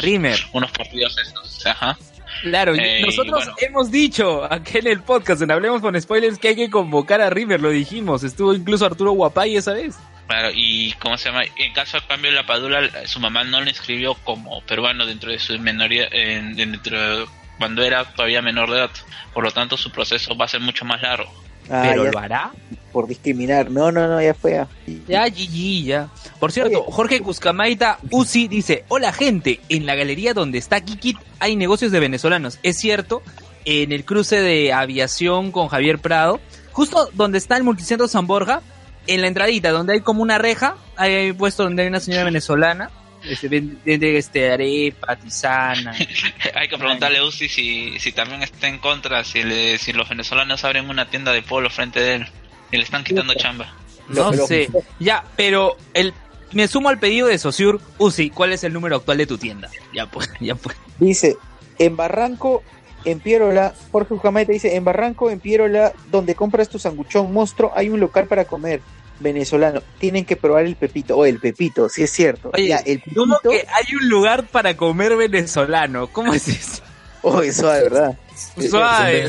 unos partidos esos. Ajá. Claro, Eh, nosotros bueno. hemos dicho aquí en el podcast, en Hablemos con Spoilers, que hay que convocar a River, lo dijimos. Estuvo incluso Arturo Guapay esa vez. Claro, y ¿cómo se llama? En caso a cambio de la Padula, su mamá no le inscribió como peruano dentro de su menoría, en- dentro de- cuando era todavía menor de edad. Por lo tanto, su proceso va a ser mucho más largo. Ah, ¿Pero ya- lo hará? Por discriminar. No, no, no, ya fue. Ya, GG, ya. Por cierto, Jorge Cuscamaita Uzi dice, hola gente, en la galería donde está Kikit hay negocios de venezolanos. Es cierto, en el cruce de aviación con Javier Prado, justo donde está el multicentro San Borja, en la entradita, donde hay como una reja, hay puesto donde hay una señora venezolana, este, vende este, arepa, tisana. Hay que preguntarle a Uzi si, si también está en contra, si, le, si los venezolanos abren una tienda de polo frente de él y le están quitando chamba. No Pero- sé. Ya, pero el me sumo al pedido de Sociur. Uzi, ¿cuál es el número actual de tu tienda? Ya pues, ya pues. Dice, en Barranco, en Pierola, Jorge Ujamaita dice, en Barranco, en Pierola, donde compras tu sanguchón monstruo, hay un local para comer venezolano. Tienen que probar el pepito. O el pepito, sí es cierto. Oye, Ya, el ¿Cómo pepito, que hay un lugar para comer venezolano? ¿Cómo es eso? oh, eso de verdad. Suave.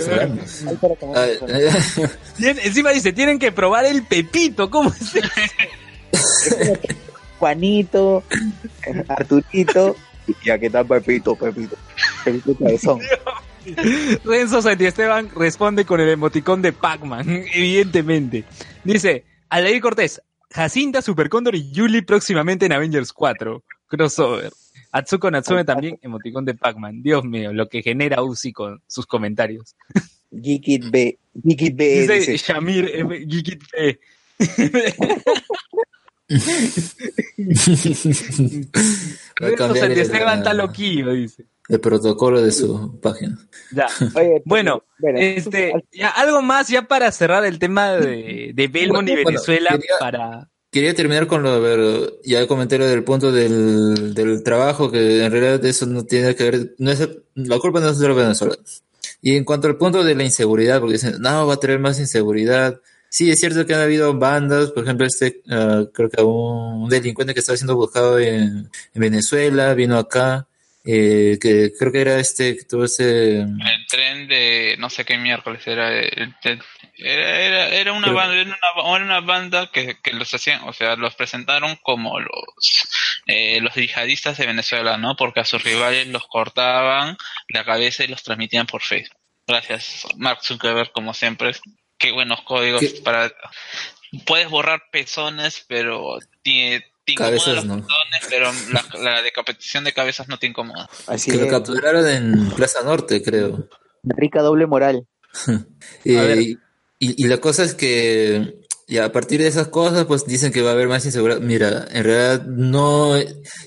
para comer Ah. Tien- Encima dice, tienen que probar el pepito. ¿Cómo es eso? Juanito, Arturito, y aquí está Pepito, Pepito. Pepito Cabezón. Renzo Santiesteban responde con el emoticón de Pac-Man, evidentemente. Dice, Aldair Cortés, Jacinta, Supercóndor y Yuli próximamente en Avengers 4. Crossover. Atsuko Natsume también, emoticón de Pac-Man. Dios mío, lo que genera Uzi con sus comentarios. Geekit B. Geekit B. Dice. Shamir M. Geekit B. Esteban está loquillo, dice. el protocolo de su página. Ya. Oye, Bueno, bueno, este, ya, algo más ya para cerrar el tema de, de Belmont y Bueno, Venezuela quería- para... Quería terminar con lo, pero ya comenté lo del punto del, del trabajo, que en realidad eso no tiene que ver, no es, la culpa no es de los venezolanos. Y en cuanto al punto de la inseguridad, porque dicen, no, va a traer más inseguridad. Sí, es cierto que han habido bandas, por ejemplo, este, ah, creo que un delincuente que estaba siendo buscado en, en Venezuela, vino acá, eh, que creo que era este, que tuvo ese, El tren de no sé qué miércoles era. el- el- era, era, era una Pero- banda, era una, era una banda que, que los hacían, o sea, los presentaron como los eh, los yihadistas de Venezuela, ¿no? Porque a sus rivales los cortaban la cabeza y los transmitían por Facebook. Gracias, Mark Zuckerberg, como siempre. Qué buenos códigos ¿Qué? para. Puedes borrar pezones, pero te, te incomoda Cabezas los no. pero la, la decapitación de cabezas no te incomoda. Así que lo es. capturaron en Plaza Norte, creo. Rica doble moral. Eh, y, y la cosa es que ya a partir de esas cosas, pues dicen que va a haber más inseguridad. Mira, en realidad no,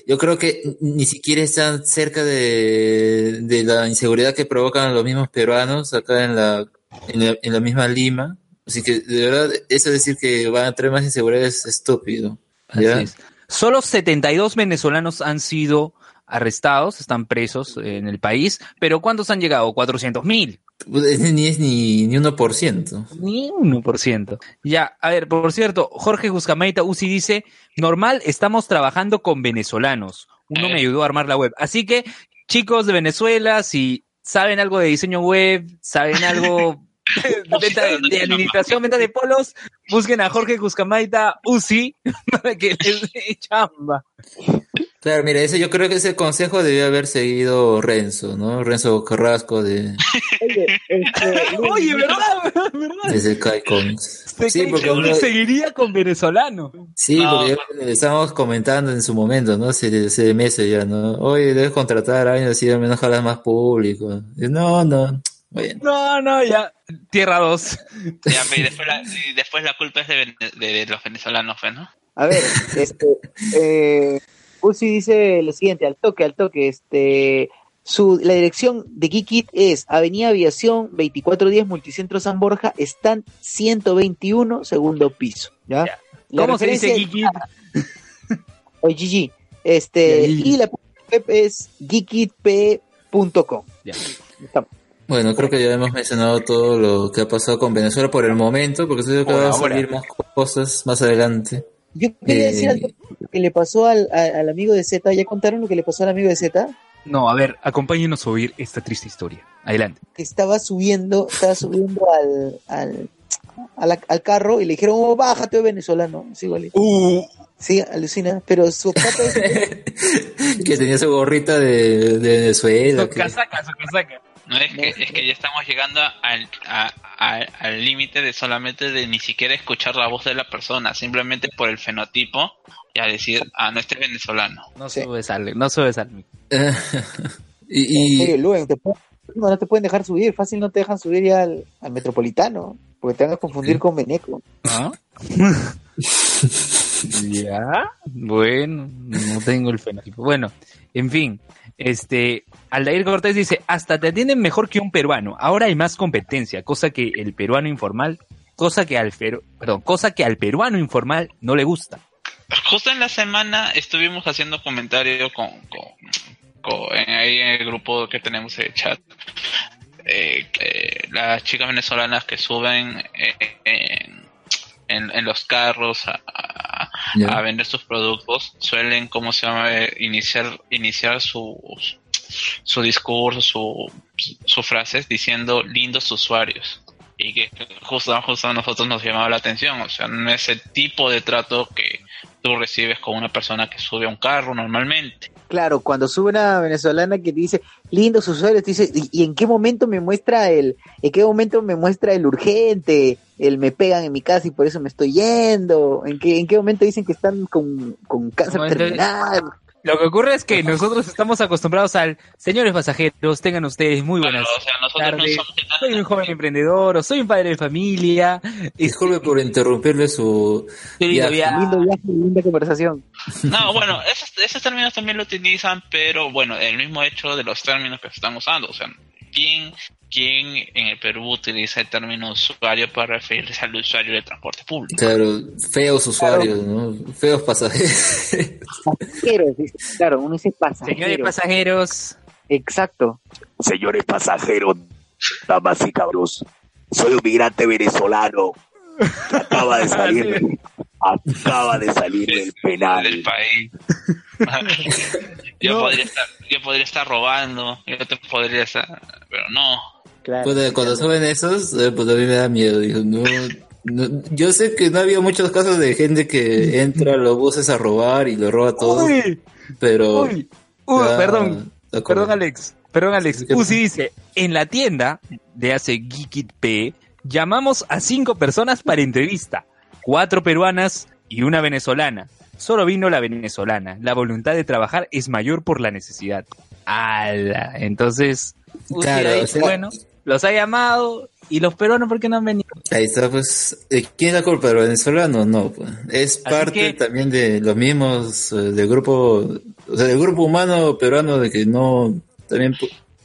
yo creo que ni siquiera están cerca de, de la inseguridad que provocan los mismos peruanos acá en la, en la, en la misma Lima. Así que de verdad, eso de decir que van a traer más inseguridad es estúpido. ¿ya? Así es. Solo 72 venezolanos han sido arrestados, están presos en el país, pero ¿cuántos han llegado? 400 mil. Pues, Ni es ni, ni 1%. Ni 1%. Ya, a ver, por cierto, Jorge Juscamaita Uzi dice, normal, estamos trabajando con venezolanos. Uno me ayudó a armar la web. Así que, chicos de Venezuela, si saben algo de diseño web, saben algo venta de, de administración, venta de polos, busquen a Jorge Juscamaita Uzi para que les dé chamba. Claro, mira, ese yo creo que ese consejo debió haber seguido Renzo, ¿no? Renzo Carrasco de, Oye, este, Oye, ¿verdad? ¿verdad? de Kai Comics. Se Sí, porque uno seguiría con venezolano. Sí, porque ya le estábamos comentando en su momento, ¿no? Hace, hace meses ya, ¿no? Oye, debes contratar a alguien así, al menos jalas más público. Y, no, no. Bueno, No, no, ya. Tierra 2. Ya, pero y después la, y después la culpa es de, vene- de- de los venezolanos, pues, ¿no? A ver, este, eh, Uzi dice lo siguiente, al toque, al toque, este, su, la dirección de Geekit es Avenida Aviación 2410 Multicentro San Borja, están 121, segundo piso, ¿ya? ¿Cómo se dice Geekit? Oye, Gigi, este, y la web es geekitp.com. Ya. Estamos. Bueno, creo que ya hemos mencionado todo lo que ha pasado con Venezuela por el momento, porque estoy que van a salir más cosas más adelante. Yo quería Eh, decir algo que le pasó al, a- al amigo de Z, ¿ya contaron lo que le pasó al amigo de Z? No, a ver, acompáñenos a oír esta triste historia. Adelante. que estaba subiendo, estaba subiendo al, al, al carro y le dijeron, oh, bájate venezolano. Sí, igualito. Sí, alucina, pero su Que tenía su gorrita de, de Venezuela. que- casaca, su casaca. No, es, que, es que ya estamos llegando al a- a- al límite de solamente de ni siquiera escuchar la voz de la persona, simplemente por el fenotipo y a decir, ah, no, este es venezolano. No subes al, no subes al. y, Oye, Luen, te pueden- no, no te pueden dejar subir, fácil no te dejan subir ya al, al metropolitano, porque te van a confundir con Beneco. ¿Ah? ya. Bueno, no tengo el fenotipo. Bueno, en fin. Este, Aldair Cortés dice, hasta te atienden mejor que un peruano. Ahora hay más competencia, cosa que el peruano informal, cosa que al perdón, cosa que al peruano informal no le gusta. Justo en la semana estuvimos haciendo comentarios con, con, con- en- en el grupo que tenemos de chat. eh, las chicas venezolanas que suben eh, en, en, en los carros a, a- vender sus productos suelen, como se llama, Eh, iniciar, iniciar su, su discurso, su, sus frases diciendo lindos usuarios. Y que justo, justo a nosotros nos llamaba la atención. O sea, no es el tipo de trato que tú recibes con una persona que sube a un carro normalmente. Claro, cuando sube una venezolana que dice, lindos usuarios, te dice, ¿y, y en qué momento me muestra el, en qué momento me muestra el urgente, el me pegan en mi casa y por eso me estoy yendo? ¿En qué, en qué momento dicen que están con, con cáncer terminal? Lo que ocurre es que nosotros estamos acostumbrados al, señores pasajeros, tengan ustedes muy buenas o sea, nosotros no tardes. somos Soy un joven emprendedor o soy un padre de familia. Disculpe por interrumpirle su Querido viaje. viaje. Lindo viaje, linda conversación. No, bueno, esos, esos términos también lo utilizan, pero bueno, el mismo hecho de los términos que se están usando. O sea, ¿quién, quién en el Perú utiliza el término usuario para referirse al usuario de transporte público? Claro, feos usuarios, ¿no? Feos pasajeros. Pasajeros, claro, uno dice pasajeros. Señores pasajeros. Exacto. Señores pasajeros, damas y cabros, soy un migrante venezolano que acaba de salir, acaba de salir del penal. Del país. yo, podría estar, yo podría estar robando, yo te podría estar, pero no. Cuando, cuando suben esos, eh, pues a mí me da miedo. Digo, no, no- yo sé que no había muchos casos de gente que entra a los buses a robar y lo roba todo. Uy, pero. uy, uy, perdón, perdón Alex, perdón Alex. Uzi dice, en la tienda de hace Geekit P, llamamos a cinco personas para entrevista, cuatro peruanas y una venezolana. Solo vino la venezolana. La voluntad de trabajar es mayor por la necesidad. ¡Ala! Entonces, Uzi Claro, ahí, o sea- bueno, los ha llamado y los peruanos, ¿por qué no han venido? Ahí está, pues. ¿de ¿Quién es la culpa? ¿El venezolano? No, pues. Es parte también de los mismos, eh, del grupo, o sea, del grupo humano peruano de que no, también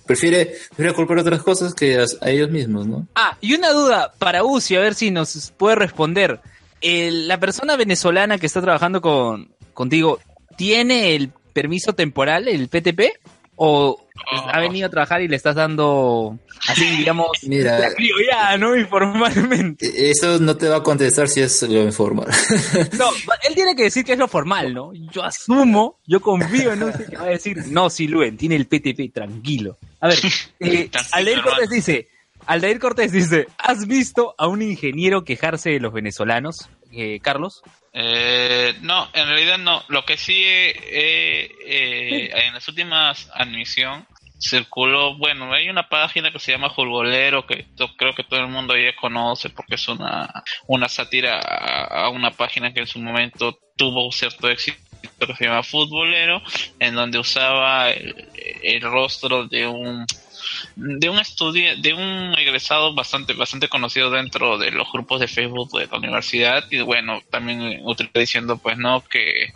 prefiere, prefiere culpar otras cosas que a, a ellos mismos, ¿no? Ah, y una duda para Uzi, a ver si nos puede responder. El- la persona venezolana que está trabajando con contigo, ¿tiene el permiso temporal, el PTP? ¿O ha venido a trabajar y le estás dando, así digamos, Mira. la criolla, ¿no? Informalmente. E- Eso no te va a contestar si es lo informal. No, él tiene que decir que es lo formal, ¿no? Yo asumo, yo confío en Uzi que va a decir, no, sí, Luen, tiene el PTP, tranquilo. A ver, eh, Aldair Cortés dice, Aldair Cortés dice, ¿has visto a un ingeniero quejarse de los venezolanos, eh, Carlos? Eh, no, en realidad no. Lo que sí eh, eh, en las últimas admisión circuló, bueno, hay una página que se llama Jurgolero que to- creo que todo el mundo ya conoce porque es una, una sátira a, a una página que en su momento tuvo cierto éxito que se llama Futbolero, en donde usaba el, el rostro de un de un estudiante, de un egresado bastante, bastante conocido dentro de los grupos de Facebook de la universidad. Y bueno, también diciendo pues no que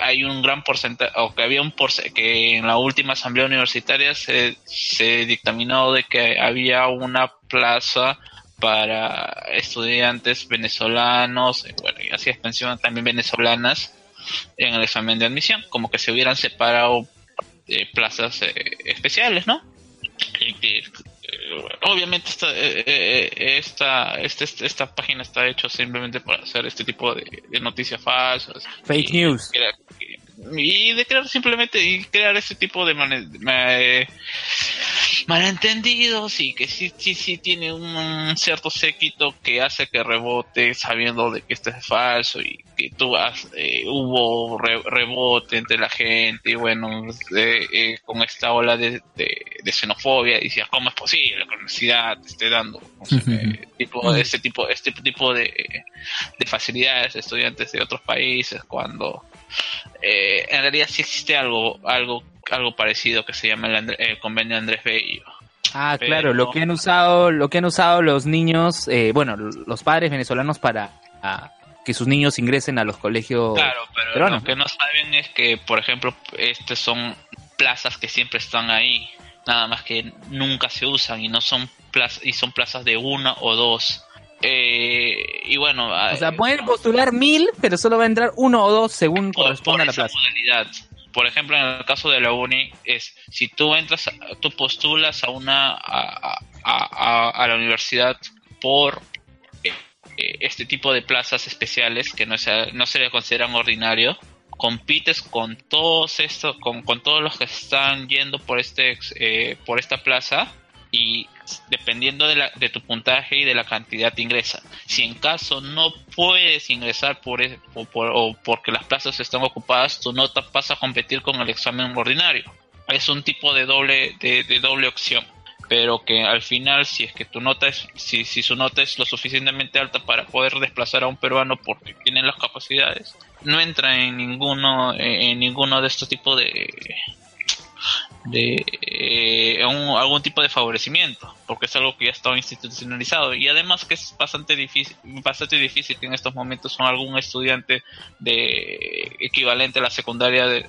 hay un gran porcentaje o que había un porce que en la última asamblea universitaria se, se dictaminó de que había una plaza para estudiantes venezolanos, eh, bueno, y así expansión también venezolanas en el examen de admisión, como que se hubieran separado eh, plazas eh, especiales, ¿no? Y que, eh, obviamente esta, eh, eh, esta, este- este- esta página está hecha simplemente para hacer este tipo de, de noticias falsas. Fake Y news. Y de crear simplemente y crear ese tipo de eh, malentendidos y que sí, sí, sí tiene un cierto séquito que hace que rebote sabiendo de que esto es falso y que tú has, eh, hubo re- rebote entre la gente y bueno, eh, eh, con esta ola de, de, de xenofobia y decías, ¿cómo es posible que la universidad te esté dando no sé, tipo, este tipo, este tipo de, de facilidades a estudiantes de otros países cuando eh, en realidad sí existe algo, algo, algo parecido que se llama el, Andre- el convenio Andrés Bello. Ah, Pero- claro, lo que han usado, lo que han usado los niños, eh, bueno, los padres venezolanos para que sus niños ingresen a los colegios Claro, pero peruanos. lo que no saben es que, por ejemplo, estas son plazas que siempre están ahí, nada más que nunca se usan y no son plazas y son plazas de una o dos. Eh, y bueno, O sea, pueden postular mil, pero solo va a entrar uno o dos según corresponda a la esa plaza. modalidad. Por ejemplo, en el caso de la uni, es si tú entras, tú postulas a una a, a- a- a la universidad por eh, eh, este tipo de plazas especiales que no se, no se le consideran ordinario, compites con todos estos, con, con todos los que están yendo por este eh, por esta plaza y dependiendo de, la, de tu puntaje y de la cantidad de ingresa. Si en caso no puedes ingresar por, e- o, por- o porque las plazas están ocupadas, tu nota pasa a competir con el examen ordinario. Es un tipo de doble, de, de doble opción. Pero que al final, si es que tu nota es, si, si su nota es lo suficientemente alta para poder desplazar a un peruano porque tienen las capacidades, no entra en ninguno en ninguno de estos tipos de de eh, un- algún tipo de favorecimiento porque es algo que ya está institucionalizado. Y además que es bastante difícil bastante difícil que en estos momentos un- algún estudiante de equivalente a la secundaria de,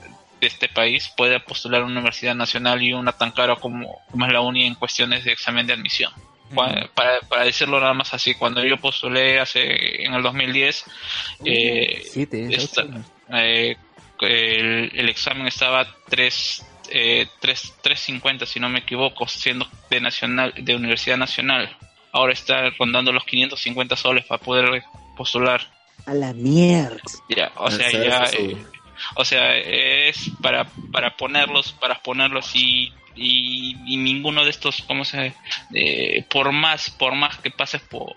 de este país pueda postular a una universidad nacional y una tan cara como, como es la uni en cuestiones de examen de admisión. Para, para decirlo nada más así, cuando yo postulé hace en el 2010, eh, esta- eh, el, el examen estaba 3, eh, 3, 350 si no me equivoco, siendo de nacional de Universidad Nacional. Ahora está rondando los 550 soles para poder postular. A la mierda. Ya, o sea, ya, eh, o sea, es para para ponerlos, para ponerlos y y, y ninguno de estos, ¿cómo se? eh, por más, por más que pases por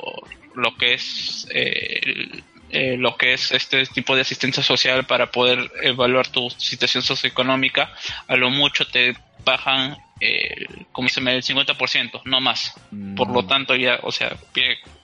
lo que es eh, el- eh, lo que es este tipo de asistencia social para poder evaluar tu situación socioeconómica, a lo mucho te bajan eh, como se me el 50%, no más. Por lo tanto, ya, o sea,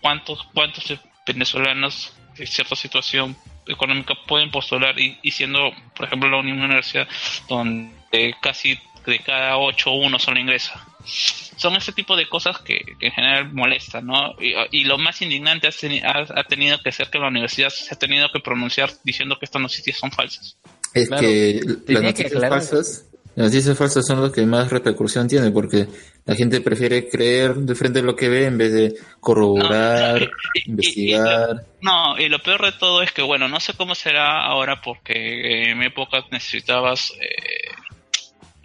¿cuántos, cuántos venezolanos de cierta situación económica pueden postular y, y siendo, por ejemplo, la Unión Universidad, donde casi de cada ocho uno solo ingresa? Son ese tipo de cosas que, que en general molestan, ¿no? Y, y lo más indignante ha, teni- ha- ha tenido que ser que la universidad se ha tenido que pronunciar diciendo que estas noticias son falsas. Es Claro. que las que noticias aclarar. falsas, las noticias falsas son las que más repercusión tienen porque la gente prefiere creer de frente a lo que ve en vez de corroborar, investigar. No, y lo peor de todo es que, bueno, no sé cómo será ahora porque en mi época necesitabas, eh,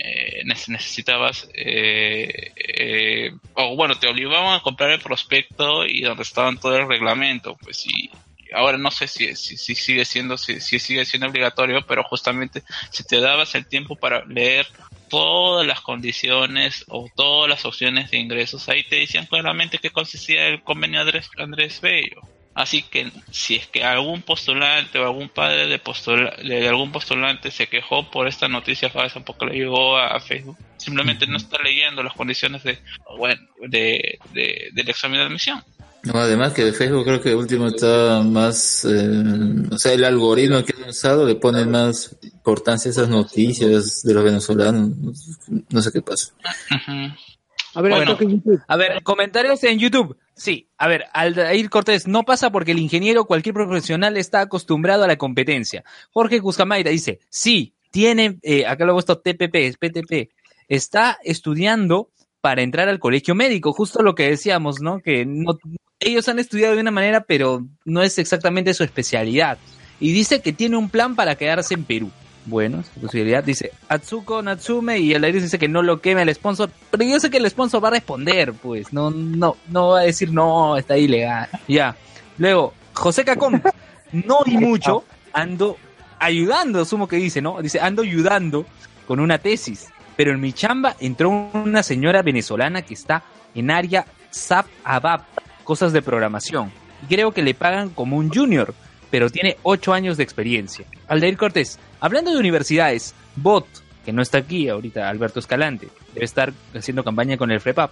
eh, nece- necesitabas, eh, eh, o bueno, te obligaban a comprar el prospecto y donde estaban todo el reglamento, pues y ahora no sé si, si, si sigue siendo, si, si sigue siendo obligatorio, pero justamente si te dabas el tiempo para leer todas las condiciones o todas las opciones de ingresos, ahí te decían claramente qué consistía el convenio Andrés Bello. Así que si es que algún postulante o algún padre de, postula- de algún postulante se quejó por esta noticia falsa porque le llegó a, a Facebook, simplemente no está leyendo las condiciones de, bueno, de, de- del examen de admisión. No, además que de Facebook creo que último está más, eh, o sea, el algoritmo que han usado le pone más importancia a esas noticias de los venezolanos. No sé qué pasa. A ver, Bueno, a ver, comentarios en YouTube. Sí, a ver, Aldair Cortés, no pasa porque el ingeniero, cualquier profesional, está acostumbrado a la competencia. Jorge Cuscamaira dice, sí, tiene, eh, acá lo he puesto TPP, es PTP, está estudiando para entrar al colegio médico, justo lo que decíamos, ¿no? Que no, ellos han estudiado de una manera, pero no es exactamente su especialidad. Y dice que tiene un plan para quedarse en Perú. Bueno, es posibilidad. Dice Atsuko Natsume y el aire dice que no lo queme el sponsor. Pero yo sé que el sponsor va a responder, pues. No, no, no va a decir no, está ilegal. Ya. Luego, José Cacón. No y mucho, ando ayudando, asumo que dice, ¿no? Dice, ando ayudando con una tesis. Pero en mi chamba entró una señora venezolana que está en área SAP ABAP, cosas de programación. Y creo que le pagan como un junior, pero tiene ocho años de experiencia. Aldair Cortés, hablando de universidades, BOT, que no está aquí ahorita, Alberto Escalante, debe estar haciendo campaña con el FREPAP.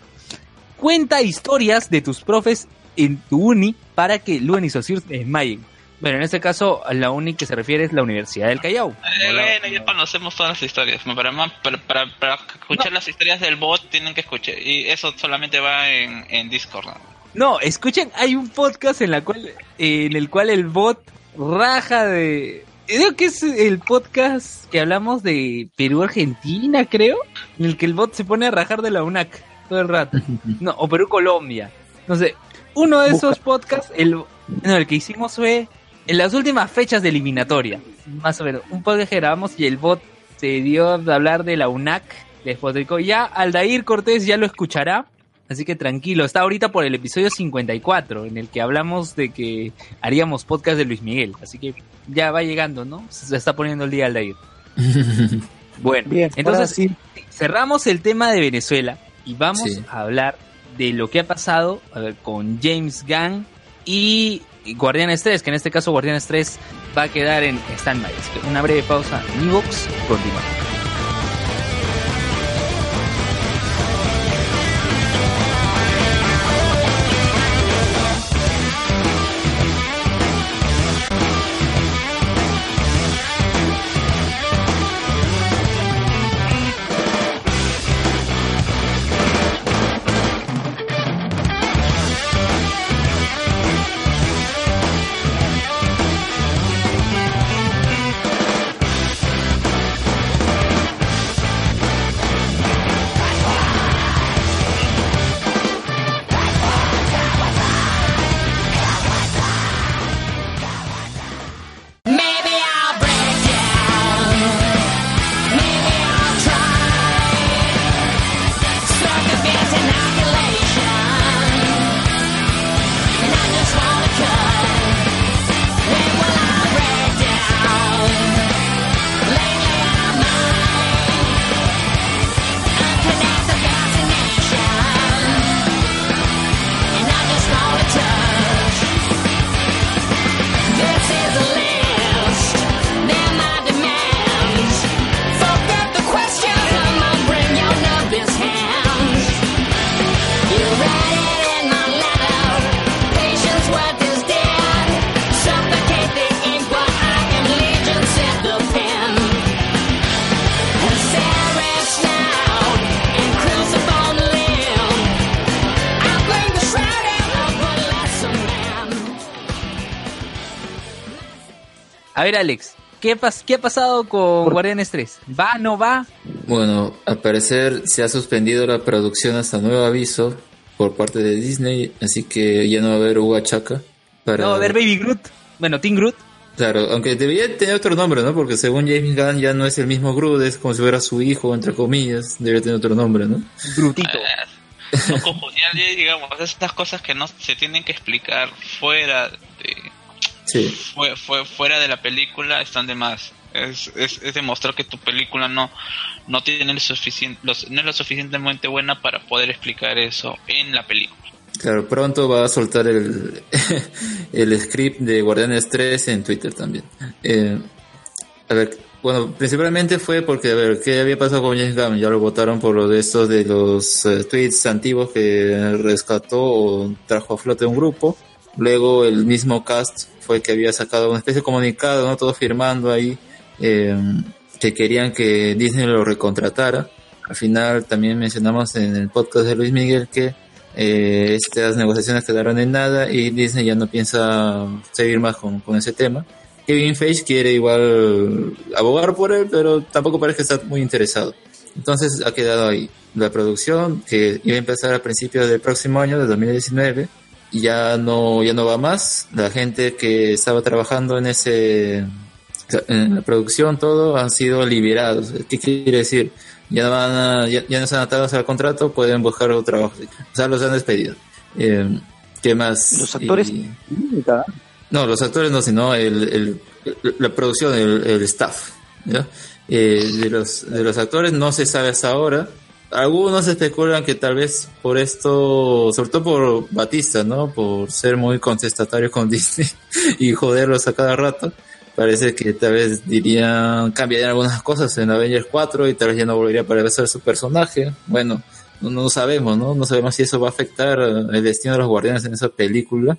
Cuenta historias de tus profes en tu uni para que Luen y Sosir se desmayen. Bueno, en este caso, la uni que se refiere es la Universidad del Callao. Eh, bueno, ya conocemos todas las historias. Para, más- para, para, para escuchar las historias del bot tienen que escuchar. Y eso solamente va en, en Discord. ¿no? No, escuchen, hay un podcast en la cual, eh, en el cual el bot raja de. Creo que es el podcast que hablamos de Perú Argentina, creo, en el que el bot se pone a rajar de la UNAC todo el rato. No, o Perú Colombia. No sé, uno de esos podcasts, el, no, el que hicimos fue en las últimas fechas de eliminatoria, más o menos. Un podcast que grabamos y el bot se dio a hablar de la UNAC, después dijo, ya Aldair Cortés ya lo escuchará, Así que tranquilo, está ahorita por el episodio 54, en el que hablamos de que haríamos podcast de Luis Miguel. Así que ya va llegando, ¿no? Se está poniendo el día al ir. Bueno, entonces cerramos el tema de Venezuela y vamos Sí. a hablar de lo que ha pasado a ver, con James Gunn y Guardianes 3, que en este caso Guardianes 3 va a quedar en stand-by. Así que una breve pausa en Evox, continuamos. Ver, Alex, ¿qué, pas- qué ha pasado con Guardianes 3? ¿Va, no va? Bueno, al parecer se ha suspendido la producción hasta nuevo aviso por parte de Disney, así que ya no va a haber Uga Chaka. Para... No, va a ver Baby Groot. Bueno, Team Groot. Claro, aunque debería tener otro nombre, ¿no? Porque según James Gunn ya no es el mismo Groot, es como si fuera su hijo, entre comillas. Debería tener otro nombre, ¿no? Grutito. No confundir, digamos, estas cosas que no se tienen que explicar fuera de Sí. fue, fue fuera de la película están de más. Es, es, es demostrar que tu película no no tiene el suficiente los, no es lo suficientemente buena para poder explicar eso en la película. Claro, pronto va a soltar el, el script de Guardianes 3 en Twitter también. Eh, a ver, bueno, principalmente fue porque, a ver, ¿qué había pasado con James Gunn? Ya lo votaron por lo de estos de los eh, tweets antiguos que rescató o trajo a flote un grupo. Luego el mismo cast fue que había sacado una especie de comunicado, ¿no? Todo firmando ahí, eh, que querían que Disney lo recontratara. Al final también mencionamos en el podcast de Luis Miguel que eh, estas negociaciones quedaron en nada y Disney ya no piensa seguir más con, con ese tema. Kevin Feige quiere igual abogar por él, pero tampoco parece que está muy interesado. Entonces ha quedado ahí. La producción, que iba a empezar a principios del próximo año, de 2019, ya no, ya no va más. La gente que estaba trabajando en ese, en la producción, todo, han sido liberados. ¿Qué quiere decir? Ya no, van a- ya, ya no están atados al contrato, pueden buscar otro trabajo. O sea, los han despedido. Eh, ¿Qué más? Los actores. Y- no, los actores no, sino el, el- la producción, el, el staff. ¿ya? Eh, de, los, de los actores no se sabe hasta ahora. Algunos especulan que tal vez por esto, sobre todo por Batista, ¿no? Por ser muy contestatario con Disney y joderlos a cada rato. Parece que tal vez dirían, cambiarían algunas cosas en Avengers 4 y tal vez ya no volvería a aparecer su personaje. Bueno, no, no sabemos, ¿no? No sabemos si eso va a afectar el destino de los guardianes en esa película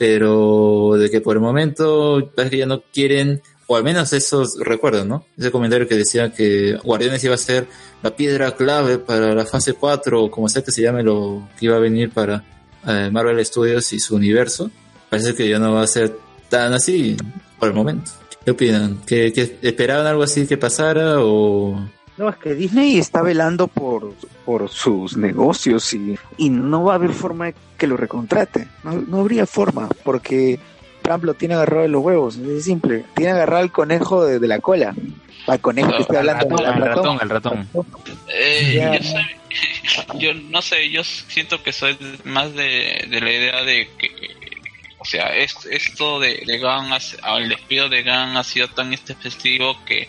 pero de que por el momento parece que ya no quieren, o al menos eso recuerdo, ¿no? Ese comentario que decía que Guardianes iba a ser la piedra clave para la fase 4, o como sea que se llame lo que iba a venir para eh, Marvel Studios y su universo. Parece que ya no va a ser tan así por el momento. ¿Qué opinan? ¿Que, que esperaban algo así que pasara o...? No, es que Disney está velando por, por sus negocios y, y no va a haber forma de que lo recontrate. No, no habría forma, porque Trump lo tiene agarrado de los huevos. Es simple. Tiene agarrado el conejo de, de la cola. Al conejo que estoy Al hablando. ratón, al al ratón, al ratón. Eh, yo, soy- yo no sé, yo siento que soy más de, de la idea de que, o sea, es- esto de, de Gunn, ha- el despido de Gunn ha sido tan festivo que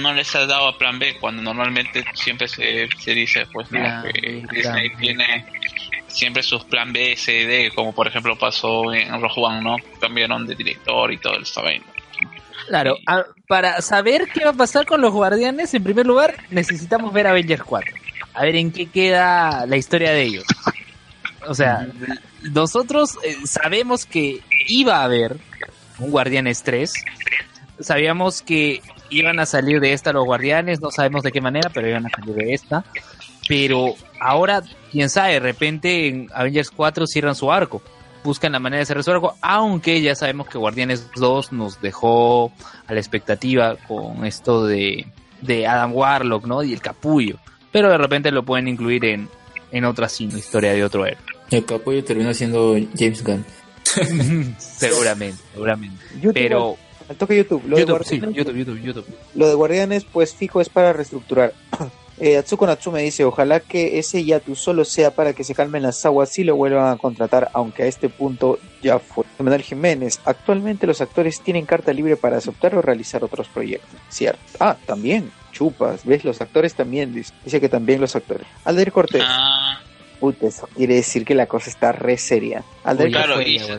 no les ha dado a plan B cuando normalmente siempre se, se dice pues no, Plan que B, Disney plan B. tiene siempre sus plan B, C D, como por ejemplo pasó en Rogue One, ¿no? Cambiaron de director y todo esta vaina. Claro, a- para saber qué va a pasar con los guardianes, en primer lugar, necesitamos ver Avengers 4. A ver en qué queda la historia de ellos. O sea, nosotros eh, sabemos que iba a haber un Guardianes 3. Sabíamos que iban a salir de esta los guardianes, no sabemos de qué manera, pero iban a salir de esta. Pero ahora, quién sabe, de repente en Avengers 4 cierran su arco. Buscan la manera de cerrar su arco, aunque ya sabemos que Guardianes 2 nos dejó a la expectativa con esto de, de Adam Warlock, ¿no? Y el capullo. Pero de repente lo pueden incluir en, en otra cine, historia de otro héroe. El capullo terminó siendo James Gunn. seguramente, seguramente. YouTube, Pero Al toque YouTube. Lo, de YouTube, sí, Guardianes, YouTube, YouTube, YouTube. lo de Guardianes, pues fijo, es para reestructurar. Eh, Atsuko Natsume dice, ojalá que ese Yatu solo sea para que se calmen las aguas y lo vuelvan a contratar, aunque a este punto ya fue. Manuel Jiménez, actualmente los actores tienen carta libre para aceptar o realizar otros proyectos. Cierto. Ah, también, chupas, ¿ves? Los actores también, dice, dice que también los actores. Alder Cortés, Ah, puta, eso quiere decir que la cosa está re seria. Alder claro, Cortés- y se,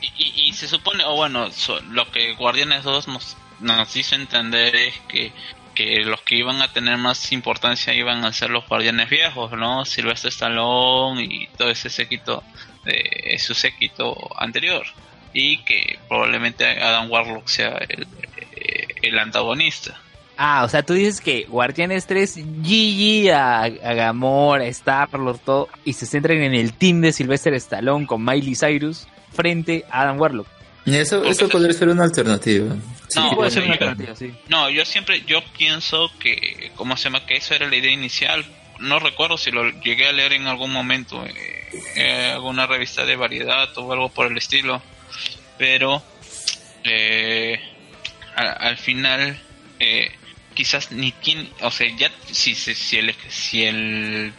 y, y- y se supone, o bueno, so- lo que Guardianes 2 nos, nos hizo entender es que, que los que iban a tener más importancia iban a ser los Guardianes viejos, ¿no? Sylvester Stallone y todo ese séquito de su séquito anterior. Y que probablemente Adam Warlock sea el, antagonista. Ah, o sea, tú dices que Guardianes 3, GG a, a Gamora, Star-Lord, todo, y se centran en el team de Sylvester Stallone con Miley Cyrus frente a Adam Warlock. Y Eso, eso podría ser una alternativa. No, puede ser una yo- alternativa, sí. No, yo siempre, yo pienso que, ¿cómo se llama? Que esa era la idea inicial. No recuerdo si lo llegué a leer en algún momento, eh, eh, alguna revista de variedad o algo por el estilo. Pero, eh, a- al final, eh, quizás ni quien, o sea, ya, si, si, si el, si el,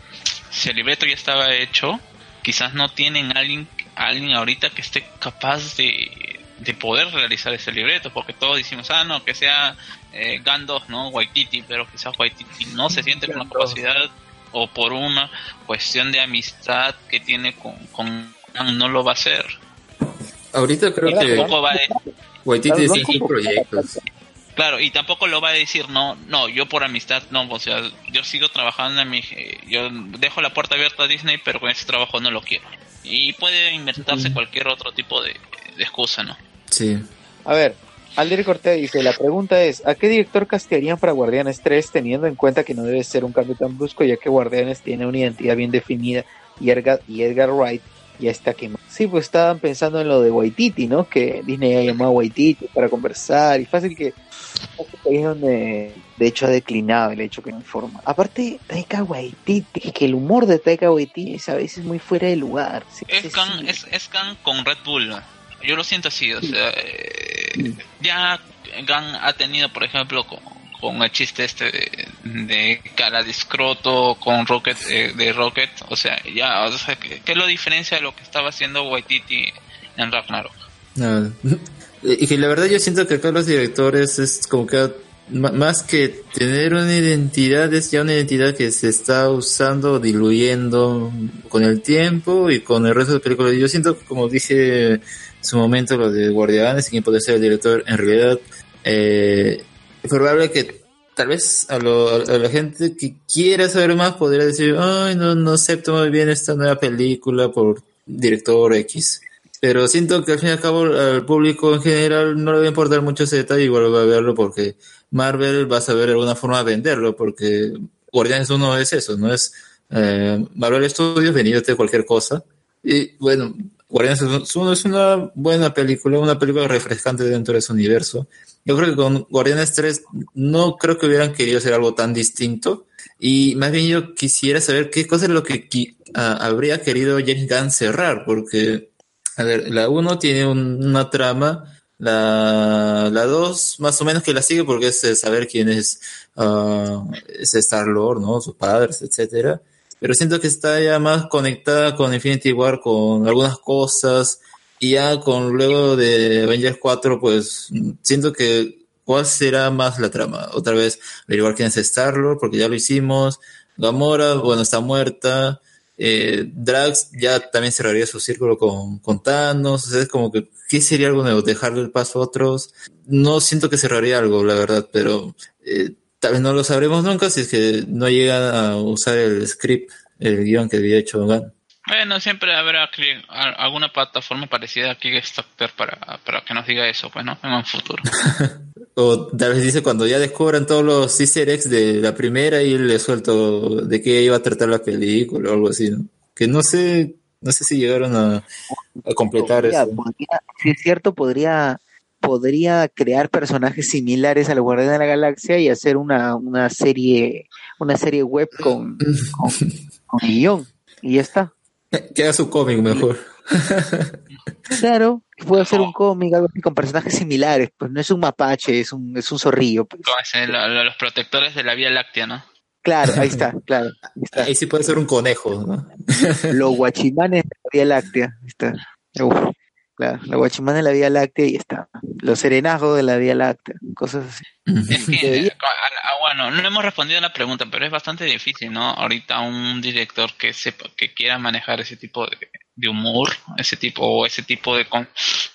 si el libreto ya estaba hecho, quizás no tienen alguien, alguien ahorita que esté capaz de, de poder realizar ese libreto, porque todos decimos, ah, no, que sea eh, Gandalf, ¿no? Waititi, pero quizás Waititi no se siente con la capacidad o por una cuestión de amistad que tiene con, con no lo va a hacer. Ahorita creo que Tampoco va a, Waititi en sus proyectos. Claro, y tampoco lo va a decir, no, no, yo por amistad, no, o sea, yo sigo trabajando en mi, eh, yo dejo la puerta abierta a Disney, pero con ese trabajo no lo quiero. Y puede inventarse cualquier otro tipo de, de excusa, ¿no? Sí. A ver, Alder Cortés dice, la pregunta es, ¿a qué director castearían para Guardianes 3 teniendo en cuenta que no debe ser un cambio tan brusco ya que Guardianes tiene una identidad bien definida y Edgar, y Edgar Wright ya está quemado? Sí, pues estaban pensando en lo de Waititi, ¿no? Que Disney ha llamado a Waititi para conversar y fácil que ahí es donde de hecho ha declinado el hecho que no informa. Aparte, Taika Waititi, que el humor de Taika Waititi es a veces muy fuera de lugar. Sí, sí, Es Kang, es, es Kang con Red Bull. ¿no? Yo lo siento así, o sea, eh, ya Kang ha tenido, por ejemplo, con, con el chiste este de, de cara de escroto con Rocket, eh, de Rocket, o sea, ya, o sea, ¿qué, qué lo diferencia de lo que estaba haciendo Waititi en Ragnarok? Nada. Y que la verdad yo siento que acá los directores es como que más que tener una identidad es ya una identidad que se está usando, diluyendo con el tiempo y con el resto de películas. Yo siento como dije su momento lo de Guardianes y quién puede ser el director, en realidad eh, es probable que tal vez a, lo- la gente que quiera saber más podría decir, ay, no, no acepto muy bien esta nueva película por director X. Pero siento que al fin y al cabo al público en general no le va a importar mucho ese detalle, igual va a verlo porque Marvel va a saber de alguna forma venderlo, porque Guardianes 1 es eso, no es eh, Marvel Studios, venidete de cualquier cosa. Y bueno, Guardianes 1 es una buena película, una película refrescante dentro de ese universo. Yo creo que con Guardianes 3 no creo que hubieran querido hacer algo tan distinto. Y más bien yo quisiera saber qué cosa es lo que ah, habría querido James Gunn cerrar, porque, a ver, la 1 tiene un- una trama, la, la 2 más o menos que la sigue porque es saber quién es, ah, es Star-Lord, ¿no? Sus padres, etcétera. Pero siento que está ya más conectada con Infinity War, con algunas cosas, y ya con luego de Avengers 4, pues siento que ¿cuál será más la trama? Otra vez averiguar quién es Star-Lord, porque ya lo hicimos. Gamora, bueno, está muerta. Eh, Drax ya también cerraría su círculo con, con Thanos. O sea, es como que, ¿qué sería algo nuevo? Dejarle el paso a otros. No siento que cerraría algo, la verdad, pero eh, tal vez no lo sabremos nunca si es que no llegan a usar el script, el guion que había hecho Gunn. Bueno, siempre habrá alguna plataforma parecida a Kickstarter para, para que nos diga eso, pues, ¿no? En un futuro. O tal vez dice cuando ya descubran todos los easter eggs de la primera y le suelto de qué iba a tratar la película o algo así, ¿no? Que no sé, no sé si llegaron a, a completar Podría- eso. podría- si es cierto, podría, podría crear personajes similares al Guardián de la Galaxia y hacer una, una serie, una serie web con, con, con guion. Y ya está. Que haga su cómic mejor. Claro, puede hacer un cómic, algo así con personajes similares. Pues no es un mapache, es un, es un zorrillo. pues. Los protectores de la Vía Láctea, ¿no? Claro, ahí está, claro. Ahí sí puede ser un conejo, ¿no? Los guachimanes de la Vía Láctea. Ahí está. Uf, claro, los guachimanes de la Vía Láctea y está. Los serenazgos de la Vía Láctea. Cosas así. Es que, eh, ah, ah, bueno, no hemos respondido a la pregunta, pero es bastante difícil, ¿no? Ahorita un director que sepa, que quiera manejar ese tipo de, de humor, ese tipo, o ese tipo de, con-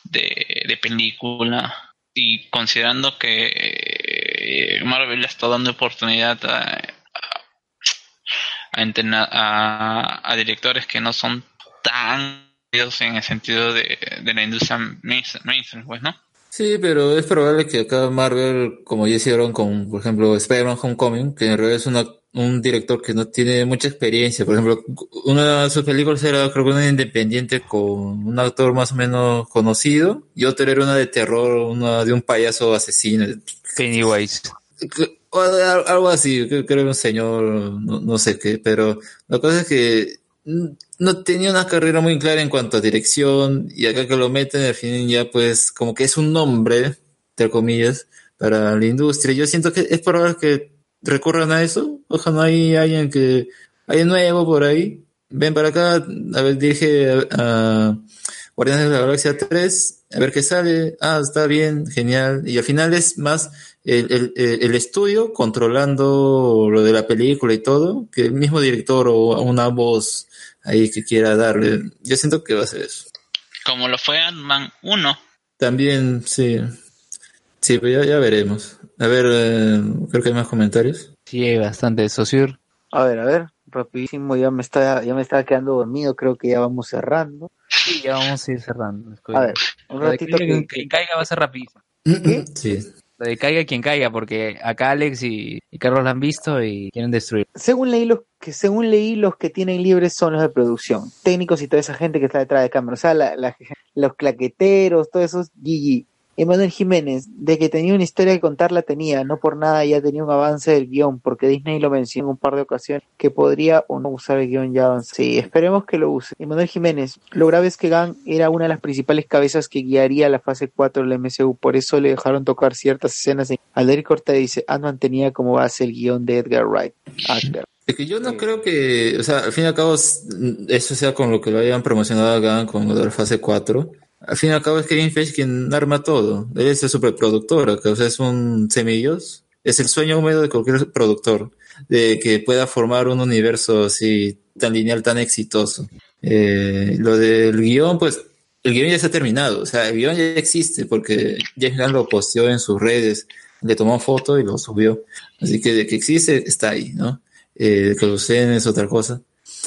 de, de película, y considerando que eh, Marvel le está dando oportunidad a, a, entrenar- a, a directores que no son tan en el sentido de, de la industria mainstream, pues, ¿no? Sí, pero es probable que acá Marvel, como ya hicieron con, por ejemplo, Spider-Man Homecoming, que en realidad es una un director que no tiene mucha experiencia. Por ejemplo, una de sus películas era creo que una independiente con un actor más o menos conocido y otra era una de terror, una de un payaso asesino. Pennywise. O al- algo así, creo que era un señor, no, no sé qué, pero la cosa es que no tenía una carrera muy clara en cuanto a dirección y acá que lo meten al fin ya pues como que es un nombre, entre comillas, para la industria. Yo siento que es probable que recurran a eso. Ojalá hay alguien que, hay nuevo por ahí. Ven para acá, a ver, a, a Guardianes de la Galaxia 3, a ver qué sale. Ah, está bien, genial. Y al final es más el, el, el estudio controlando lo de la película y todo, que el mismo director o una voz ahí que quiera darle. Yo siento que va a ser eso. Como lo fue Ant-Man 1. También, sí. Sí, pero ya, ya veremos. A ver, eh, creo que hay más comentarios. Sí, hay bastante. Sociur. A ver, a ver, rapidísimo, ya me está, ya me estaba quedando dormido, creo que ya vamos cerrando. Sí, ya vamos a ir cerrando. A ver, un ratito que, caiga va a ser rapidísimo. Sí. De caiga quien caiga, porque acá Alex y, Carlos la han visto y quieren destruir. según leí los que según leí los que tienen libres son los de producción, técnicos y toda esa gente que está detrás de cámara, o sea, los claqueteros, todos esos Gigi. Emanuel Jiménez, de que tenía una historia que contar la tenía, no por nada ya tenía un avance del guion, porque Disney lo mencionó en un par de ocasiones, que podría o no usar el guion ya avanzado. Sí, esperemos que lo use. Emanuel Jiménez, lo grave es que Gang era una de las principales cabezas que guiaría la fase 4 del MCU, por eso le dejaron tocar ciertas escenas. En... Alder Corte dice, Ant-Man tenía como base el guion de Edgar Wright. Edgar. Es que yo no creo que, o sea, al fin y al cabo, eso sea con lo que lo hayan promocionado acá con lo de la fase 4. Al fin y al cabo es Kevin Feige quien arma todo. Él es el superproductor, acá, o sea, es un semillos. Es el sueño húmedo de cualquier productor, de que pueda formar un universo así tan lineal, tan exitoso. Eh, lo del guion, pues, el guion ya está terminado, o sea, el guion ya existe porque James Gunn lo posteó en sus redes, le tomó foto y lo subió. Así que de que existe, está ahí, ¿no? Eh, que lo usen es otra cosa.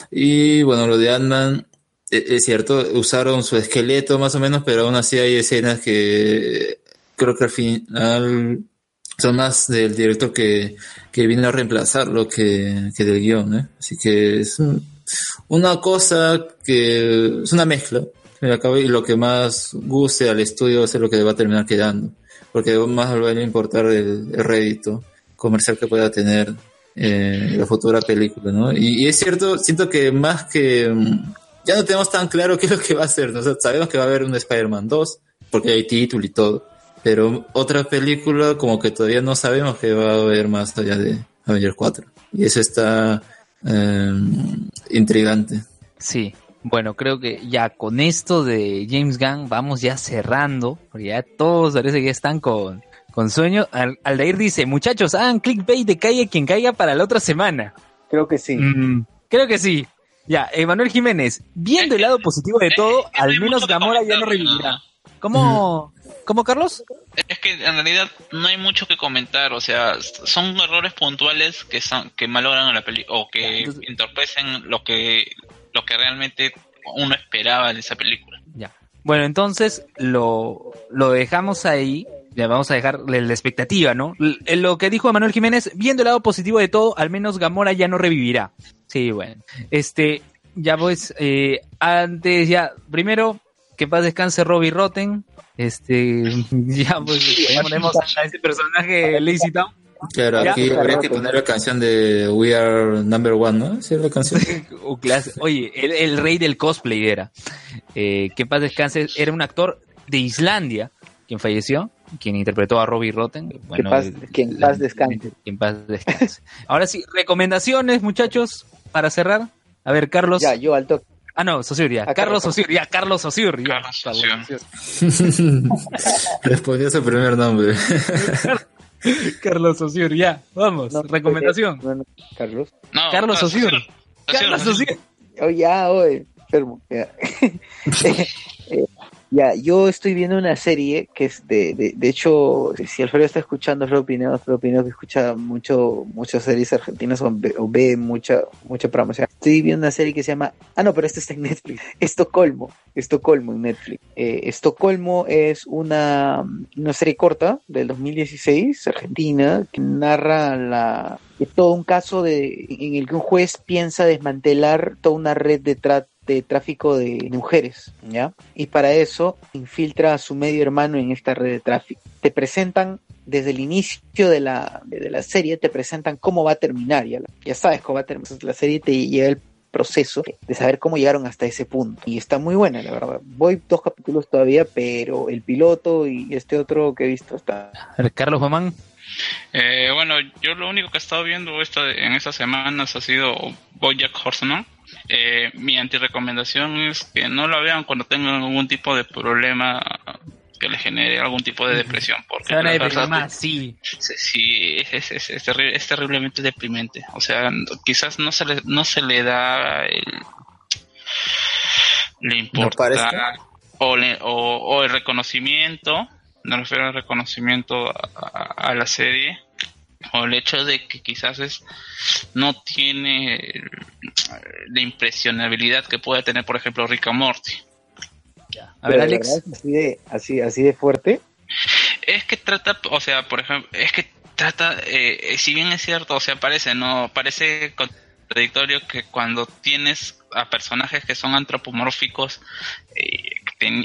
Y bueno, lo de Ant-Man, es cierto, usaron su esqueleto más o menos, pero aún así hay escenas que creo que al final son más del director que, que vino a reemplazarlo que, que del guion, ¿eh? Así que es un- una cosa que es una mezcla. y lo que más guste al estudio es lo que va a terminar quedando. Porque más le va a importar el, rédito comercial que pueda tener eh, la futura película, ¿no? Y, es cierto, siento que más que ya no tenemos tan claro qué es lo que va a hacer, ¿no? O sea, sabemos que va a haber un Spider-Man 2, porque hay título y todo, pero otra película como que todavía no sabemos que va a haber más allá de Avengers 4. Y eso está eh, intrigante. Sí. Bueno, creo que ya con esto de James Gunn vamos ya cerrando, porque ya todos parece que ya están con, con sueño. Al, Aldair dice, muchachos, hagan clickbait de caiga quien caiga para la otra semana. Creo que sí. Mm, creo que sí. Ya, Emanuel Jiménez, viendo el lado positivo de todo, al menos Gamora ya no revivirá. ¿Cómo, ¿Cómo, Carlos? Es que en realidad no hay mucho que comentar, o sea, son errores puntuales que son que malogran a la película o que entorpecen lo que lo que realmente uno esperaba de esa película. Ya. Bueno, entonces lo, lo dejamos ahí. Ya vamos a dejar la la expectativa, ¿no? L- Lo que dijo Manuel Jiménez, viendo el lado positivo de todo, al menos Gamora ya no revivirá. Sí, bueno. Este, ya pues, eh, antes ya, primero, que paz descanse Robbie Rotten. Este, ya pues, ponemos a ese personaje Lazy Town. Claro, Ya. aquí habría que poner la canción de We Are Number One, ¿no? ¿Sí es la canción? O clase- Oye, el, el rey del cosplay era. Eh, que en paz descanse, era un actor de Islandia, quien falleció, quien interpretó a Robbie Rotten. Bueno, paz- eh, que en paz descanse. Que en paz descanse. Ahora sí, recomendaciones, muchachos, para cerrar. A ver, Carlos. Ya, yo al toque. Ah, no, Sosur, ya. Carlos Carlos. Sosur, ya, Carlos Sosur. ya. Respondió a su primer nombre. Carlos Sosur, ya. Vamos, recomendación. No, no, Carlos. No, Carlos no, Sosur. Carlos Sosur. Oh, ya, oye, enfermo. ya. Eh, Ya, yo estoy viendo una serie que es de, de, de hecho, si Alfredo está escuchando, Alfredo Pineo, Alfredo Pineo que escucha mucho, muchas series argentinas o ve, o mucha, mucha programación. Estoy viendo una serie que se llama, ah no, pero esta está en Netflix, Estocolmo, Estocolmo en Netflix. Eh, Estocolmo es una, una serie corta del 2016, argentina, que narra la, todo un caso de, en el que un juez piensa desmantelar toda una red de trata de tráfico de mujeres, ¿ya? Y para eso infiltra a su medio hermano en esta red de tráfico. Te presentan desde el inicio de la, de la serie, te presentan cómo va a terminar, ya, ya sabes cómo va a terminar. La serie te lleva el proceso de saber cómo llegaron hasta ese punto. Y está muy buena, la verdad. Voy dos capítulos todavía, pero el piloto y este otro que he visto está... Carlos Mamán. Eh, bueno, yo lo único que he estado viendo esta, en estas semanas ha sido Bojack Horseman. Eh, mi antirecomendación es que no la vean cuando tengan algún tipo de problema que les genere algún tipo de depresión. Porque la verdad- más, sí. Sí, es, es, es, es terri- es terriblemente deprimente. O sea, quizás no se le, no se le da el, le importa o, le- o, o el reconocimiento, me refiero al reconocimiento a, a- a la serie, o el hecho de que quizás es no tiene la impresionabilidad que puede tener, por ejemplo, Rick and Morty. A ver, Pero Alex. así de, así, así de fuerte. Es que trata, o sea, por ejemplo, es que trata, eh, si bien es cierto, o sea, parece, no, parece contradictorio que cuando tienes a personajes que son antropomórficos eh,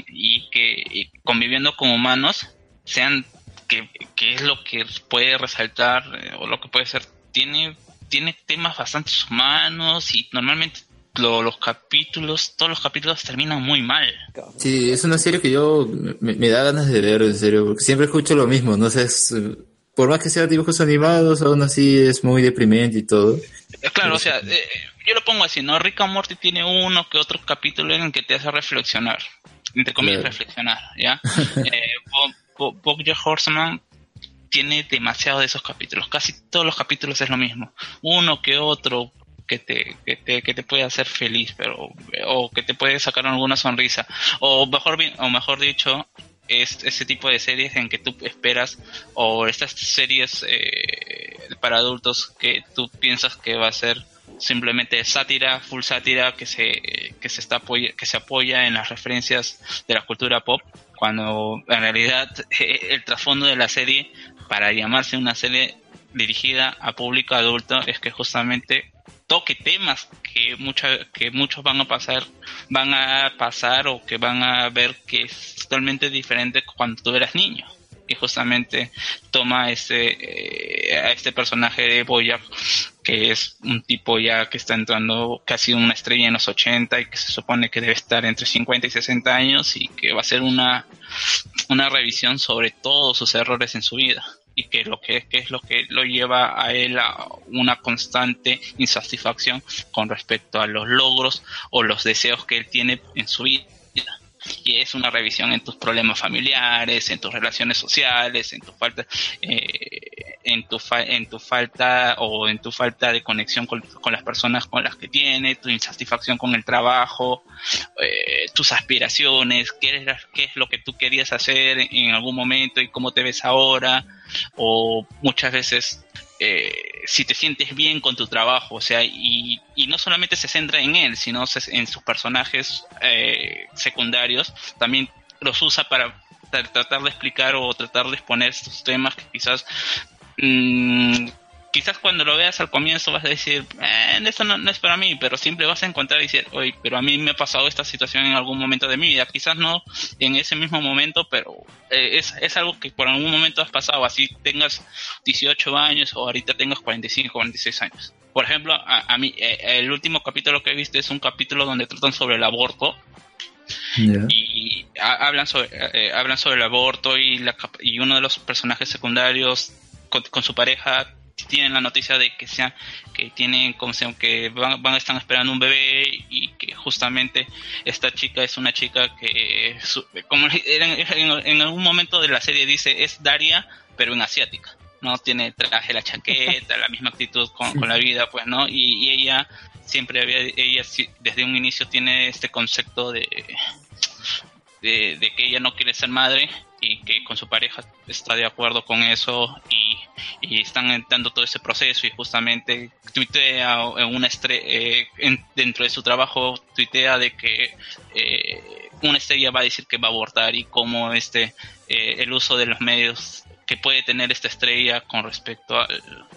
y que y conviviendo con humanos, sean, que, que es lo que puede resaltar, eh, o lo que puede ser, tiene, tiene temas bastante humanos y normalmente lo- los capítulos, todos los capítulos terminan muy mal. Sí, es una serie que yo me, me da ganas de ver, en serio, porque siempre escucho lo mismo, no sé, es, por más que sea dibujos animados, aún así es muy deprimente y todo. Eh, Claro, o sea, eh, yo lo pongo así, ¿no? Rick and Morty tiene uno que otro capítulo en el que te hace reflexionar, entre comillas, Claro. reflexionar, ¿ya? eh, Bo- Bo- BoJack Horseman tiene demasiado de esos capítulos, casi todos los capítulos es lo mismo, uno que otro que te, que te, que te puede hacer feliz, pero, o que te puede sacar alguna sonrisa, o mejor, o mejor dicho, es ese tipo de series en que tú esperas, o estas series eh, para adultos que tú piensas que va a ser simplemente sátira, full sátira que se que se está apoya, que se apoya en las referencias de la cultura pop, cuando en realidad el trasfondo de la serie para llamarse una serie dirigida a público adulto es que justamente toque temas que mucha, que muchos van a pasar van a pasar o que van a ver que es totalmente diferente cuando tú eras niño. Y justamente toma ese eh, a este personaje de Boyack que es un tipo ya que está entrando casi una estrella en los 80 y que se supone que debe estar entre 50 y 60 años y que va a ser una una revisión sobre todos sus errores en su vida y que lo que, que es lo que lo lleva a él a una constante insatisfacción con respecto a los logros o los deseos que él tiene en su vida y es una revisión en tus problemas familiares, en tus relaciones sociales, en tu falta, eh, en tu fa- en tu falta o en tu falta de conexión con, con las personas con las que tienes, tu insatisfacción con el trabajo, eh, tus aspiraciones, qué es, qué es lo que tú querías hacer en algún momento y cómo te ves ahora, o muchas veces eh, si te sientes bien con tu trabajo, o sea, y, y no solamente se centra en él, sino en sus personajes eh, secundarios, también los usa para tra- tratar de explicar o tratar de exponer estos temas que quizás mm, quizás cuando lo veas al comienzo vas a decir, eh, esto no, no es para mí, pero siempre vas a encontrar y decir, oye, pero a mí me ha pasado esta situación en algún momento de mi vida, quizás no en ese mismo momento, pero eh, es, es algo que por algún momento has pasado, así tengas 18 años o ahorita tengas 45, 46 años. Por ejemplo, a, a mí, eh, el último capítulo que he visto es un capítulo donde tratan sobre el aborto. Y ha- hablan sobre eh, hablan sobre el aborto y la y uno de los personajes secundarios con, con su pareja tienen la noticia de que sean que tienen como se- que van, van están esperando un bebé y que justamente esta chica es una chica que su- como en, en- en algún momento de la serie dice es Daria pero en asiática no tiene traje la chaqueta la misma actitud con, con la vida pues no y, y ella siempre había ella desde un inicio tiene este concepto de de, de que ella no quiere ser madre y que con su pareja está de acuerdo con eso y, y están entrando todo ese proceso y justamente tuitea una eh, en- dentro de su trabajo tuitea de que eh, una estrella va a decir que va a abortar y cómo este eh, el uso de los medios que puede tener esta estrella con respecto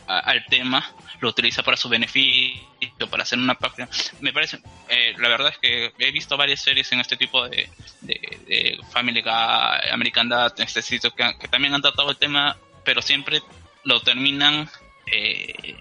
al, tema lo utiliza para su beneficio para hacer una página me parece eh, la verdad es que he visto varias series en este tipo de, de, de Family Guy, American Dad, este sitio que, que también han tratado el tema, pero siempre lo terminan eh,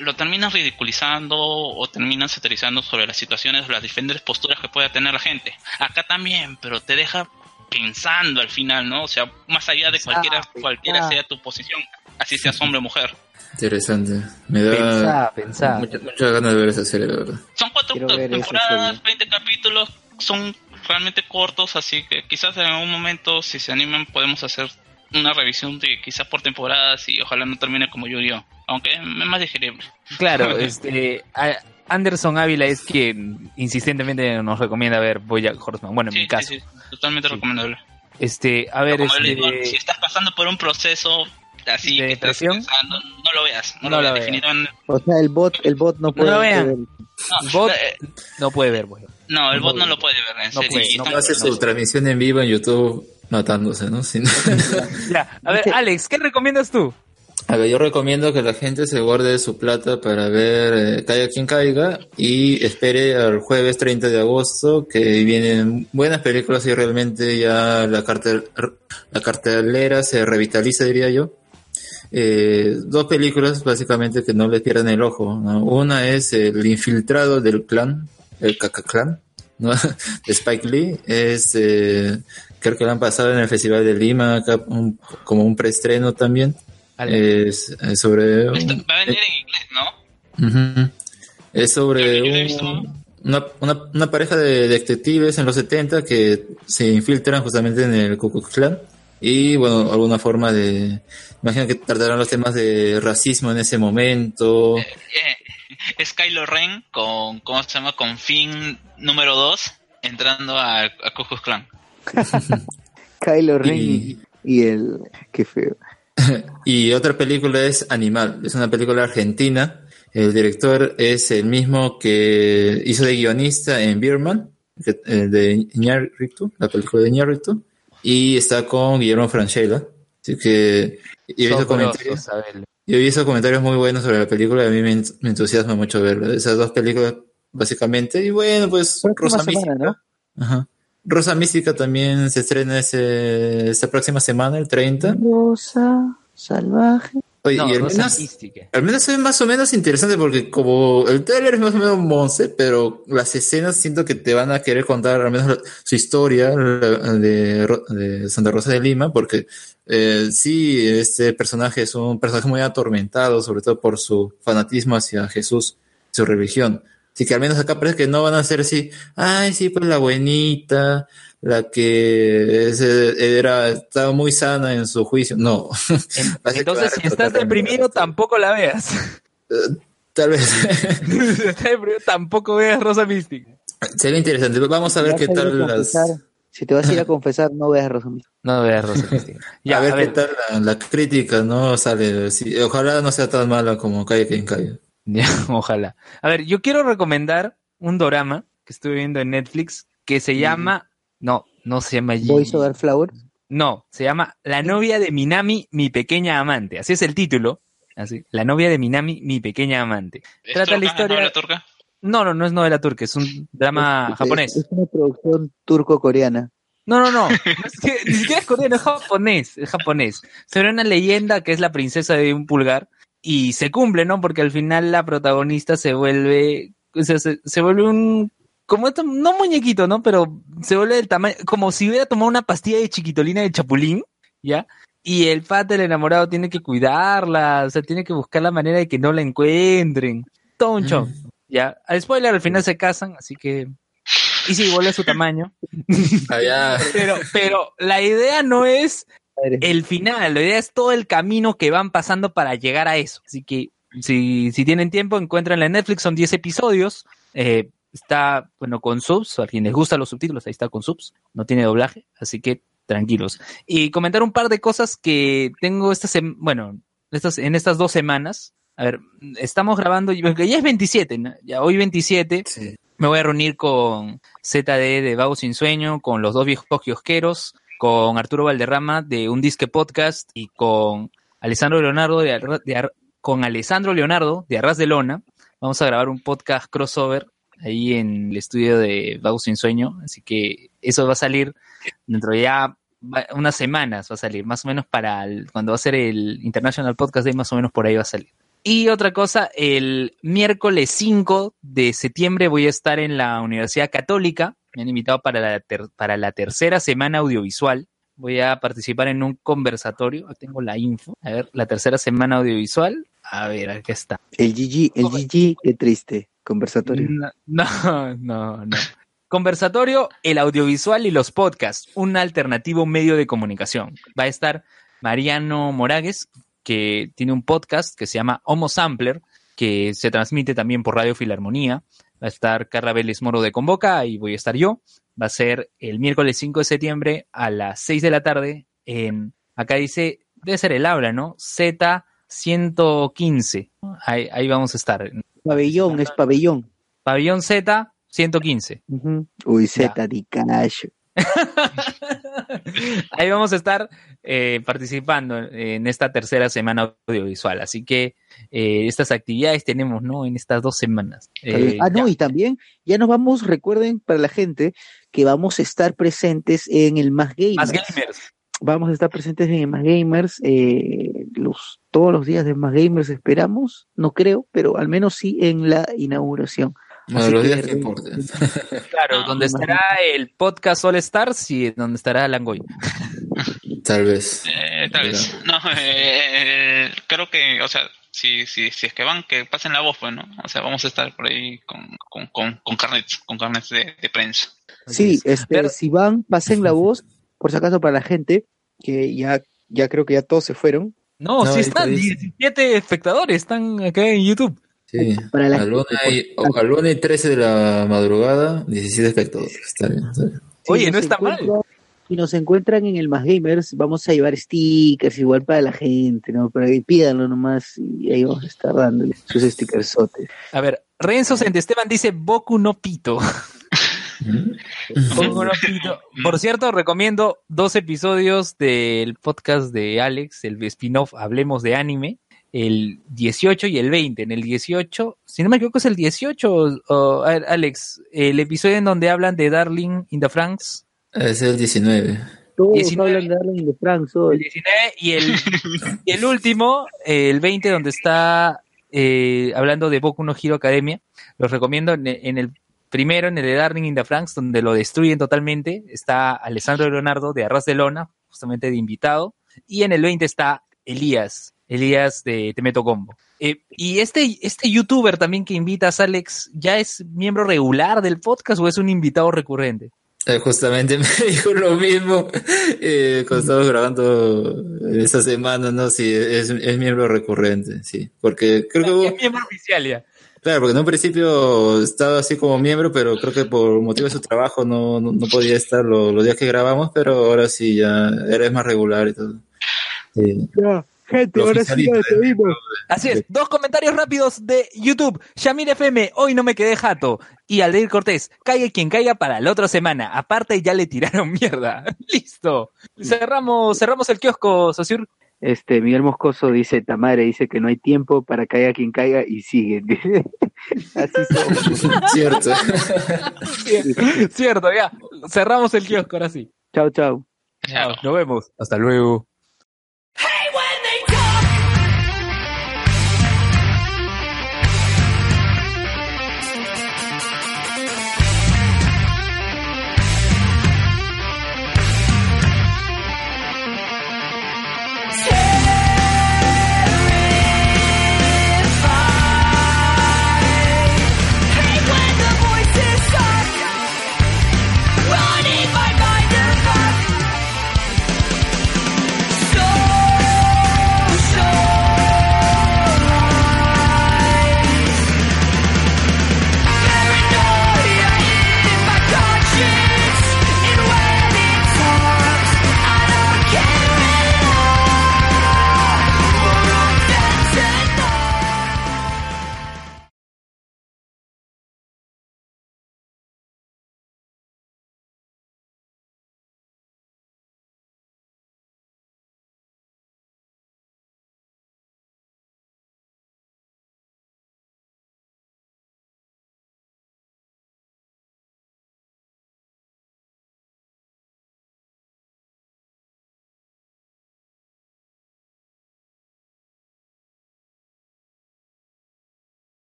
lo terminan ridiculizando o terminan satirizando sobre las situaciones o las diferentes posturas que pueda tener la gente. Acá también, pero te deja pensando al final, ¿no? O sea, más allá de cualquiera, cualquiera sea tu posición, así seas hombre o mujer. Interesante. Me da Pensá, pensá. Mucha, mucha ganas de ver esa serie, la verdad. Son cuatro temporadas, 20 capítulos, son realmente cortos, así que quizás en algún momento, si se animan, podemos hacer una revisión de quizás por temporadas y ojalá no termine como Yu-Gi-Oh! Aunque es más digerible. Claro, este a- Anderson Ávila es quien insistentemente nos recomienda ver Bojack Horseman. Bueno, en mi caso. Sí, sí, totalmente recomendable. Este, a ver, Como le digo, este, si estás pasando por un proceso así ¿De que estás pensando, no lo veas, no, No lo veas, definitivamente. O sea, el bot, el bot no puede lo vean. ver. No, Bot eh, no puede ver, Bojack. no, el bot no lo puede ver, en No serio. puede, no Hace su transmisión en vivo en YouTube matándose, ¿no? Si no- Ya, a ver, Alex, ¿qué recomiendas tú? A ver, yo recomiendo que la gente se guarde su plata para ver eh, Caiga quien caiga y espere al jueves 30 de agosto que vienen buenas películas y realmente ya la, cartel, la cartelera se revitaliza, diría yo. Eh, dos películas básicamente que no les pierdan el ojo. ¿no? Una es El infiltrado del clan, el Caca Clan, ¿no? de Spike Lee. Es, eh, creo que lo han pasado en el Festival de Lima acá, un- como un preestreno también. Es, es sobre un- Esto va a venir en inglés, ¿no? Es sobre un- una, una, una pareja de detectives en los 70 que se infiltran justamente en el Ku Klux Klan y bueno, alguna forma de... Imagino que tratarán los temas de racismo en ese momento. Eh, es Kylo Ren con, ¿cómo se llama? Con Finn número 2 entrando a, a Ku Klux Klan. Kylo Ren Y- el. Qué feo. Y otra película es Animal, es una película argentina. El director es el mismo que hizo de guionista en Birman, eh, de Iñárritu, la película de Iñárritu, y está con Guillermo Francella. Así que yo he visto comentarios, yo he visto comentarios muy buenos sobre la película y a mí me, ent- me entusiasma mucho verla. Esas dos películas, básicamente. Y bueno, pues Rosa semana. Ajá. Rosa Mística también se estrena ese, esta próxima semana, el 30. Rosa, salvaje. Oye, No, y al menos, al ve más o menos interesante porque como el trailer es más o menos monce, pero las escenas siento que te van a querer contar al menos su historia de Santa Rosa de Lima, porque eh, sí, este personaje es un personaje muy atormentado, sobre todo por su fanatismo hacia Jesús, su religión. Así que al menos acá parece que no van a ser así, ay, sí, pues la buenita, la que es, eh, era, estaba muy sana en su juicio. No. Que Entonces, si estás deprimido, tampoco la veas. Tal vez. si estás deprimido, tampoco veas Rosa Mística. Sería interesante. Vamos a ver Si qué tal las. Si te vas a ir a confesar, no veas Rosa Mística. No veas Rosa Mística. Ya, a ver a qué tal la, la crítica, ¿no? Sale. sí, ojalá no sea tan mala como Calle quien calle. Ya, ojalá. A ver, yo quiero recomendar un dorama que estuve viendo en Netflix que se llama. No, no se llama. Voice Over Flower. No, se llama La novia de Minami, mi pequeña amante. Así es el título. Así, La novia de Minami, mi pequeña amante. ¿Es Trata la historia. novela turca? No, no, no es novela turca, es un drama Es- japonés. Es una producción turco-coreana. No, no, no. no es que- ni siquiera es coreano, es japonés. Es japonés. Sobre una leyenda que es la princesa de un pulgar. Y se cumple, ¿no? Porque al final la protagonista se vuelve. O sea, se, se vuelve un. Como esto, no muñequito, ¿no? Pero se vuelve del tamaño. Como si hubiera tomado una pastilla de chiquitolina de chapulín, ¿ya? Y el pata, el enamorado, tiene que cuidarla. O sea, tiene que buscar la manera de que no la encuentren. Todo un show. Ya. Al spoiler, al final se casan, así que. Y sí, vuelve a su tamaño. Allá. Pero, pero la idea no es el final, la idea es todo el camino que van pasando para llegar a eso. Así que si, si tienen tiempo, encuentranla en Netflix, son 10 episodios. Eh, está, bueno, con subs, a quienes les gustan los subtítulos, ahí está con subs, no tiene doblaje, así que tranquilos. Y comentar un par de cosas que tengo esta bueno, estas, en estas dos semanas. A ver, estamos grabando, ya es 27, ¿no? ya hoy 27. Me voy a reunir con ZD de Vago Sin Sueño, con los dos viejos kiosqueros, con Arturo Valderrama de Un Disque Podcast y con Alessandro Leonardo de, de Ar- con Alessandro Leonardo de Arras de Lona. Vamos a grabar un podcast crossover ahí en el estudio de Vago Sin Sueño, así que eso va a salir dentro de ya unas semanas va a salir, más o menos para el- cuando va a ser el International Podcast Day, más o menos por ahí va a salir. Y otra cosa, el miércoles 5 de septiembre voy a estar en la Universidad Católica. Me han invitado para la, ter- para la tercera semana audiovisual. Voy a participar en un conversatorio. Tengo la info. A ver, la tercera semana audiovisual. A ver, aquí está. El GG, el GG, qué triste. Conversatorio. No, no, no, no. Conversatorio, el audiovisual y los podcasts, un alternativo medio de comunicación. Va a estar Mariano Moragues, que tiene un podcast que se llama Homo Sampler, que se transmite también por Radio Filarmonía. Va a estar Carla Vélez Moro de Convoca y voy a estar yo. Va a ser el miércoles 5 de septiembre a las 6 de la tarde en, acá dice, debe ser el habla, ¿no? Z115. Ahí, ahí vamos a estar. Pabellón, es pabellón. Pabellón Z 115. Ujú. Uy, Z de cash. Ahí vamos a estar eh, participando en esta tercera semana audiovisual. Así que eh, estas actividades tenemos, ¿no? En estas dos semanas. Eh, ah, no, y también ya nos vamos, recuerden para la gente que vamos a estar presentes en el Más Gamers. Más gamers. Vamos a estar presentes en el Más Gamers eh, los, todos los días de Más Gamers, esperamos, no creo, pero al menos sí en la inauguración. Así los días que importen. Claro, donde estará el podcast All Stars y donde estará Langoy. Tal vez. Eh, tal vez. No, eh, creo que, o sea, si, si, si es que van, que pasen la voz, pues, ¿no? O sea, vamos a estar por ahí con, con, con, con carnets, con carnets de, de prensa. Sí, este, si van, pasen la voz, por si acaso para la gente, que ya, ya creo que ya todos se fueron. No, No, sí están, está, dice. 17 espectadores están acá en YouTube. Sí. Para la a la gente, una y, a la una y 13 de la madrugada, 17 espectadores. Está bien, está bien. Si Oye, nos no está mal. encuentran- Si nos encuentran en el Más Gamers, vamos a llevar stickers igual para la gente, ¿no? Pero pídanlo nomás y ahí vamos a estar dándole sus stickersotes. A ver, Renzo Esteban dice Boku no Pito. Boku no Pito. Por cierto, recomiendo dos episodios del podcast de Alex, el spin-off Hablemos de Anime, el 18 y el 20. En el 18, si no me equivoco, es el 18, o- o, a ver, Alex, el episodio en donde hablan de Darling in the Franks. Es el 19. Todos 19. hablan de Darling de Frank hoy. El 19 y el, y el último, el 20, donde está eh, hablando de Boku no Hero Academia. Los recomiendo en, en el primero, en el de Darling in the Franks, donde lo destruyen totalmente. Está Alessandro Leonardo de Arras de Lona, justamente de invitado. Y en el 20 está Elías, Elías de Temeto Combo. Eh, y este, este youtuber también que invitas, Alex, ¿ya es miembro regular del podcast o es un invitado recurrente? Eh, justamente me dijo lo mismo eh, cuando estábamos grabando esta semana, ¿no? Sí, es, es miembro recurrente, sí. Porque creo que hubo, Es miembro oficial ya. claro, porque en un principio estaba así como miembro, pero creo que por motivo de su trabajo no, no, no podía estar lo- los días que grabamos, pero ahora sí ya eres más regular y todo. Sí. Ya, gente, ahora sí despedimos. Así es, dos comentarios rápidos de YouTube. Shamir FM, hoy no me quedé jato. Y Aldeir Cortés, caiga quien caiga para la otra semana. Aparte ya le tiraron mierda. Listo. Cerramos, cerramos el kiosco, Sosur. Este, Miguel Moscoso dice, Tamare dice que no hay tiempo para caiga quien caiga y sigue. Así somos. Cierto. Cierto, ya. Cerramos el kiosco ahora sí. Chao, chao. Chao. Nos vemos. Hasta luego.